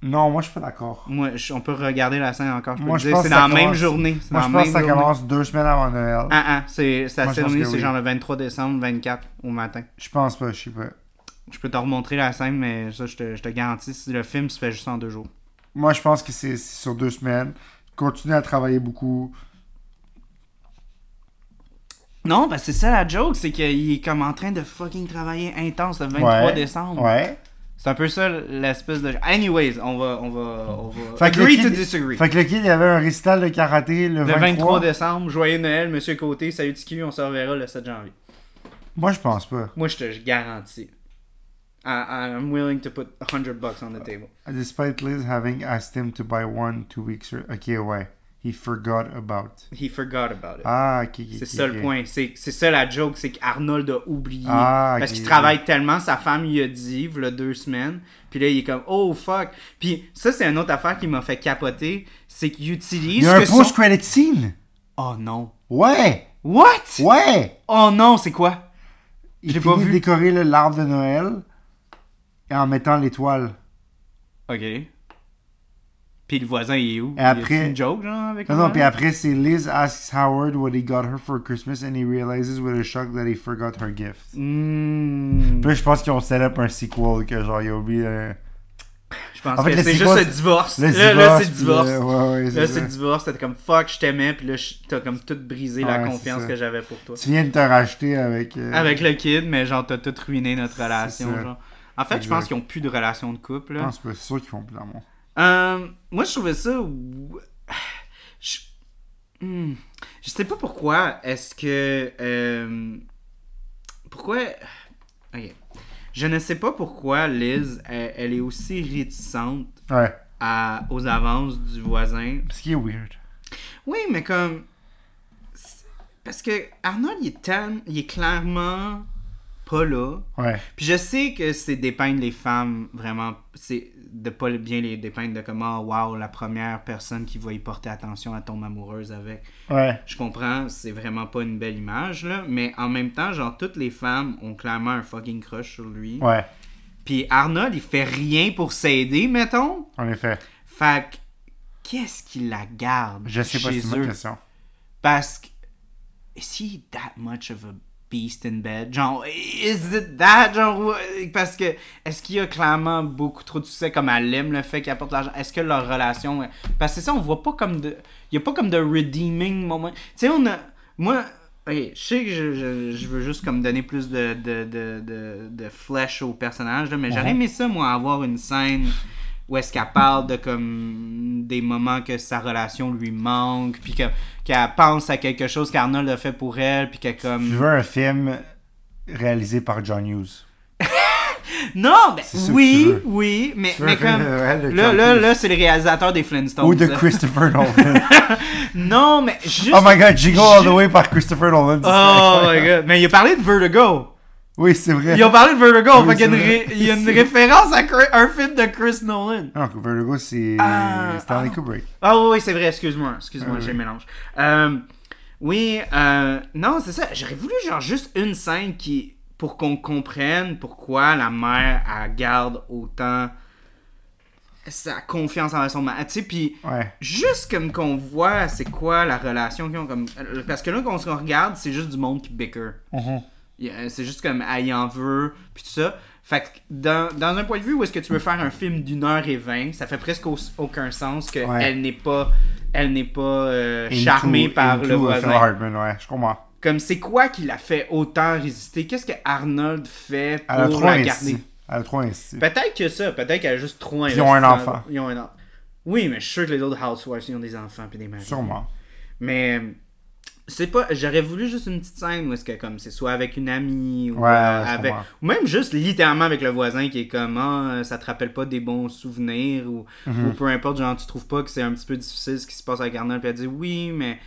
Speaker 2: Non, moi, je suis pas d'accord.
Speaker 1: Moi, je- on peut regarder la scène encore. Je peux
Speaker 2: Moi,
Speaker 1: te
Speaker 2: je
Speaker 1: dire, c'est dans
Speaker 2: ça
Speaker 1: la même journée.
Speaker 2: Moi,
Speaker 1: dans
Speaker 2: je pense que ça
Speaker 1: journée.
Speaker 2: commence deux semaines avant Noël.
Speaker 1: Ah ah, c'est,
Speaker 2: que
Speaker 1: c'est
Speaker 2: oui.
Speaker 1: genre le 23 décembre, 24 au matin.
Speaker 2: Je pense pas, je sais pas.
Speaker 1: Je peux te remontrer la scène, mais ça, je te, je te garantis, le film se fait juste en deux jours.
Speaker 2: Moi, je pense que c'est sur deux semaines. Continue à travailler beaucoup.
Speaker 1: Non, parce que c'est ça la joke, c'est qu'il est comme en train de fucking travailler intense le 23
Speaker 2: Ouais.
Speaker 1: décembre.
Speaker 2: Ouais.
Speaker 1: C'est un peu ça l'espèce de. Anyways, on va. On va, on va...
Speaker 2: Fait
Speaker 1: Agree
Speaker 2: kid-
Speaker 1: to disagree.
Speaker 2: Fait que le kid, il y avait un récital de karaté le,
Speaker 1: Le
Speaker 2: 23.
Speaker 1: 23 décembre, joyeux Noël, Monsieur Côté, salut Tiki, on se reverra le 7 janvier.
Speaker 2: Moi, je pense pas.
Speaker 1: Moi, je te je garantis. I, I'm willing to put 100 bucks on the table.
Speaker 2: Despite Liz having asked him to buy one two weeks... or- Ok, ouais. He forgot about.
Speaker 1: He forgot about it.
Speaker 2: Ah, ok, ok.
Speaker 1: c'est ça le point. C'est c'est ça la joke, c'est qu'Arnold a oublié.
Speaker 2: Ah,
Speaker 1: parce qu'il travaille tellement, sa femme lui a dit, il deux semaines. Puis là, il est comme, oh fuck. Puis ça, c'est une autre affaire qui m'a fait capoter. C'est qu'il
Speaker 2: Il
Speaker 1: utilise.
Speaker 2: y a un
Speaker 1: que son-
Speaker 2: post-credit scene.
Speaker 1: Oh non.
Speaker 2: Ouais.
Speaker 1: What?
Speaker 2: Ouais.
Speaker 1: Oh non, c'est quoi?
Speaker 2: Il finit
Speaker 1: pas vu.
Speaker 2: décorer le- l'arbre de Noël et en mettant l'étoile.
Speaker 1: Ok. Puis le voisin, il est où?
Speaker 2: Et après-
Speaker 1: a-tu une joke, genre, avec
Speaker 2: Non, non, puis après, c'est Liz asks Howard what he got her for Christmas and he realizes with a shock that he forgot her gift.
Speaker 1: Hmm.
Speaker 2: Puis là, je pense qu'ils ont set up un sequel que genre, il a oublié. euh,
Speaker 1: Je pense
Speaker 2: En fait,
Speaker 1: que c'est juste
Speaker 2: divorce-
Speaker 1: le divorce.
Speaker 2: Le
Speaker 1: Là, là,
Speaker 2: divorce,
Speaker 1: c'est le
Speaker 2: puis
Speaker 1: divorce.
Speaker 2: le- ouais, ouais,
Speaker 1: Là,
Speaker 2: c'est
Speaker 1: le divorce. T'es comme fuck, je t'aimais, puis là, t'as comme tout brisé la
Speaker 2: Ouais, c'est
Speaker 1: confiance que j'avais pour toi.
Speaker 2: Tu viens de te racheter avec. euh,
Speaker 1: Avec le kid, mais genre, t'as tout ruiné notre relation. Genre. En fait, je pense qu'ils ont plus de relation de couple.
Speaker 2: Je
Speaker 1: Là.
Speaker 2: pense pas, c'est sûr qu'ils font plus d'amour.
Speaker 1: Euh, moi, je trouvais ça. Je... Hmm. Je sais pas pourquoi. Est-ce que. euh, Pourquoi. Ok. Je ne sais pas pourquoi Liz, elle, elle est aussi réticente
Speaker 2: Ouais.
Speaker 1: à, aux avances du voisin.
Speaker 2: Ce qui est weird.
Speaker 1: Oui, mais comme. Parce que Arnold, il est, tellement- il est clairement pas là.
Speaker 2: Ouais.
Speaker 1: Puis je sais que c'est dépeindre les femmes vraiment. C'est de pas bien les dépeindre de comment, wow, la première personne qui va y porter attention, elle tombe amoureuse avec.
Speaker 2: Ouais.
Speaker 1: Je comprends, c'est vraiment pas une belle image, là. Mais en même temps, genre, toutes les femmes ont clairement un fucking crush sur lui.
Speaker 2: Ouais.
Speaker 1: Puis Arnold, il fait rien pour s'aider, mettons.
Speaker 2: En effet.
Speaker 1: Fait que, qu'est-ce qui la garde
Speaker 2: Je sais pas,
Speaker 1: chez
Speaker 2: c'est une bonne
Speaker 1: eux?
Speaker 2: question.
Speaker 1: Parce que. Is he that much of a beast in bed? Genre, is it that? Genre, ouais, parce que. Est-ce qu'il y a clairement beaucoup trop de succès comme elle aime le fait qu'il apporte l'argent? Est-ce que leur relation. Parce que c'est ça, on voit pas comme de. Il y a pas comme de redeeming moment. Tu sais, on a. Moi. ok, je sais que je, je- je veux juste comme donner plus de, de, de, de, de flèche au personnage, là, mais j'aurais
Speaker 2: Mhm.
Speaker 1: aimé ça, moi, avoir une scène où est-ce qu'elle parle de comme des moments que sa relation lui manque, puis que- qu'elle pense à quelque chose qu'Arnold a fait pour elle, puis qu'elle
Speaker 2: Tu
Speaker 1: comme...
Speaker 2: veux un film réalisé par John Hughes? [LAUGHS]
Speaker 1: Non, ben,
Speaker 2: tu
Speaker 1: oui, oui, mais,
Speaker 2: Tu
Speaker 1: mais comme... Là, là, là, c'est le réalisateur des Flintstones.
Speaker 2: Ou de. Christopher [LAUGHS] Nolan.
Speaker 1: Non, mais juste...
Speaker 2: oh my god, Jingle All the Way par Christopher Nolan.
Speaker 1: Oh my god. Mais il a parlé de Vertigo.
Speaker 2: Oui, c'est vrai.
Speaker 1: Ils ont parlé de Vertigo.
Speaker 2: Oui,
Speaker 1: fait qu'il y a une,
Speaker 2: c'est vrai.
Speaker 1: ré- il y a une [LAUGHS] référence à un film de Chris Nolan.
Speaker 2: Non, Vertigo, c'est
Speaker 1: Ah,
Speaker 2: Stanley
Speaker 1: ah.
Speaker 2: Kubrick.
Speaker 1: Ah oui, oui, c'est vrai, excuse-moi, excuse-moi,
Speaker 2: Ah,
Speaker 1: j'ai
Speaker 2: oui.
Speaker 1: mélange. Euh, oui, euh, non, c'est ça. J'aurais voulu genre juste une scène qui pour qu'on comprenne pourquoi la mère elle garde autant sa confiance en son mari. Tu sais, puis
Speaker 2: Ouais.
Speaker 1: juste comme qu'on voit c'est quoi la relation qu'ils ont comme parce que là qu'on se regarde, c'est juste du monde qui bicker. A- C'est juste comme elle y en veut, puis tout ça. Fait que dans, dans un point de vue où est-ce que tu veux faire un film d'une heure et vingt, ça fait presque au- aucun sens qu'elle
Speaker 2: Ouais.
Speaker 1: n'est pas, elle n'est pas euh,
Speaker 2: Into-
Speaker 1: charmée par
Speaker 2: into
Speaker 1: le voisin.
Speaker 2: Phil Hartman, ouais, je comprends.
Speaker 1: Comme c'est quoi qui l'a fait autant résister? Qu'est-ce que Arnold fait
Speaker 2: Elle a
Speaker 1: pour
Speaker 2: trop
Speaker 1: la garder?
Speaker 2: Elle a trop investi.
Speaker 1: Peut-être que ça, peut-être qu'elle a juste trop investi.
Speaker 2: ils ont un
Speaker 1: dans-
Speaker 2: enfant.
Speaker 1: Ils ont un enfant. Oui, mais je suis sûr que les autres housewives ils ont des enfants puis des maris.
Speaker 2: Sûrement.
Speaker 1: Mais c'est pas. J'aurais voulu juste une petite scène où est-ce que comme c'est soit avec une amie ou
Speaker 2: Ouais,
Speaker 1: euh, avec ou même juste littéralement avec le voisin qui est comme ah, ça te rappelle pas des bons souvenirs ou,
Speaker 2: Mhm.
Speaker 1: ou peu importe genre tu trouves pas que c'est un petit peu difficile ce qui se passe avec Arnold puis elle dit oui mais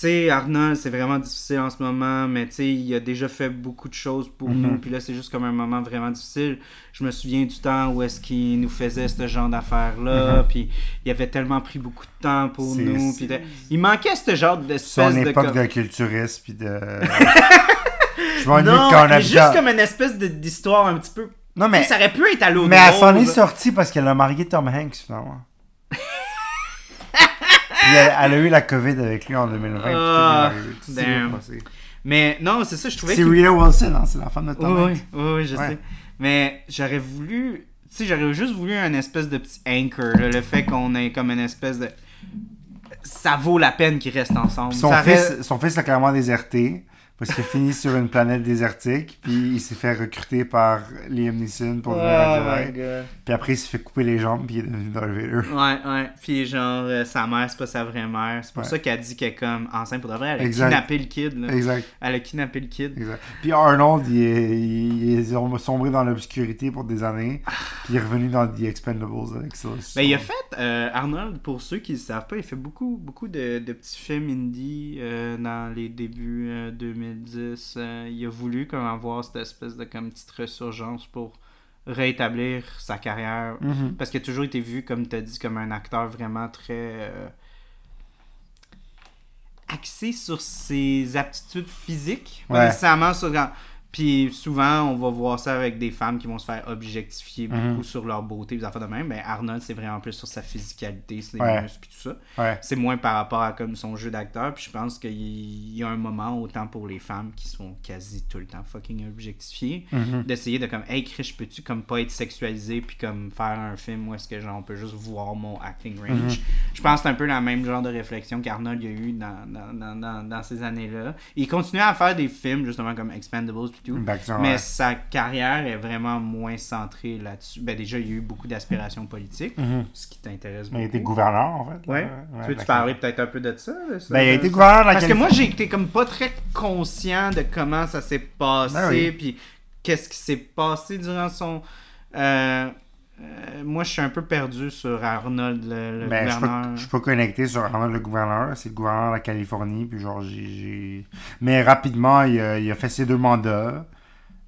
Speaker 1: sais Arnold c'est vraiment difficile en ce moment mais tu sais il a déjà fait beaucoup de choses pour
Speaker 2: Mhm.
Speaker 1: nous puis là c'est juste comme un moment vraiment difficile je me souviens du temps où est-ce qu'il nous faisait ce genre d'affaires là puis il avait tellement pris beaucoup de temps pour
Speaker 2: Mhm.
Speaker 1: Nous puis de- il manquait ce genre
Speaker 2: Son
Speaker 1: d'espèce de
Speaker 2: époque
Speaker 1: comme-
Speaker 2: de culturiste, puis de... [LAUGHS] je m'ennuie quand on
Speaker 1: juste comme une espèce de- d'histoire un petit peu.
Speaker 2: Non,
Speaker 1: Mais...
Speaker 2: mais,
Speaker 1: Ça aurait pu être à l'eau
Speaker 2: mais elle s'en est sortie parce qu'elle a marié Tom Hanks, finalement. [LAUGHS] Elle, elle a eu la COVID avec lui en 2020. puis tout est
Speaker 1: Ah,
Speaker 2: passé.
Speaker 1: Mais non, c'est ça, je trouvais
Speaker 2: C'est. Rita Wilson, hein, c'est la femme de Tom
Speaker 1: Oui,
Speaker 2: Hanks.
Speaker 1: oui, oui, je
Speaker 2: Ouais.
Speaker 1: sais. Mais j'aurais voulu. Tu sais, j'aurais juste voulu un espèce de petit anchor. là, le fait qu'on ait comme une espèce de. Ça vaut la peine qu'ils restent ensemble.
Speaker 2: Puis son,
Speaker 1: Ça
Speaker 2: fils,
Speaker 1: reste-
Speaker 2: son fils a carrément déserté parce qu'il a fini sur une planète désertique. Puis il s'est fait recruter par Liam Neeson pour devenir un Jedi. Puis après, il s'est fait couper les jambes. Puis il est devenu Darth Vader.
Speaker 1: Ouais, ouais. Puis genre, euh, sa mère, c'est pas sa vraie mère. C'est pour
Speaker 2: Ouais.
Speaker 1: ça qu'elle dit qu'elle est comme enceinte pour de vrai. Elle a
Speaker 2: Exact.
Speaker 1: kidnappé le kid. Là.
Speaker 2: Exact.
Speaker 1: Elle a kidnappé le kid.
Speaker 2: exact. Puis Arnold, il est, il est sombré dans l'obscurité pour des années. Puis il est revenu dans The Expendables avec ça.
Speaker 1: Ben, il a fait, euh, Arnold, pour ceux qui ne savent pas, il fait beaucoup, beaucoup de, de petits films indie euh, dans les débuts euh, 2010. Euh, il a voulu comme avoir cette espèce de comme petite ressurgence pour rétablir sa carrière.
Speaker 2: Mhm.
Speaker 1: Parce qu'il a toujours été vu, comme tu as dit, comme un acteur vraiment très euh, axé sur ses aptitudes physiques. Pas
Speaker 2: Ouais.
Speaker 1: nécessairement sur... Puis souvent, on va voir ça avec des femmes qui vont se faire objectifier
Speaker 2: Mhm.
Speaker 1: beaucoup sur leur beauté, des affaires de même. Mais Arnold, c'est vraiment plus sur sa physicalité, ses
Speaker 2: Ouais.
Speaker 1: muscles, puis tout ça.
Speaker 2: Ouais.
Speaker 1: C'est moins par rapport à comme son jeu d'acteur. Puis je pense qu'il y a un moment, autant pour les femmes qui sont quasi tout le temps fucking objectifiées,
Speaker 2: Mhm.
Speaker 1: d'essayer de comme, hey Chris, peux-tu comme pas être sexualisé puis comme faire un film où est-ce que genre on peut juste voir mon acting range?
Speaker 2: Mhm.
Speaker 1: Je pense que c'est un peu le même genre de réflexion qu'Arnold a eu dans, dans, dans, dans, dans ces années-là. Il continuait à faire des films justement comme Expendables puis tout.
Speaker 2: D'action,
Speaker 1: Mais
Speaker 2: ouais.
Speaker 1: sa carrière est vraiment moins centrée là-dessus. Ben déjà, il y a eu beaucoup d'aspirations politiques,
Speaker 2: Mhm.
Speaker 1: ce qui t'intéresse
Speaker 2: Mais il
Speaker 1: beaucoup.
Speaker 2: était gouverneur, en fait.
Speaker 1: Ouais. tu veux-tu parler peut-être un peu de ça? de ça,
Speaker 2: Ben, il a été gouverneur
Speaker 1: Parce que moi, j'ai été comme pas très conscient de comment ça s'est passé,
Speaker 2: Ben oui.
Speaker 1: puis qu'est-ce qui s'est passé durant son... euh, euh, moi, je suis un peu perdu sur Arnold, le, le
Speaker 2: Ben, je
Speaker 1: gouverneur.
Speaker 2: je suis pas connecté sur Arnold le gouverneur. C'est le gouverneur de la Californie. Puis genre, j'ai. Mais rapidement, il a, il a fait ses deux mandats.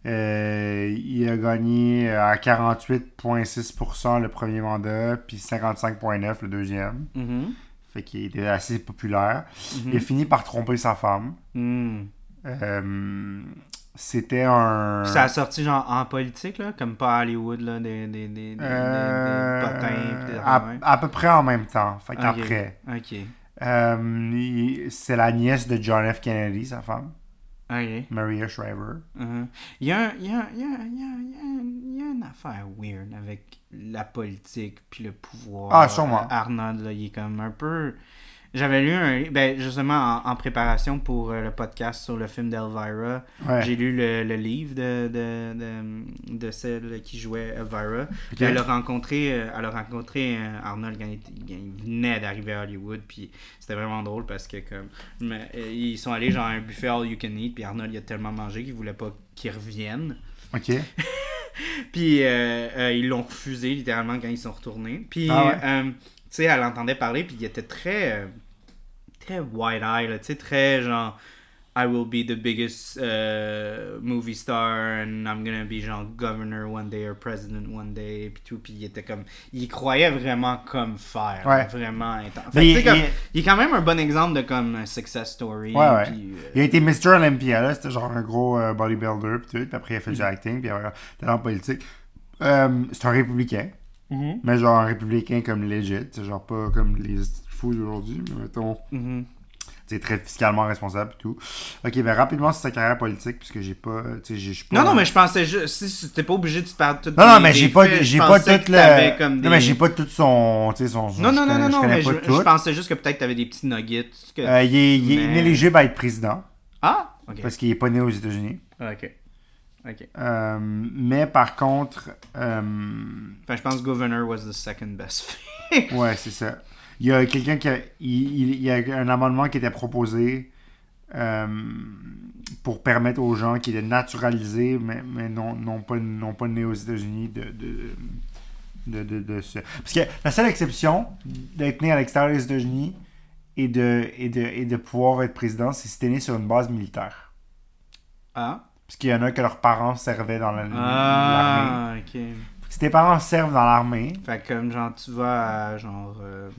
Speaker 2: Euh, il a gagné à 48,6% le premier mandat, puis 55,9% le deuxième.
Speaker 1: Mhm.
Speaker 2: Fait qu'il était assez populaire.
Speaker 1: Mhm.
Speaker 2: Il a fini par tromper sa femme.
Speaker 1: Hmm.
Speaker 2: Euh, C'était un.
Speaker 1: Puis Ça a sorti genre en politique, là, comme pas Hollywood, là, des, des, des, des,
Speaker 2: Euh,
Speaker 1: des potins, pis des
Speaker 2: à, à peu près en même temps. Fait
Speaker 1: Ok.
Speaker 2: qu'après.
Speaker 1: Ok.
Speaker 2: Euh, c'est la nièce de John F. Kennedy, sa femme. Maria Shriver.
Speaker 1: Il y a, il y, une affaire weird avec la politique puis le pouvoir.
Speaker 2: Ah, sûrement.
Speaker 1: Arnold, là, il est comme un peu... J'avais lu un... Ben, justement, en, en préparation pour euh, le podcast sur le film d'Elvira,
Speaker 2: Ouais.
Speaker 1: j'ai lu le, le livre de, de, de, de celle qui jouait Elvira. Elle a rencontré, euh, elle a rencontré euh, Arnold quand il, venait d'arriver à Hollywood. Puis c'était vraiment drôle parce que comme mais, ils sont allés genre à un buffet all you can eat. Puis Arnold il a tellement mangé qu'il voulait pas qu'il revienne.
Speaker 2: Ok. [LAUGHS]
Speaker 1: Puis euh, euh, ils l'ont refusé littéralement quand ils sont retournés. Puis
Speaker 2: Ah ouais?
Speaker 1: Tu sais, elle entendait parler. Puis il était très euh, très wide eye là, tu sais, très genre. I will be the biggest uh, movie star and I'm gonna be genre governor one day or president one day puis tout puis il était comme il croyait vraiment comme faire
Speaker 2: Ouais.
Speaker 1: vraiment Fait
Speaker 2: il-
Speaker 1: tu sais, comme,
Speaker 2: il-
Speaker 1: il est quand même un bon exemple de comme un success story
Speaker 2: Ouais, ouais.
Speaker 1: puis, euh,
Speaker 2: Il a été Mr. Olympia, là. C'était genre un gros euh, bodybuilder, puis tout. Puis après, il a fait du acting, puis il dans la politique. Euh, c'est un républicain.
Speaker 1: Mhm,
Speaker 2: Mais genre républicain comme legit. C'est genre pas comme les fous d'aujourd'hui, mais mettons.
Speaker 1: mhm.
Speaker 2: C'est très fiscalement responsable et tout. Ok, ben rapidement sur sa carrière politique, puisque j'ai pas. Je.
Speaker 1: Non non mais je pensais juste si t'es pas obligé de te parler de
Speaker 2: Non, non, mais j'ai pas, j'ai pas tout le.
Speaker 1: comme
Speaker 2: Non,
Speaker 1: des-
Speaker 2: mais j'ai pas tout son. Son. son-
Speaker 1: Non non non non non mais je,
Speaker 2: tout.
Speaker 1: je pensais juste que peut-être t'avais des petits nuggets que-
Speaker 2: Euh, il est, il est inéligible à être président,
Speaker 1: Ah OK.
Speaker 2: parce qu'il est pas né aux États-Unis.
Speaker 1: OK. OK.
Speaker 2: Euh, mais par contre. euh,
Speaker 1: Enfin, je pense que Governor was the second best. [LAUGHS]
Speaker 2: Ouais, c'est ça. Il y a quelqu'un qui a. Il, il- il y a un amendement qui était proposé euh, pour permettre aux gens qui étaient naturalisés, mais, mais non, non, pas, non pas nés aux États-Unis, de. de de, de, de se- Parce que la seule exception d'être né à l'extérieur des États-Unis et de, et, de, et de pouvoir être président, c'est si t'es né sur une base militaire.
Speaker 1: Ah.
Speaker 2: Parce qu'il y en a que leurs parents servaient dans la- l'armée.
Speaker 1: Ah, ok.
Speaker 2: Si tes parents servent dans l'armée,
Speaker 1: Fait que comme genre tu vas à genre. euh,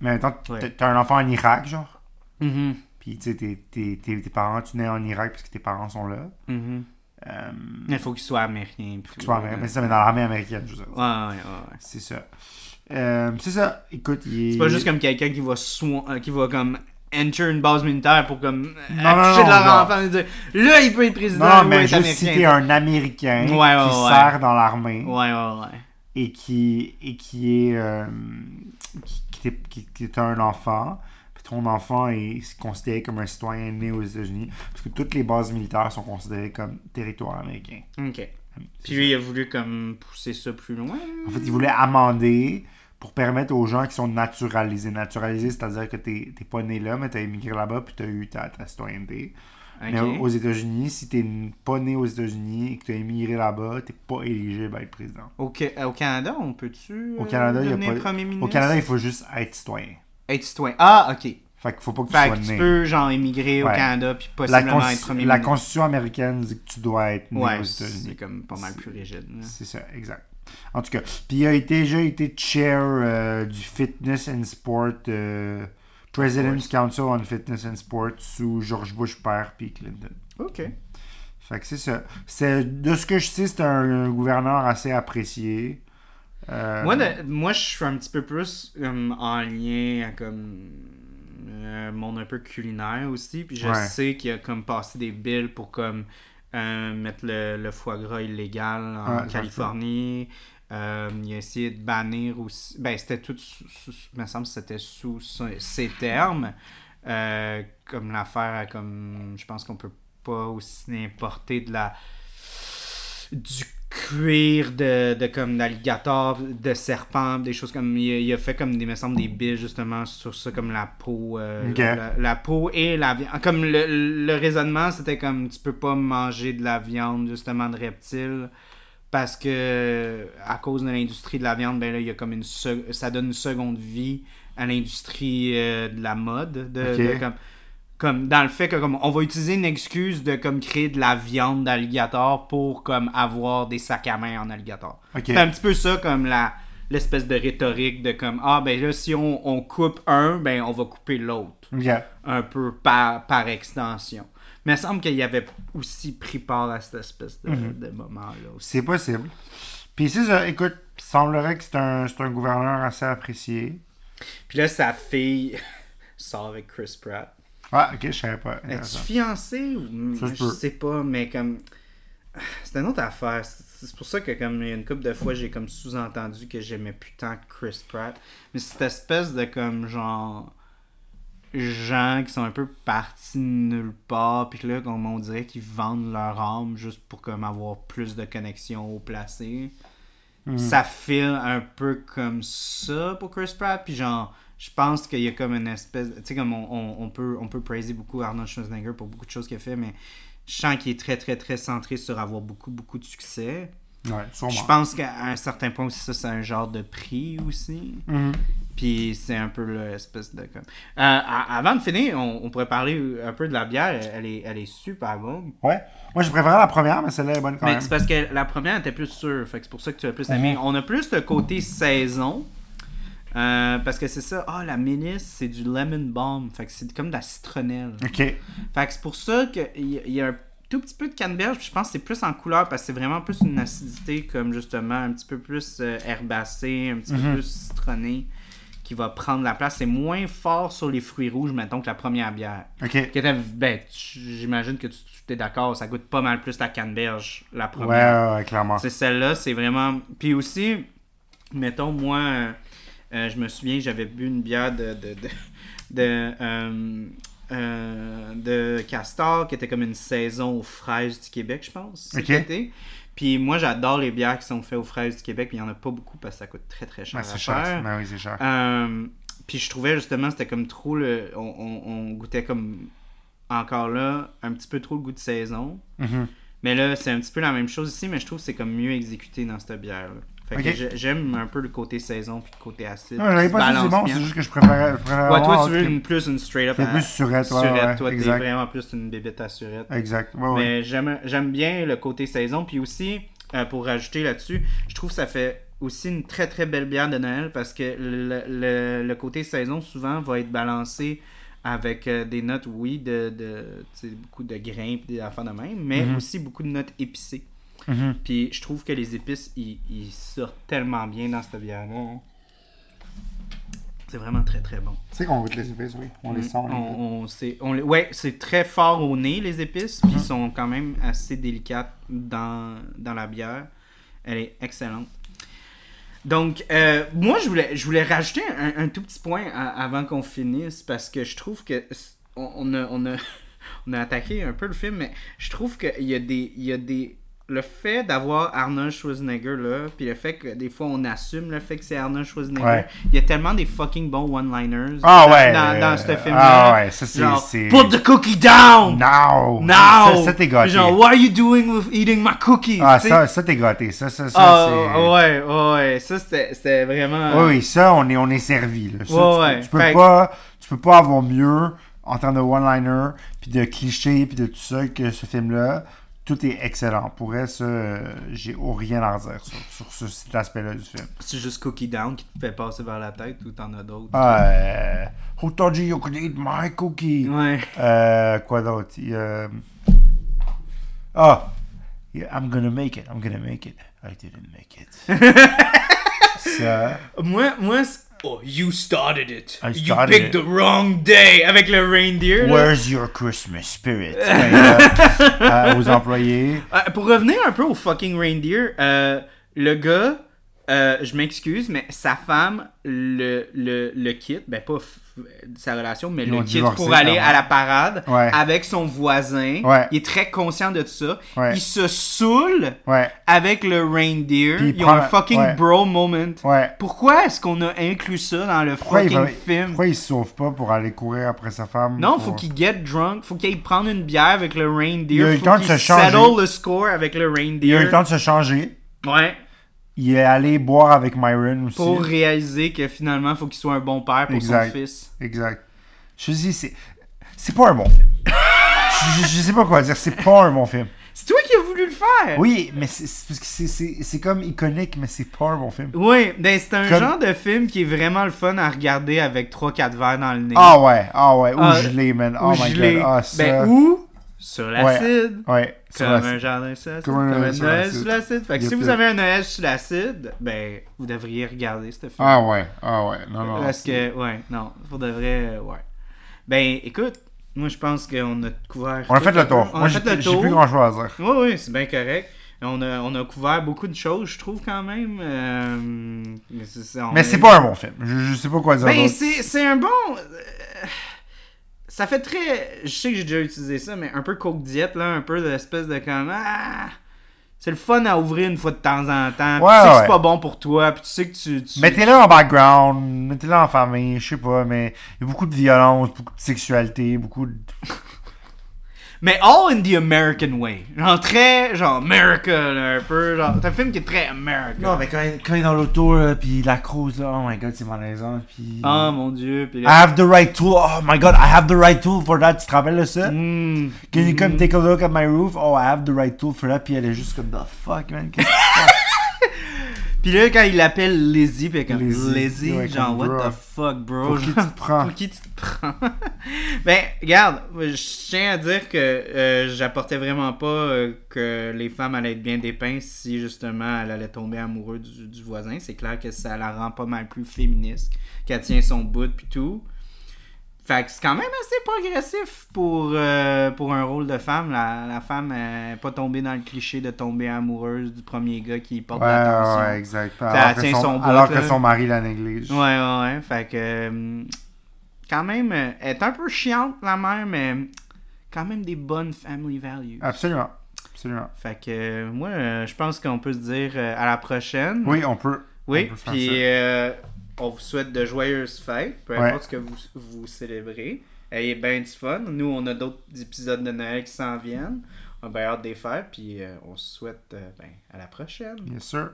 Speaker 2: mais maintenant
Speaker 1: Ouais.
Speaker 2: t'as un enfant en Irak, genre.
Speaker 1: mhm,
Speaker 2: Puis, tu sais, tes, parents, tu nais en Irak parce que tes parents sont là.
Speaker 1: mhm.
Speaker 2: Euh,
Speaker 1: Il faut qu'il soit américain. puis
Speaker 2: tu vois,
Speaker 1: tout,
Speaker 2: mais c'est ça, mais dans l'armée américaine, je veux dire.
Speaker 1: Ouais, ouais, ouais. ouais.
Speaker 2: C'est ça. Euh, c'est ça. Écoute, il est...
Speaker 1: C'est pas juste comme quelqu'un qui va soin- qui va comme enter une base militaire pour comme euh,
Speaker 2: Non, non,
Speaker 1: accoucher
Speaker 2: non,
Speaker 1: de leur
Speaker 2: genre-
Speaker 1: enfant et dire là il peut être président
Speaker 2: Non,
Speaker 1: ou
Speaker 2: mais
Speaker 1: être
Speaker 2: juste
Speaker 1: américain.
Speaker 2: si t'es un Américain
Speaker 1: Ouais, ouais,
Speaker 2: qui
Speaker 1: ouais.
Speaker 2: sert dans l'armée
Speaker 1: Ouais, ouais, ouais.
Speaker 2: et qui, et qui est... euh, qui, qui, qui- est un enfant, puis ton enfant est considéré comme un citoyen né aux États-Unis, parce que toutes les bases militaires sont considérées comme territoire américain.
Speaker 1: Ok. Puis lui il a voulu comme pousser ça plus loin.
Speaker 2: En fait, ils voulaient amender pour permettre aux gens qui sont naturalisés. Naturalisés, c'est-à-dire que t'es t'es pas né là, mais t'as immigré là-bas puis t'as eu ta, ta citoyenneté. Mais aux États-Unis, si t'es pas né aux États-Unis et que t'as immigré là-bas, t'es pas éligible à être président.
Speaker 1: Au, Ca- au Canada, on peut-tu
Speaker 2: Au
Speaker 1: euh,
Speaker 2: Canada, il pas-
Speaker 1: premier ministre?
Speaker 2: Au Canada, il faut juste être citoyen.
Speaker 1: Être citoyen. Ah, ok.
Speaker 2: Fait qu'il faut pas que tu
Speaker 1: Fait
Speaker 2: sois
Speaker 1: que tu
Speaker 2: né.
Speaker 1: peux, genre, émigrer au. Canada puis
Speaker 2: La,
Speaker 1: possiblement
Speaker 2: cons-
Speaker 1: être premier
Speaker 2: la
Speaker 1: ministre.
Speaker 2: Constitution américaine dit que tu dois être né aux
Speaker 1: Ouais, c'est
Speaker 2: États-Unis.
Speaker 1: comme pas mal plus rigide.
Speaker 2: C'est ça, exact. En tout cas, puis il a été, déjà été chair euh, du Fitness and Sport, euh, President's Council on Fitness and Sport sous George Bush père puis Clinton.
Speaker 1: Ok.
Speaker 2: Fait que c'est ça. C'est, de ce que je sais, c'est un, un gouverneur assez apprécié. Euh,
Speaker 1: Moi, de- moi, je suis un petit peu plus comme, en lien à comme un monde un peu culinaire aussi. Puis je
Speaker 2: Ouais.
Speaker 1: sais qu'il a comme passé des billes pour comme euh, mettre le, le foie gras illégal en
Speaker 2: Ouais,
Speaker 1: Californie. Euh, il a essayé de bannir aussi. Ben, c'était tout sous. sous- il me semble que c'était sous ce- ces termes. Euh, comme l'affaire, comme. Je pense qu'on peut pas aussi importer de la du cuir de, de comme d'alligator, de serpent, des choses comme il a, il a fait comme des me semble des billes justement sur ça comme la peau euh, la, la peau et la viande comme le, le raisonnement c'était comme tu peux pas manger de la viande justement de reptiles parce que à cause de l'industrie de la viande ben là il y a comme une ça donne une seconde vie à l'industrie euh, de la mode de,
Speaker 2: Ok.
Speaker 1: de comme comme dans le fait que comme on va utiliser une excuse de comme créer de la viande d'alligator pour comme avoir des sacs à main en alligator. C'est un petit peu ça comme la l'espèce de rhétorique de comme ah ben là si on, on coupe un ben on va couper l'autre un peu par, par extension. Mais il me semble qu'il y avait aussi pris part à cette espèce de,
Speaker 2: Mhm.
Speaker 1: de moment-là.
Speaker 2: C'est possible. Puis c'est ça, écoute, il semblerait que c'est un, c'est un gouverneur assez apprécié.
Speaker 1: Puis là sa fille [LAUGHS] sort avec Chris Pratt.
Speaker 2: Ah, ok, je savais pas.
Speaker 1: Es-tu fiancé ou
Speaker 2: Ça
Speaker 1: je sais pas, mais comme [SIGHS] c'est une autre affaire. C'est pour ça que comme il y a une couple de fois j'ai comme sous-entendu que j'aimais plus tant Chris Pratt. Mais cette espèce de comme genre gens qui sont un peu partis de nulle part puis que là comme on dirait qu'ils vendent leur âme juste pour comme avoir plus de connexion au placé.
Speaker 2: Mhm.
Speaker 1: Ça file un peu comme ça pour Chris Pratt puis genre je pense qu'il y a comme une espèce tu sais comme on, on, on peut on peut praiser beaucoup Arnold Schwarzenegger pour beaucoup de choses qu'il a fait mais je sens qu'il est très très très centré sur avoir beaucoup beaucoup de succès.
Speaker 2: Ouais.
Speaker 1: Je pense qu'à un certain point aussi ça c'est un genre de prix aussi.
Speaker 2: Mhm.
Speaker 1: Puis c'est un peu l'espèce de comme. Euh, avant de finir, on, on pourrait parler un peu de la bière. Elle est, elle est super bonne.
Speaker 2: Ouais. Moi, je préférais la première, mais celle-là est bonne quand
Speaker 1: Mais
Speaker 2: même.
Speaker 1: c'est parce que la première était plus sûre. Fait c'est pour ça que tu as plus aimé. On a plus le côté saison. Euh, parce que c'est ça. Ah, la mélisse, c'est du lemon balm. Fait que c'est comme de la citronnelle.
Speaker 2: Ok.
Speaker 1: Fait que c'est pour ça qu'il y, a- il y a un tout petit peu de canneberge. Puis je pense que c'est plus en couleur parce que c'est vraiment plus une acidité comme justement un petit peu plus euh, herbacée, un petit peu
Speaker 2: Mhm.
Speaker 1: plus citronnée qui va prendre la place. C'est moins fort sur les fruits rouges, mettons, que la première bière.
Speaker 2: Ok.
Speaker 1: Ben, j'imagine que tu, tu es d'accord, ça goûte pas mal plus la canneberge, la
Speaker 2: Ouais,
Speaker 1: première.
Speaker 2: ouais, ouais, clairement.
Speaker 1: C'est celle-là, c'est vraiment. Puis aussi, mettons, moi, euh, je me souviens, j'avais bu une bière de. de, de, de, euh, euh, de Castor, qui était comme une saison aux fraises du Québec, je pense. cet
Speaker 2: Ok.
Speaker 1: été. Puis moi, j'adore les bières qui sont faites aux fraises du Québec, puis il n'y en a pas beaucoup parce que ça coûte très très cher.
Speaker 2: C'est cher. Ben oui, c'est cher.
Speaker 1: Puis je trouvais justement c'était comme trop le. On, on- on goûtait comme encore là un petit peu trop le goût de saison.
Speaker 2: Mhm.
Speaker 1: Mais là, c'est un petit peu la même chose ici, mais je trouve que c'est comme mieux exécuté dans cette bière-là. Fait que
Speaker 2: Ok.
Speaker 1: j'ai- j'aime un peu le côté saison puis le côté acide.
Speaker 2: Non, j'avais pas dit c'est bon, c'est juste que je préférais. je préférais
Speaker 1: Ouais, toi, tu veux une, plus une straight up. À-
Speaker 2: plus surette, ouais,
Speaker 1: surette,
Speaker 2: ouais,
Speaker 1: toi, t'es vraiment plus une bébête à surette.
Speaker 2: Exact. Ouais.
Speaker 1: Mais j'aime j'aime bien le côté saison. Puis aussi, euh, pour rajouter là-dessus, je trouve que ça fait aussi une très très belle bière de Noël parce que le, le- le côté saison souvent va être balancé avec euh, des notes, oui, de, de beaucoup de grains et des affaires de même, mais
Speaker 2: Mhm.
Speaker 1: aussi beaucoup de notes épicées.
Speaker 2: Mhm.
Speaker 1: Puis je trouve que les épices, ils, ils sortent tellement bien dans cette bière-là. hein. C'est vraiment très très bon.
Speaker 2: Tu sais qu'on goûte les épices, oui. On les
Speaker 1: Mm,
Speaker 2: sent. on les
Speaker 1: on, on- c'est, on les- ouais, c'est très fort au nez, les épices, puis
Speaker 2: Mhm.
Speaker 1: ils sont quand même assez délicates dans, dans la bière. Elle est excellente. Donc, euh, moi, je voulais, je voulais rajouter un, un tout petit point à- avant qu'on finisse, parce que je trouve que on, on a, on, a, [LAUGHS] on a attaqué un peu le film, mais je trouve qu'il y a des... Il y a des le fait d'avoir Arnold Schwarzenegger là, puis le fait que des fois on assume le fait que c'est Arnold Schwarzenegger,
Speaker 2: Ouais.
Speaker 1: il y a tellement des fucking bons one-liners
Speaker 2: Ah
Speaker 1: dans,
Speaker 2: ouais.
Speaker 1: dans, dans
Speaker 2: euh,
Speaker 1: ce film-là.
Speaker 2: Ah ouais, ça c'est.
Speaker 1: Put the cookie down!
Speaker 2: Now!
Speaker 1: Now!
Speaker 2: Ça, ça t'es gâté.
Speaker 1: Genre, what are you doing with eating my cookies?
Speaker 2: Ah, ça, ça t'es gâté. Ça, ça, ça,
Speaker 1: Ah,
Speaker 2: c'est.
Speaker 1: ouais, ouais, ça c'était vraiment.
Speaker 2: Oui, oui, ça, on est, on est servi. Là. Ça,
Speaker 1: Ouais,
Speaker 2: tu,
Speaker 1: ouais.
Speaker 2: peux- tu peux
Speaker 1: Fait que-
Speaker 2: pas, tu peux pas avoir mieux en termes de one-liner, puis de clichés, puis de tout ça que ce film-là. Tout est excellent. Pour elle, ça, euh, j'ai rien à redire sur, sur ce- cet aspect-là du film.
Speaker 1: C'est juste cookie down qui te fait passer vers la tête ou t'en as d'autres?
Speaker 2: Ah, euh, Who told you you could eat my cookie?
Speaker 1: Ouais.
Speaker 2: Euh, quoi d'autre? A- Ah, yeah, I'm gonna make it, I'm gonna make it. I didn't make it. [LAUGHS] ça,
Speaker 1: Moi, moi, oh, you started it.
Speaker 2: I
Speaker 1: you
Speaker 2: started
Speaker 1: picked
Speaker 2: it.
Speaker 1: the wrong day avec le reindeer. là.
Speaker 2: where's your Christmas spirit? [LAUGHS] Ben, euh, euh, aux employés.
Speaker 1: Euh, pour revenir un peu au fucking reindeer, euh, le gars, euh, je m'excuse, mais sa femme le, le, le quitte, ben pas sa relation, mais
Speaker 2: Ils
Speaker 1: le quitte pour aller
Speaker 2: clairement.
Speaker 1: à la parade
Speaker 2: Ouais.
Speaker 1: avec son voisin.
Speaker 2: Ouais.
Speaker 1: Il est très conscient de ça.
Speaker 2: Ouais.
Speaker 1: Il se saoule avec le reindeer.
Speaker 2: Puis il
Speaker 1: Ils ont un fucking bro moment. Pourquoi est-ce qu'on a inclus ça dans le
Speaker 2: Pourquoi
Speaker 1: fucking
Speaker 2: va,
Speaker 1: film?
Speaker 2: pourquoi il se sauve pas pour aller courir après sa femme?
Speaker 1: Non,
Speaker 2: pour-
Speaker 1: faut qu'il get drunk, faut qu'il prendre une bière avec le
Speaker 2: Il a
Speaker 1: reindeer,
Speaker 2: eu le temps de se changer.
Speaker 1: settle le score avec le
Speaker 2: Il a eu
Speaker 1: reindeer.
Speaker 2: le temps de se changer.
Speaker 1: Ouais.
Speaker 2: Il est allé boire avec Myron aussi.
Speaker 1: Pour réaliser que finalement, faut qu'il soit un bon père pour
Speaker 2: Exact.
Speaker 1: son fils.
Speaker 2: Exact. Je dis, c'est. C'est pas un bon film. je, je- je sais pas quoi dire, c'est pas un bon film.
Speaker 1: C'est toi qui as voulu le faire!
Speaker 2: Oui, mais c'est comme iconique, mais c'est pas un bon film.
Speaker 1: Oui, ben c'est un
Speaker 2: Comme-
Speaker 1: genre de film qui est vraiment le fun à regarder avec 3-4 verres dans le nez.
Speaker 2: Ah ouais, ah ouais, où
Speaker 1: Ah,
Speaker 2: je l'ai, man.
Speaker 1: Ou
Speaker 2: Oh my
Speaker 1: gelé.
Speaker 2: god, ah ça.
Speaker 1: Ben, ou sur l'acide.
Speaker 2: Ouais, sur
Speaker 1: Comme un jardin sur l'acide.
Speaker 2: Comme
Speaker 1: Comme
Speaker 2: un sur
Speaker 1: Noël
Speaker 2: l'acide.
Speaker 1: sur l'acide. Fait que si vous avez un Noël sur l'acide, ben, vous devriez regarder ce film.
Speaker 2: Ah ouais, ah ouais, non, non.
Speaker 1: Parce que, ouais, non, pour de vrai, euh, ouais. Ben, écoute, moi je pense qu'on a couvert.
Speaker 2: On a fait le tour.
Speaker 1: On a
Speaker 2: j'ai
Speaker 1: fait le
Speaker 2: j'ai
Speaker 1: tour.
Speaker 2: plus grand chose à dire.
Speaker 1: Oui, oui, c'est bien correct. On a, on a couvert beaucoup de choses, je trouve, quand même. Euh, mais c'est,
Speaker 2: pas un bon film. Je, je sais pas quoi dire.
Speaker 1: Ben, c'est, c'est un bon. Ça fait très. Je sais que j'ai déjà utilisé ça, mais un peu coke diète, là, un peu de l'espèce de comme. Ah, c'est le fun à ouvrir une fois de temps en temps.
Speaker 2: Ouais,
Speaker 1: tu sais que c'est pas bon pour toi, puis tu sais que tu. tu
Speaker 2: Mettez-le en background, mettez-le en famille, je sais pas, mais il y a beaucoup de violence, beaucoup de sexualité, beaucoup de. [LAUGHS]
Speaker 1: Mais all in the American way. Genre très, genre, America, là, un peu. Genre, c'est un film qui est très American.
Speaker 2: Non, mais quand, il- quand il est dans l'auto, là, puis la crouse, là, oh my god, c'est malaisant, puis...
Speaker 1: Oh mon dieu. Puis
Speaker 2: I
Speaker 1: là,
Speaker 2: have the right tool, oh my god, I have the right tool for that, tu te rappelles de ça?
Speaker 1: Hmm.
Speaker 2: Can you come take a look at my roof? Oh, I have the right tool for that, puis elle est juste comme, the fuck, man, qu'est-ce que?
Speaker 1: Puis là, quand il l'appelle Lizzie, puis comme
Speaker 2: Lizzie.
Speaker 1: Lizzie,
Speaker 2: Ouais,
Speaker 1: genre,
Speaker 2: comme,
Speaker 1: what the fuck, bro?
Speaker 2: Pour qui tu te prends?
Speaker 1: Pour qui tu te prends? [LAUGHS] ben, regarde, je tiens à dire que euh, j'apportais vraiment pas euh, que les femmes allaient être bien dépeintes si justement elle allait tomber amoureuse du, du voisin. C'est clair que ça la rend pas mal plus féministe, qu'elle tient son bout puis tout. Fait que c'est quand même assez progressif pour, euh, pour un rôle de femme. La, la femme n'est pas tombée dans le cliché de tomber amoureuse du premier gars qui porte
Speaker 2: Ouais,
Speaker 1: l'attention.
Speaker 2: ouais, exact.
Speaker 1: elle
Speaker 2: Alors, que
Speaker 1: tient
Speaker 2: son,
Speaker 1: son bout,
Speaker 2: alors que son mari la néglige.
Speaker 1: Ouais, ouais, ouais. Fait que. euh, quand même, euh, elle est un peu chiante, la mère, mais quand même des bonnes family values.
Speaker 2: Absolument. Absolument.
Speaker 1: Fait que, euh, moi, euh, je pense qu'on peut se dire euh, à la prochaine.
Speaker 2: Oui, on peut.
Speaker 1: Oui, puis euh, on vous souhaite de joyeuses fêtes, peu
Speaker 2: Ouais.
Speaker 1: importe ce que vous, vous célébrez. Ayez bien du fun. Nous, on a d'autres épisodes de Noël qui s'en viennent. On a bien hâte de les faire, puis euh, on se souhaite euh, ben, à la prochaine.
Speaker 2: Yes, sir.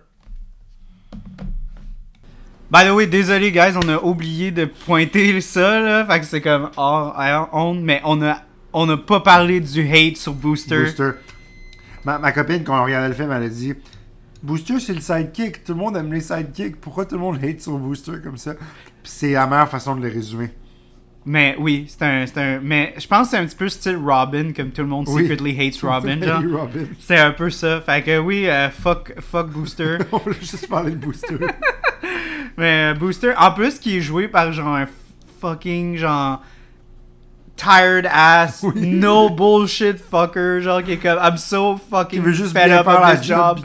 Speaker 1: By the way, désolé, guys, on a oublié de pointer ça, là. Fait que c'est comme hors, honte, mais on a, on a pas parlé du hate sur Booster.
Speaker 2: Booster. Ma, ma copine, quand on regardait le film, elle a dit Booster, c'est le sidekick. Tout le monde aime les sidekicks. Pourquoi tout le monde hate sur Booster comme ça? C'est la meilleure façon de le résumer.
Speaker 1: Mais oui, c'est un, c'est un. Mais je pense que c'est un petit peu style Robin, comme tout le monde
Speaker 2: Oui.
Speaker 1: secretly hates [LAUGHS] Robin, genre.
Speaker 2: Robin.
Speaker 1: C'est un peu ça. Fait que oui, euh, fuck, fuck Booster. [LAUGHS]
Speaker 2: on voulait juste parler de Booster. [LAUGHS]
Speaker 1: mais euh, Booster, en plus, qui est joué par genre un fucking genre. Tired ass, [LAUGHS]
Speaker 2: Oui.
Speaker 1: no bullshit fucker, genre qui est comme I'm so
Speaker 2: Qui
Speaker 1: fucking
Speaker 2: veut juste
Speaker 1: fed up of this
Speaker 2: job.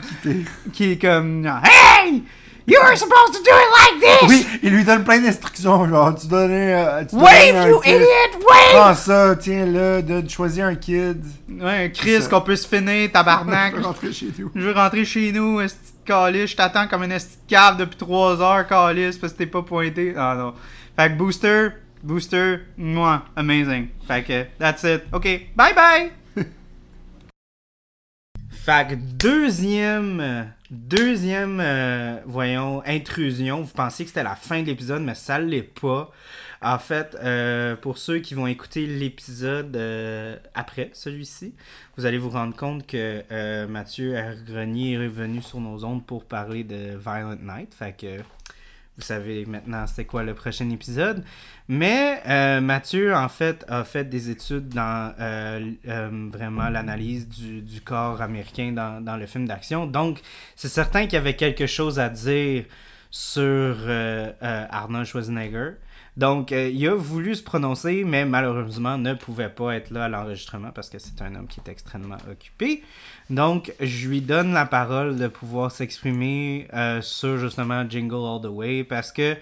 Speaker 1: qui est comme Hey! You were supposed to do it like this!
Speaker 2: Oui, il lui donne plein d'instructions. Genre, tu donnais. euh, tu
Speaker 1: Wave,
Speaker 2: un
Speaker 1: you
Speaker 2: kid.
Speaker 1: idiot! Wave!
Speaker 2: Prends ça, tiens-le, de choisir un kid.
Speaker 1: Ouais, Chris,
Speaker 2: ça.
Speaker 1: qu'on peut se finir, tabarnak. [LAUGHS]
Speaker 2: Je peux rentrer chez nous.
Speaker 1: Je veux rentrer chez nous, esti de calice. Je t'attends comme une esti de cave depuis 3 heures, calice, parce que t'es pas pointé. Ah non. Fait que Booster, Booster, moi, amazing. Fait que, that's it. Ok, bye bye! [LAUGHS] fait que deuxième, deuxième, euh, voyons, intrusion. Vous pensiez que c'était la fin de l'épisode, mais ça l'est pas. En fait, euh, pour ceux qui vont écouter l'épisode euh, après celui-ci, vous allez vous rendre compte que Mathieu Grenier est revenu sur nos ondes pour parler de Violent Night. Fait que vous savez maintenant c'est quoi le prochain épisode. Mais euh, Mathieu, en fait, a fait des études dans euh, euh, vraiment l'analyse du, corps américain dans, dans le film d'action. Donc, c'est certain qu'il y avait quelque chose à dire sur Arnold Schwarzenegger. Donc, il a voulu se prononcer, mais malheureusement ne pouvait pas être là à l'enregistrement parce que c'est un homme qui est extrêmement occupé. Donc, je lui donne la parole de pouvoir s'exprimer sur justement Jingle All the Way parce que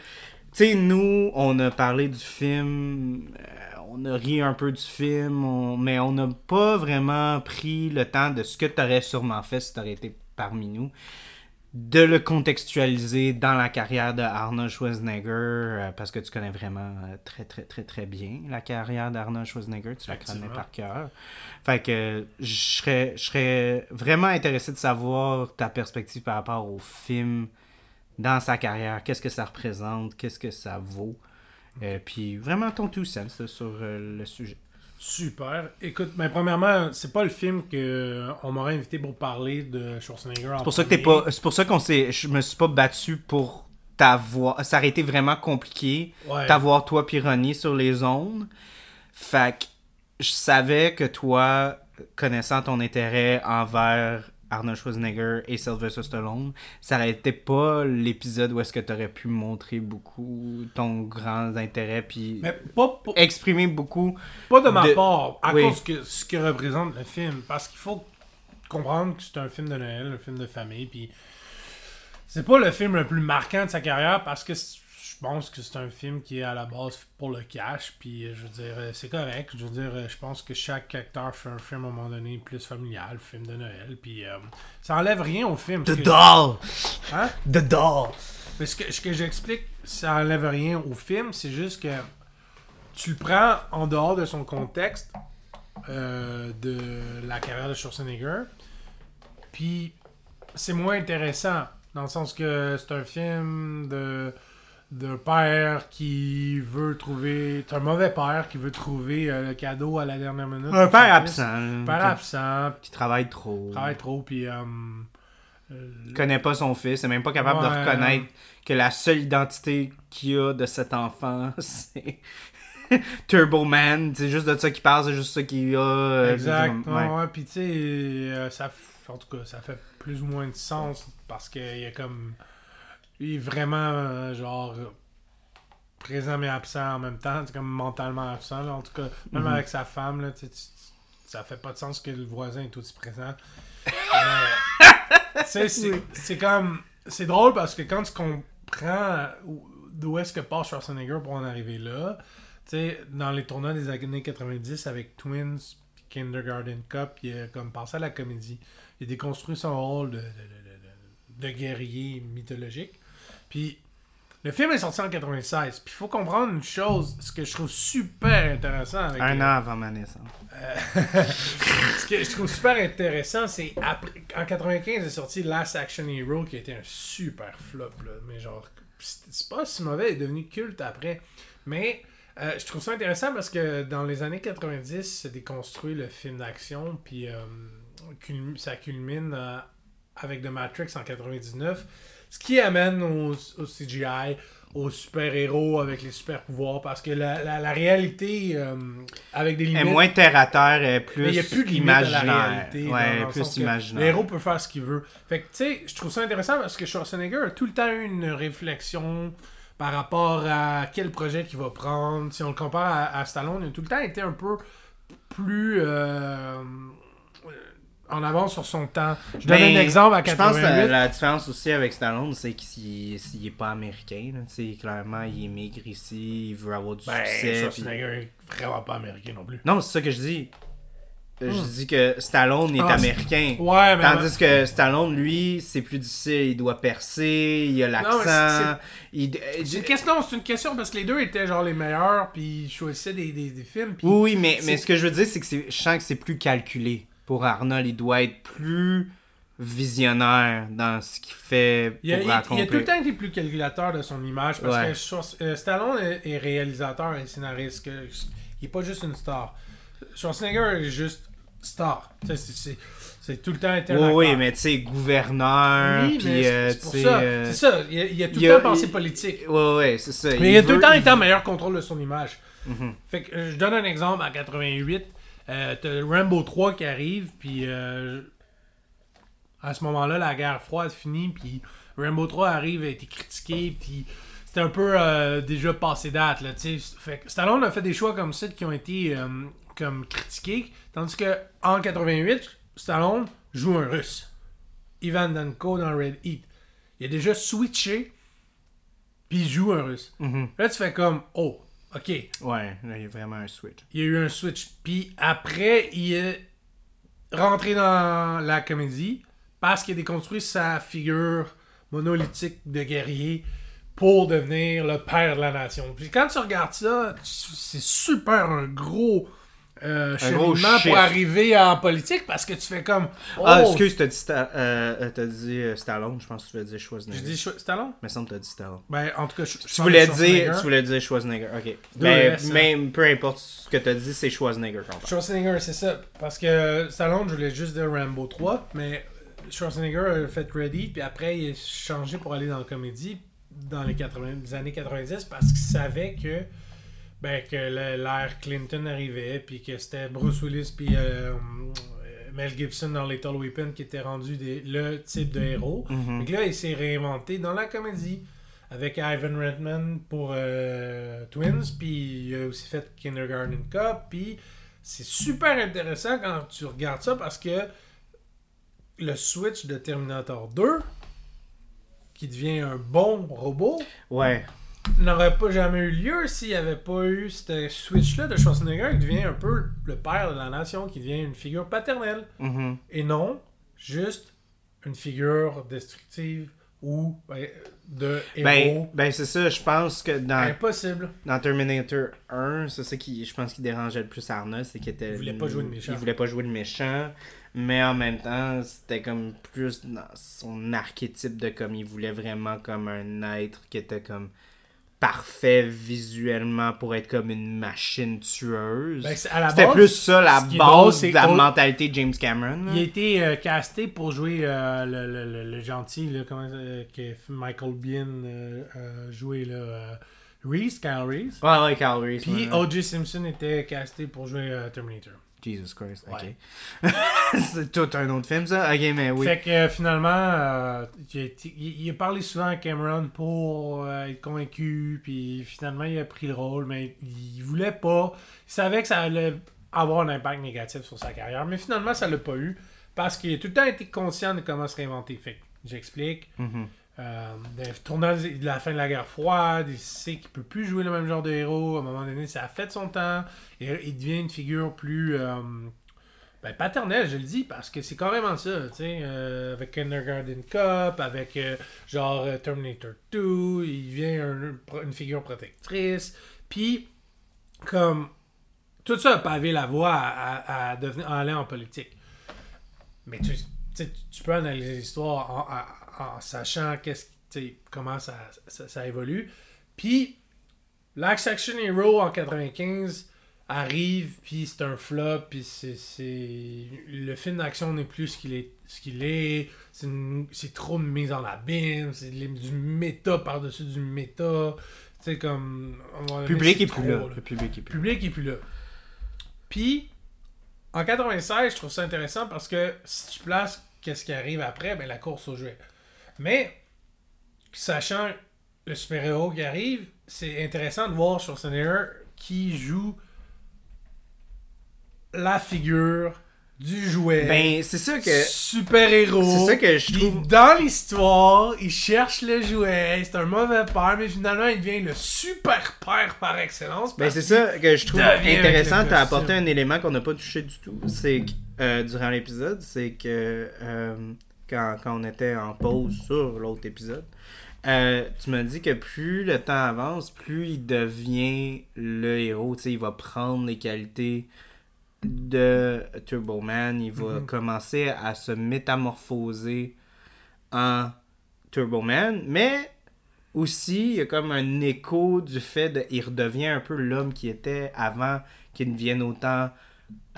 Speaker 1: tu sais, nous, on a parlé du film, euh, on a ri un peu du film, mais on n'a pas vraiment pris le temps de ce que tu aurais sûrement fait si tu aurais été parmi nous, de le contextualiser dans la carrière de Arnold Schwarzenegger, euh, parce que tu connais vraiment euh, très, très, très, très bien la carrière d'Arnold Schwarzenegger, tu la connais par cœur. Fait que je serais, je serais vraiment intéressé de savoir ta perspective par rapport au film dans sa carrière, qu'est-ce que ça représente, qu'est-ce que ça vaut? Euh, puis vraiment ton tout sens sur euh, le sujet.
Speaker 3: Super. Écoute, mais premièrement, c'est pas le film que on m'aurait invité pour parler de Schwarzenegger.
Speaker 1: C'est pour ça que t'es pas. C'est pour ça qu'on s'est. Je me suis pas battu pour t'avoir. Ça aurait été vraiment compliqué t'avoir toi puis sur les ondes. Fait que je savais que toi, connaissant ton intérêt envers Arnold Schwarzenegger et Sylvester Stallone, ça n'aurait été pas l'épisode où est-ce que tu aurais pu montrer beaucoup ton grand intérêt puis exprimer beaucoup.
Speaker 3: Pas de ma part, à cause de ce que représente le film. Parce qu'il faut comprendre que c'est un film de Noël, un film de famille, puis c'est pas le film le plus marquant de sa carrière parce que je pense que c'est un film qui est à la base pour le cash, puis euh, je veux dire, euh, c'est correct. Je veux dire, euh, je pense que chaque acteur fait un film à un moment donné plus familial, film de Noël, puis ça enlève rien au film.
Speaker 1: The Doll!
Speaker 3: Hein?
Speaker 1: The Doll!
Speaker 3: Mais ce que, ce que j'explique, ça enlève rien au film, c'est juste que tu le prends en dehors de son contexte de la carrière de Schwarzenegger, puis c'est moins intéressant, dans le sens que c'est un film de d'un père qui veut trouver. C'est un mauvais père qui veut trouver euh, le cadeau à la dernière minute.
Speaker 1: Un père absent. Un
Speaker 3: père absent.
Speaker 1: Qui travaille trop.
Speaker 3: Travaille trop, puis. Euh,
Speaker 1: euh, il connaît pas son fils, il est même pas capable de reconnaître que la seule identité qu'il a de cet enfant, [LAUGHS] c'est. [LAUGHS] Turbo Man, c'est juste de ça qu'il parle, c'est juste ça qu'il a.
Speaker 3: exact, ouais. puis tu sais, ça, en tout cas, ça fait plus ou moins de sens parce qu'il y a comme il est vraiment, euh, genre, présent mais absent en même temps. C'est comme mentalement absent, là. En tout cas, même mhm. avec sa femme, là, ça fait pas de sens que le voisin est aussi présent. c'est comme. C'est drôle parce que quand tu comprends d'où est-ce que passe Schwarzenegger pour en arriver là, tu sais, dans les tournois des années 90 avec Twins, Kindergarten Cup, il a comme passé à la comédie. Il a déconstruit son rôle de, de guerrier mythologique. Puis le film est sorti en 96. Puis il faut comprendre une chose, ce que je trouve super intéressant. Avec,
Speaker 1: Un an avant ma naissance.
Speaker 3: Euh, [LAUGHS] ce que je trouve super intéressant, c'est en 95 est sorti Last Action Hero qui a été un super flop. Là. Mais genre, c'est pas si mauvais, il est devenu culte après. Mais euh, je trouve ça intéressant parce que dans les années 90, c'est déconstruit le film d'action. Puis euh, ça culmine avec The Matrix en 99 ce qui amène au, CGI, aux super-héros avec les super-pouvoirs, parce que la, la, réalité, euh, avec des limites...
Speaker 1: Est moins terre-à-terre, est plus
Speaker 3: il y a plus de imaginaire. la réalité.
Speaker 1: Ouais, plus imaginaire.
Speaker 3: L'héros peut faire ce qu'il veut. Fait que, tu sais, je trouve ça intéressant parce que Schwarzenegger a tout le temps eu une réflexion par rapport à quel projet qu'il va prendre. Si on le compare à, Stallone, il a tout le temps été un peu plus... Euh, en avance sur son temps. Je donne ben, un exemple à 88. Je pense que
Speaker 1: la, différence aussi avec Stallone, c'est qu'il n'est pas américain. Là. Clairement, il est maigre ici, il veut avoir du ben, succès.
Speaker 3: Schwarzenegger puis... vraiment pas américain non plus.
Speaker 1: Non, c'est ça que je dis. Je hmm. dis que Stallone est ah, américain.
Speaker 3: Ouais, mais
Speaker 1: Tandis que Stallone, lui, c'est plus difficile. Il doit percer, il a l'accent.
Speaker 3: C'est une question, c'est une question parce que les deux étaient genre les meilleurs, puis ils choisissaient des, des, des films.
Speaker 1: Oui, mais, mais ce que je veux dire, c'est que je sens que c'est plus calculé pour Arnold, il doit être plus visionnaire dans ce qu'il fait
Speaker 3: pour il a, Il, a tout le temps été plus calculateur de son image parce que euh, Stallone est, réalisateur et scénariste. il n'est pas juste une star. Schwarzenegger est juste star. C'est- tout le temps été
Speaker 1: Oui, oui, mais tu sais, gouverneur,
Speaker 3: Oui,
Speaker 1: puis
Speaker 3: mais
Speaker 1: euh,
Speaker 3: c'est ça.
Speaker 1: euh,
Speaker 3: ça. Il a, il a tout
Speaker 1: il
Speaker 3: le
Speaker 1: a-
Speaker 3: temps pensé
Speaker 1: il-
Speaker 3: politique.
Speaker 1: Ouais, ouais, c'est ça.
Speaker 3: Mais il, a tout le temps été en meilleur contrôle de son image.
Speaker 1: Mhm.
Speaker 3: Fait que euh, je donne un exemple. En 88, euh, t'as Rambo 3 qui arrive, puis euh, à ce moment-là, la guerre froide finit, puis Rambo 3 arrive, a été critiqué, puis c'était un peu euh, déjà passé date, là. Fait que Stallone a fait des choix comme ça qui ont été euh, comme critiqués, tandis que en 88, Stallone joue un russe. Ivan Danko dans Red Heat. Il a déjà switché, puis il joue un russe.
Speaker 1: Mhm.
Speaker 3: Là, tu fais comme, oh, ok,
Speaker 1: Ouais, là, il y a vraiment un switch.
Speaker 3: il y a eu un switch. Puis après, il est rentré dans la comédie parce qu'il a déconstruit sa figure monolithique de guerrier pour devenir le père de la nation. Puis quand tu regardes ça, c'est super un gros euh, cheminement pour arriver en politique parce que tu fais comme. Oh,
Speaker 1: Ah, excuse, t'as dit, Sta- euh, t'as dit euh, Stallone, je pense que tu voulais dire Schwarzenegger.
Speaker 3: J'ai dit Stallone?
Speaker 1: Mais semble que t'as dit Stallone.
Speaker 3: Ben, en tout cas, je,
Speaker 1: Tu voulais, dire,
Speaker 3: Schwarzenegger.
Speaker 1: tu voulais dire Schwarzenegger, ok. Mais
Speaker 3: hein.
Speaker 1: même, peu importe ce que t'as dit, c'est Schwarzenegger qu'on parle.
Speaker 3: Schwarzenegger, c'est ça. Parce que Stallone, je voulais juste dire Rambo 3, mais Schwarzenegger a fait Ready, puis après, il a changé pour aller dans la comédie dans les, 80, les années 90 parce qu'il savait que, ben, que l'ère Clinton arrivait, puis que c'était Bruce Willis, puis euh, Mel Gibson dans Lethal Weapon qui était rendu des- le type de héros.
Speaker 1: Mhm.
Speaker 3: Donc là, il s'est réinventé dans la comédie avec Ivan Reitman pour euh, Twins, puis il a aussi fait Kindergarten Cop, puis c'est super intéressant quand tu regardes ça parce que le switch de Terminator 2, qui devient un bon robot,
Speaker 1: Ouais.
Speaker 3: N'aurait pas jamais eu lieu s'il n'y avait pas eu ce switch-là de Schwarzenegger qui devient un peu le père de la nation, qui devient une figure paternelle.
Speaker 1: Mhm.
Speaker 3: Et non juste une figure destructive ou ben, de héros.
Speaker 1: Ben, ben c'est ça, je pense que dans,
Speaker 3: Impossible.
Speaker 1: dans Terminator 1, c'est ça qui, je pense qui dérangeait le plus Arnold, c'est qu'il était...
Speaker 3: Il voulait pas jouer le méchant.
Speaker 1: Il voulait pas jouer le méchant, mais en même temps, c'était comme plus dans son archétype de comme il voulait vraiment comme un être qui était comme parfait visuellement pour être comme une machine tueuse.
Speaker 3: Ben,
Speaker 1: C'était plus ça la
Speaker 3: drôle,
Speaker 1: base
Speaker 3: c'est
Speaker 1: de la mentalité de James Cameron. là.
Speaker 3: Il a été euh, casté pour jouer euh, le, le- le- le gentil, là, comment, euh, que Michael Biehn joué, là, Reese, Kyle Reese.
Speaker 1: Ouais, ouais, Carl Reese,
Speaker 3: Puis. O.J. Simpson était casté pour jouer Terminator.
Speaker 1: Jesus Christ,
Speaker 3: Ouais.
Speaker 1: ok. [LAUGHS] c'est tout un autre film, ça? Ok, mais oui.
Speaker 3: Fait que euh, finalement, euh, il, a parlé souvent à Cameron pour euh, être convaincu, puis finalement il a pris le rôle, mais il voulait pas. Il savait que ça allait avoir un impact négatif sur sa carrière, mais finalement ça l'a pas eu parce qu'il a tout le temps été conscient de comment se réinventer. Fait que j'explique.
Speaker 1: Mhm.
Speaker 3: Euh, de tournant de la fin de la guerre froide, il sait qu'il peut plus jouer le même genre de héros. À un moment donné, ça a fait son temps. Et il devient une figure plus euh, ben, paternelle, je le dis, parce que c'est carrément ça. euh, avec Kindergarten Cup, avec euh, genre euh, Terminator 2, il devient un- une figure protectrice. Puis, comme tout ça a pavé la voie à, devenir, à aller en politique. Mais tu, tu peux analyser l'histoire en- en sachant qu'est-ce, comment ça, ça, ça évolue. Puis, L'axe Action Hero en 95 arrive, puis c'est un flop, puis c'est, c'est... Le film d'action n'est plus ce qu'il est. Ce qu'il est. C'est, une- c'est trop de mise en abîme, c'est du méta par-dessus du méta. Tu sais, comme...
Speaker 1: Le public est plus là.
Speaker 3: là.
Speaker 1: Le public est plus là.
Speaker 3: public est plus là. Puis, en 96, je trouve ça intéressant parce que si tu places qu'est-ce qui arrive après, ben la course au jouet. Mais, sachant le super-héros qui arrive, c'est intéressant de voir Schwarzenegger qui joue la figure du jouet.
Speaker 1: Ben, c'est ça que.
Speaker 3: super-héros.
Speaker 1: C'est ça que je trouve.
Speaker 3: Dans l'histoire, il cherche le jouet. C'est un mauvais père, mais finalement, il devient le super père par excellence.
Speaker 1: Ben, c'est ça que je trouve intéressant.
Speaker 3: le
Speaker 1: Tu as
Speaker 3: costume.
Speaker 1: apporté un élément qu'on n'a pas touché du tout. C'est que, euh, durant l'épisode, c'est que euh, quand, quand on était en pause sur l'autre épisode, euh, tu m'as dit que plus le temps avance, plus il devient le héros. Il va prendre les qualités de Turbo Man. Il va
Speaker 3: Mhm.
Speaker 1: commencer à se métamorphoser en Turbo Man. Mais aussi, il y a comme un écho du fait de. Il redevient un peu l'homme qui était avant qu'il ne devienne autant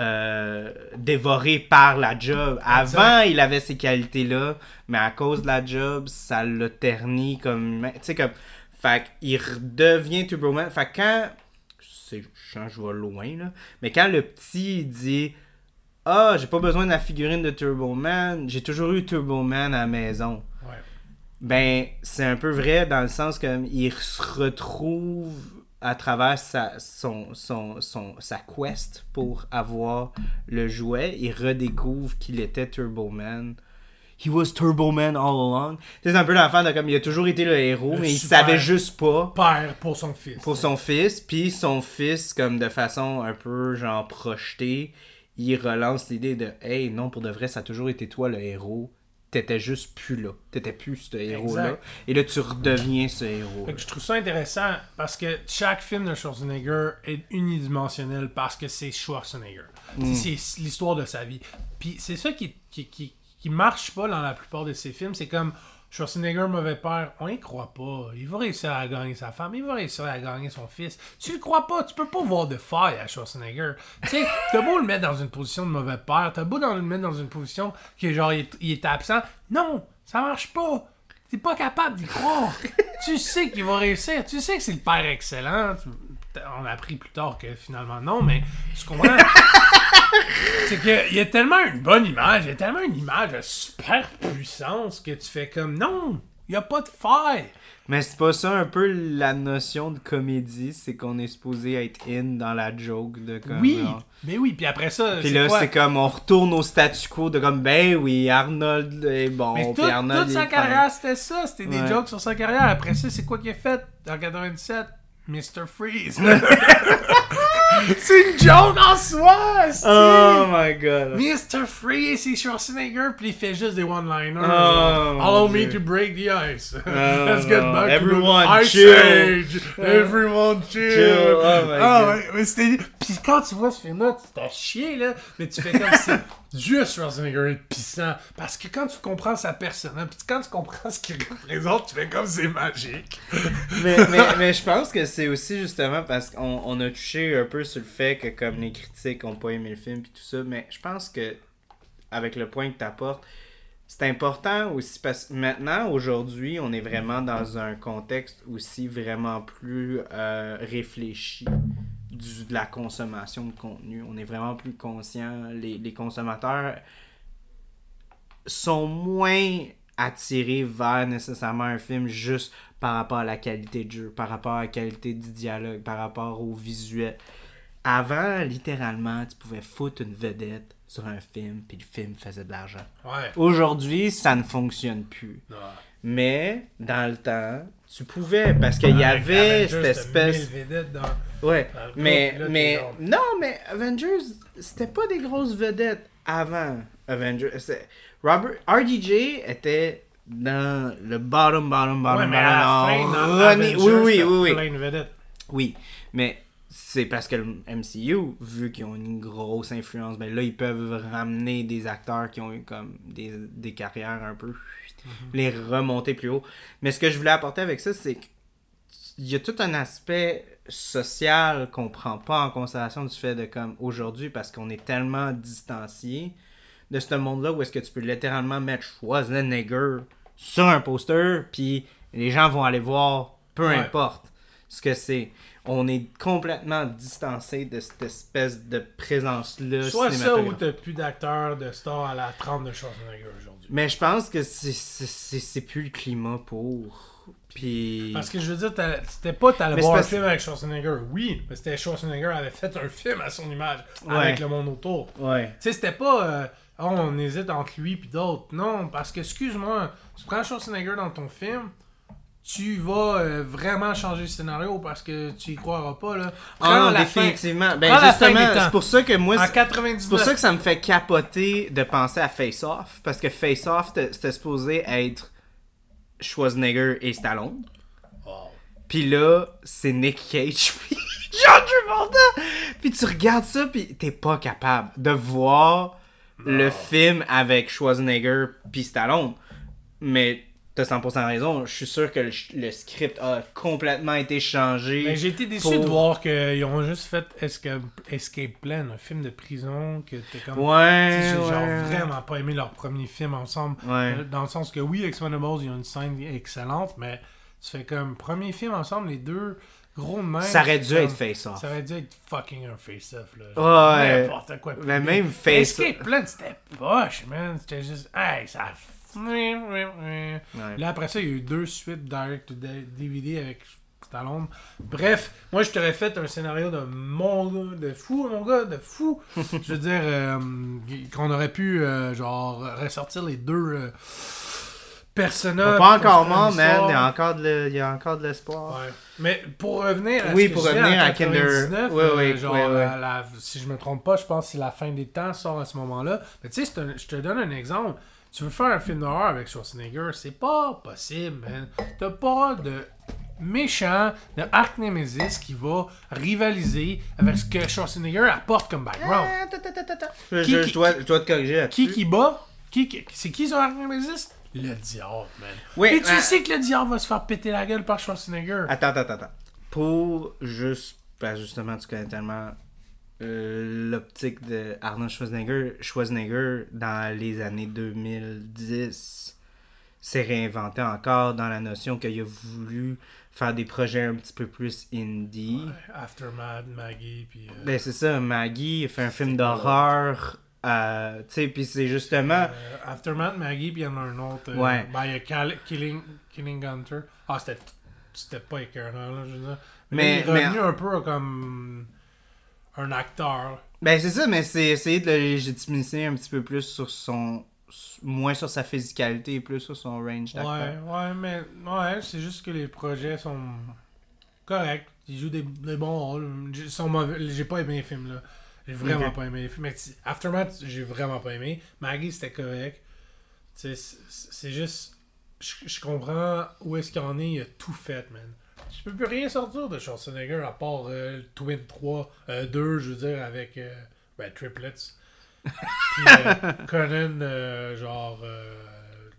Speaker 1: euh, dévoré par la job. Avant, il avait ces qualités-là, mais à cause de la job, ça l'a terni comme. Tu sais, comme. Fait qu'il redevient Turbo Man. Fait que quand. c'est- Je que je vais loin, là. Mais quand le petit il dit Ah, j'ai pas besoin de la figurine de Turbo Man, j'ai toujours eu Turbo Man à la maison.
Speaker 3: Ouais.
Speaker 1: Ben, c'est un peu vrai dans le sens qu'il se retrouve à travers sa, son, son, son- sa quest pour avoir le jouet. Il redécouvre qu'il était Turbo Man. He was Turbo Man all along. C'est un peu l'affaire de comme il a toujours été le héros,
Speaker 3: Le
Speaker 1: mais il savait juste pas
Speaker 3: Père pour son fils.
Speaker 1: pour son fils, puis son fils, comme de façon un peu genre projetée, il relance l'idée de Hey, non, pour de vrai, ça a toujours été toi le héros. T'étais juste plus là. T'étais plus ce héros-là. Et là, tu redeviens ce héros.
Speaker 3: Je trouve ça intéressant parce que chaque film de Schwarzenegger est unidimensionnel parce que c'est Schwarzenegger.
Speaker 1: Mm.
Speaker 3: C'est c'est l'histoire de sa vie. Puis c'est ça qui, qui, qui, qui marche pas dans la plupart de ses films. C'est comme Schwarzenegger, mauvais père, on y croit pas. Il va réussir à gagner sa femme, il va réussir à gagner son fils. Tu le crois pas, tu peux pas voir de faille à Schwarzenegger. Tu sais, [LAUGHS] t'as beau le mettre dans une position de mauvais père, t'as beau dans- le mettre dans une position que genre il est, il est absent. Non, ça marche pas. T'es pas capable d'y croire. [LAUGHS] tu sais qu'il va réussir. Tu sais que c'est le père excellent. Tu- On a appris plus tard que finalement non, mais tu comprends? [LAUGHS] [LAUGHS] c'est qu'il y a tellement une bonne image, il y a tellement une image de super puissance que tu fais comme non, il n'y a pas de faille.
Speaker 1: Mais c'est pas ça un peu la notion de comédie, c'est qu'on est supposé être in dans la joke de comme.
Speaker 3: Oui,
Speaker 1: genre-
Speaker 3: mais oui, puis après ça,
Speaker 1: Puis là, c'est comme on retourne au statu quo de comme ben oui, Arnold est bon.
Speaker 3: Mais tout-
Speaker 1: Arnold
Speaker 3: toute sa carrière, c'était ça. C'était des jokes sur sa carrière. Après ça, c'est quoi qu'il a fait? En 97? Mr. Freeze. c'est une joke en soi!
Speaker 1: Oh my god.
Speaker 3: Mr. Freeze, c'est Schwarzenegger, puis il fait juste des one-liners.
Speaker 1: Oh,
Speaker 3: Allow me to break the ice.
Speaker 1: Oh, [LAUGHS]
Speaker 3: Let's get back
Speaker 1: Everyone
Speaker 3: to the ice
Speaker 1: chill.
Speaker 3: age. [LAUGHS] Everyone chill.
Speaker 1: Chill. Oh my
Speaker 3: Ah
Speaker 1: God.
Speaker 3: ouais, mais c'était... Puis quand tu vois ce film-là, tu t'as chier, là. Mais tu fais comme si juste Schwarzenegger est puissant. Parce que quand tu comprends sa personne, puis quand tu comprends ce qu'il représente, tu fais comme c'est magique.
Speaker 1: mais, mais, [LAUGHS] mais je pense que c'est aussi justement parce qu'on on a touché un peu sur le fait que comme les critiques ont pas aimé le film puis tout ça, mais je pense que avec le point que tu apportes, c'est important aussi parce que maintenant, aujourd'hui, on est vraiment dans un contexte aussi vraiment plus euh, réfléchi du, de la consommation de contenu. On est vraiment plus conscient. Les, les consommateurs sont moins attirés vers nécessairement un film juste par rapport à la qualité de jeu, par rapport à la qualité du dialogue, par rapport au visuel. Avant, littéralement, tu pouvais foutre une vedette sur un film, puis le film faisait de l'argent.
Speaker 3: Ouais.
Speaker 1: Aujourd'hui, ça ne fonctionne plus.
Speaker 3: Ouais.
Speaker 1: Mais, dans le temps, tu pouvais, parce qu'il y avait
Speaker 3: Avengers,
Speaker 1: cette espèce...
Speaker 3: dans-
Speaker 1: Ouais,
Speaker 3: Dans
Speaker 1: mais,
Speaker 3: là,
Speaker 1: mais non, mais Avengers, c'était pas des grosses vedettes avant Avengers. Robert RDJ était dans le bottom, bottom, bottom,
Speaker 3: Ouais, mais à la
Speaker 1: bottom.
Speaker 3: fin, dans
Speaker 1: Ronnie-
Speaker 3: Avengers,
Speaker 1: oui, oui, oui, oui,
Speaker 3: plein de vedettes.
Speaker 1: oui, mais c'est parce que le MCU, vu qu'ils ont une grosse influence, ben là, ils peuvent ramener des acteurs qui ont eu comme des, des carrières un peu, les remonter plus haut. Mais ce que je voulais apporter avec ça, c'est qu'il y a tout un aspect social qu'on prend pas en considération du fait de comme aujourd'hui, parce qu'on est tellement distancié de ce monde-là où est-ce que tu peux littéralement mettre Schwarzenegger sur un poster, puis les gens vont aller voir, peu
Speaker 3: Ouais.
Speaker 1: importe ce que c'est. On est complètement distancé de cette espèce de présence-là.
Speaker 3: Soit ça ou t'as plus d'acteurs de stars à la 30 de Schwarzenegger aujourd'hui.
Speaker 1: Mais je pense que c'est- plus le climat pour. Puis.
Speaker 3: Parce que je veux dire, t'as- c'était pas t'allais voir un film avec Schwarzenegger, oui, mais c'était Schwarzenegger avait fait un film à son image
Speaker 1: Ouais.
Speaker 3: avec le monde autour.
Speaker 1: Ouais.
Speaker 3: Tu sais, c'était pas euh, oh, on hésite entre lui puis d'autres. Non, parce que excuse-moi, tu prends Schwarzenegger dans ton film, tu vas euh, vraiment changer le scénario parce que tu y croiras pas là.
Speaker 1: Ah non,
Speaker 3: la fin-
Speaker 1: définitivement. Ben
Speaker 3: prends
Speaker 1: justement, c'est pour ça que moi. C'est- C'est
Speaker 3: 99.
Speaker 1: pour ça que ça me fait capoter de penser à Face Off. Parce que Face Off, c'était c'était supposé être Schwarzenegger et Stallone.
Speaker 3: Oh.
Speaker 1: Puis là, c'est Nick Cage [LAUGHS] puis John Travolta. Puis tu regardes ça, puis t'es pas capable de voir le film avec Schwarzenegger puis Stallone. Mais t'as 100% raison. Je suis sûr que le, le script a complètement été changé.
Speaker 3: Mais j'ai été déçu
Speaker 1: pour-
Speaker 3: de voir qu'ils ont juste fait Escape, Escape Plan, un film de prison que t'es comme.
Speaker 1: Ouais,
Speaker 3: J'ai
Speaker 1: ouais.
Speaker 3: genre vraiment pas aimé leur premier film ensemble.
Speaker 1: Ouais.
Speaker 3: Euh, Dans le sens que oui, Expendables, il y a une scène excellente, mais tu fais comme premier film ensemble, les deux gros même.
Speaker 1: Ça aurait dû être face-off.
Speaker 3: Ça aurait dû être fucking un face-off. Là.
Speaker 1: Ouais.
Speaker 3: N'importe quoi.
Speaker 1: Mais même face
Speaker 3: Escape Plan, c'était poche, man. C'était juste. Hey, ça.
Speaker 1: Ouais.
Speaker 3: Là, après ça, il y a eu deux suites direct to DVD avec Stallone. Bref, moi, je t'aurais fait un scénario de mon gars, de fou, mon gars, de fou. [LAUGHS] je veux dire, euh, qu'on aurait pu, euh, genre, ressortir les deux euh, personnages.
Speaker 1: Pas encore mort,
Speaker 3: histoire.
Speaker 1: Il y a encore de, le- il y a encore de l'espoir.
Speaker 3: Ouais. Mais pour revenir à
Speaker 1: Oui, pour revenir à Kinder.
Speaker 3: 99,
Speaker 1: Ouais, ouais,
Speaker 3: genre,
Speaker 1: ouais, ouais.
Speaker 3: la- la- si je me trompe pas, je pense que c'est la fin des temps sort à ce moment-là. Mais tu sais, un- je te donne un exemple. Tu veux faire un film d'horreur avec Schwarzenegger, c'est pas possible, man. T'as pas de méchant de Arc Nemesis qui va rivaliser avec ce que Schwarzenegger apporte comme background.
Speaker 1: Je,
Speaker 3: Qui-
Speaker 1: je-
Speaker 3: qui-
Speaker 1: je dois, je dois te corriger là-dessus.
Speaker 3: Qui qui bat? Qui, qui- C'est qui son Arc Nemesis? Le diable, man.
Speaker 1: Oui,
Speaker 3: Et tu
Speaker 1: mais-
Speaker 3: sais que le diable va se faire péter la gueule par Schwarzenegger.
Speaker 1: Attends, attends, attends. Pour juste. Ben justement, tu connais tellement l'optique de Arnold Schwarzenegger. Schwarzenegger, dans les années 2010, s'est réinventé encore dans la notion qu'il a voulu faire des projets un petit peu plus indie.
Speaker 3: Aftermath, Maggie, puis. euh,
Speaker 1: Ben c'est ça, Maggie fait un film d'horreur. euh, tu sais, puis c'est justement.
Speaker 3: Euh, Aftermath, Maggie, puis il y en a un autre. euh,
Speaker 1: Ouais.
Speaker 3: ben, il y a Killing, Killing Hunter. Ah, c'était, pas écœurant, là, je veux dire.
Speaker 1: Mais-
Speaker 3: Mais, il est
Speaker 1: mais-
Speaker 3: revenu un peu comme un acteur.
Speaker 1: Ben c'est ça, mais c'est essayer de le légitimiser un petit peu plus sur son. moins sur sa physicalité et plus sur son range d'acteur.
Speaker 3: Ouais, ouais, mais ouais, c'est juste que les projets sont corrects. Il joue des, des bons rôles. Ils sont mauvais. J'ai pas aimé les films, là. J'ai vraiment pas aimé les films. Mais Aftermath, j'ai vraiment pas aimé. Maggie, c'était correct. C'est juste. Je, je comprends où est-ce qu'il en est. Il a tout fait, man. Tu peux plus rien sortir de Schwarzenegger à part euh, le Twin 3, euh, 2, je veux dire, avec euh, ben, Triplets. Puis euh, [LAUGHS] Conan, euh, genre euh,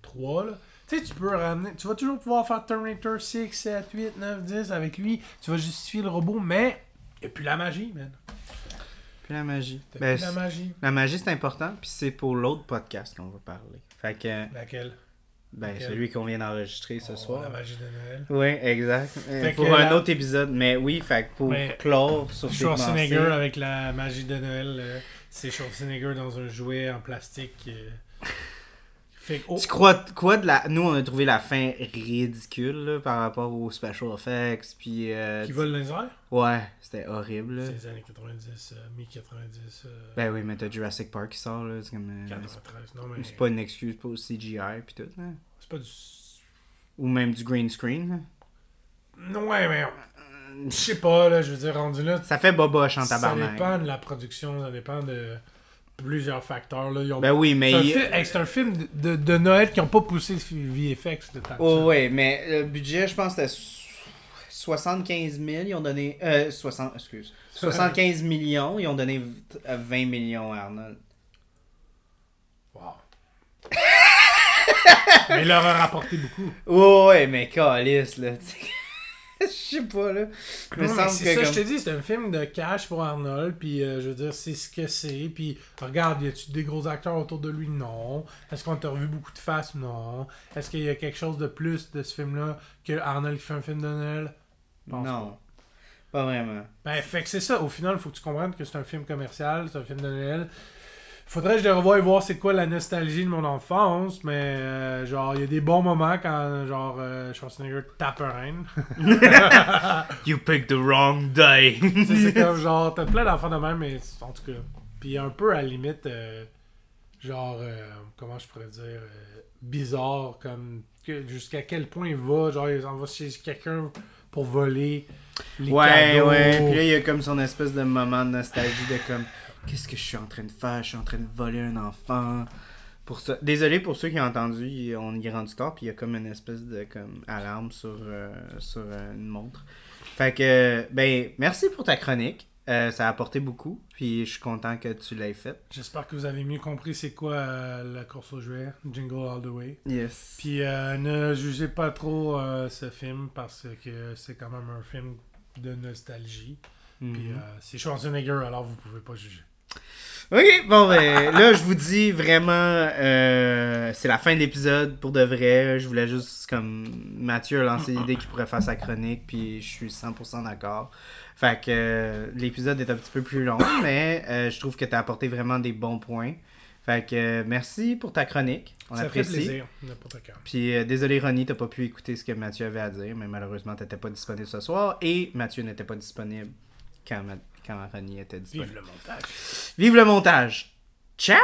Speaker 3: 3, là. Tu sais, tu peux ramener. Tu vas toujours pouvoir faire Terminator 6, 7, 8, 9, 10 avec lui. Tu vas justifier le robot, mais. Et puis la magie, man.
Speaker 1: Puis la magie. Ben,
Speaker 3: plus la magie.
Speaker 1: la magie c'est important, puis c'est pour l'autre podcast qu'on va parler. Fait que,
Speaker 3: Laquelle?
Speaker 1: Ben, celui qu'on vient d'enregistrer ce
Speaker 3: Oh,
Speaker 1: soir.
Speaker 3: La magie de Noël.
Speaker 1: Oui, exact. Euh,
Speaker 3: Fait
Speaker 1: pour un
Speaker 3: la-
Speaker 1: autre épisode, mais oui, fait pour
Speaker 3: Mais
Speaker 1: clore sur
Speaker 3: Schwarzenegger
Speaker 1: pensées-
Speaker 3: avec la magie de Noël, euh, c'est Schwarzenegger dans un jouet en plastique. Fait que, oh,
Speaker 1: Tu crois quoi de la. Nous, on a trouvé la fin ridicule là, par rapport aux special effects, puis. euh,
Speaker 3: qui vole les airs?
Speaker 1: Ouais, c'était horrible.
Speaker 3: C'est les années 90, euh, mi-90, euh,
Speaker 1: Ben oui, mais t'as Jurassic Park qui sort, là. C'est comme. euh,
Speaker 3: 93. Non, mais
Speaker 1: c'est pas une excuse pour le CGI, puis tout, là.
Speaker 3: c'est pas du.
Speaker 1: Ou même du green screen, là.
Speaker 3: Ouais, mais. Je sais pas, là, je veux dire, rendu là.
Speaker 1: Ça fait boboche en
Speaker 3: Ça
Speaker 1: tabarnak.
Speaker 3: dépend de la production, ça dépend de plusieurs facteurs. Là. Ils ont-
Speaker 1: Ben oui, mais.
Speaker 3: c'est, un
Speaker 1: il-
Speaker 3: fi- hey, c'est un film de, Noël qui n'ont pas poussé le VFX de temps.
Speaker 1: Oh, ouais, mais le budget, je pense, c'était so- 75 000. Ils ont donné. Euh, 60, excuse. [LAUGHS] 75 millions. Ils ont donné v- euh, 20 millions à Arnold.
Speaker 3: Wow. [LAUGHS] mais il leur a rapporté beaucoup.
Speaker 1: Oh, ouais, mais calice, là. [LAUGHS] Je sais pas, là.
Speaker 3: Non, mais c'est ça,
Speaker 1: comme-
Speaker 3: je te dis, c'est un film de cash pour Arnold, puis euh, je veux dire, c'est ce que c'est, puis regarde, y a-tu des gros acteurs autour de lui? Non. Est-ce qu'on t'a revu beaucoup de faces? Non. Est-ce qu'il y a quelque chose de plus de ce film-là que Arnold qui fait un film de Noël? Pense
Speaker 1: Non. Pas vraiment.
Speaker 3: Ben, fait que c'est ça. Au final, il faut que tu comprennes que c'est un film commercial, c'est un film de Noël. Faudrait que je le revoie et voir c'est quoi la nostalgie de mon enfance, mais euh, genre, il y a des bons moments quand, genre, euh, Schwarzenegger tape un reine. [LAUGHS]
Speaker 1: You picked the wrong day.
Speaker 3: Tu sais, c'est comme, [LAUGHS] genre, t'as plein d'enfants de même, mais en tout cas. Puis un peu à la limite, euh, genre, euh, comment je pourrais dire, euh, bizarre, comme, que- jusqu'à quel point il va, genre, il en va chez quelqu'un pour voler les
Speaker 1: ouais,
Speaker 3: cadeaux.
Speaker 1: ouais. Puis là, il y a comme son espèce de moment de nostalgie de comme. Qu'est-ce que je suis en train de faire? Je suis en train de voler un enfant. Pour ça. Désolé pour ceux qui ont entendu, on y est rendu tard, puis il y a comme une espèce de comme alarme sur, euh, sur euh, une montre. Fait que, ben, merci pour ta chronique. Euh, ça a apporté beaucoup, puis je suis content que tu l'aies fait.
Speaker 3: J'espère que vous avez mieux compris c'est quoi euh, la course aux jouets, Jingle All the Way.
Speaker 1: Yes.
Speaker 3: Puis euh, ne jugez pas trop ce film parce que c'est quand même un film de nostalgie. Puis
Speaker 1: Mhm.
Speaker 3: euh, c'est Schwarzenegger, alors vous pouvez pas juger.
Speaker 1: Ok, bon, ben là, je vous dis vraiment, euh, c'est la fin de l'épisode pour de vrai. Je voulais juste, comme Mathieu a lancé l'idée qu'il pourrait faire sa chronique, puis je suis 100% d'accord. Fait que euh, l'épisode est un petit peu plus long, [COUGHS] mais euh, je trouve que tu as apporté vraiment des bons points. Fait que euh, merci pour ta chronique. On
Speaker 3: Ça
Speaker 1: apprécie.
Speaker 3: fait plaisir, n'importe quand.
Speaker 1: Puis désolé Ronnie, t'as pas pu écouter ce que Mathieu avait à dire, mais malheureusement t'étais pas disponible ce soir et Mathieu n'était pas disponible quand, Ma- quand Ronnie était disponible.
Speaker 3: Vive le montage.
Speaker 1: Vive le montage! Ciao!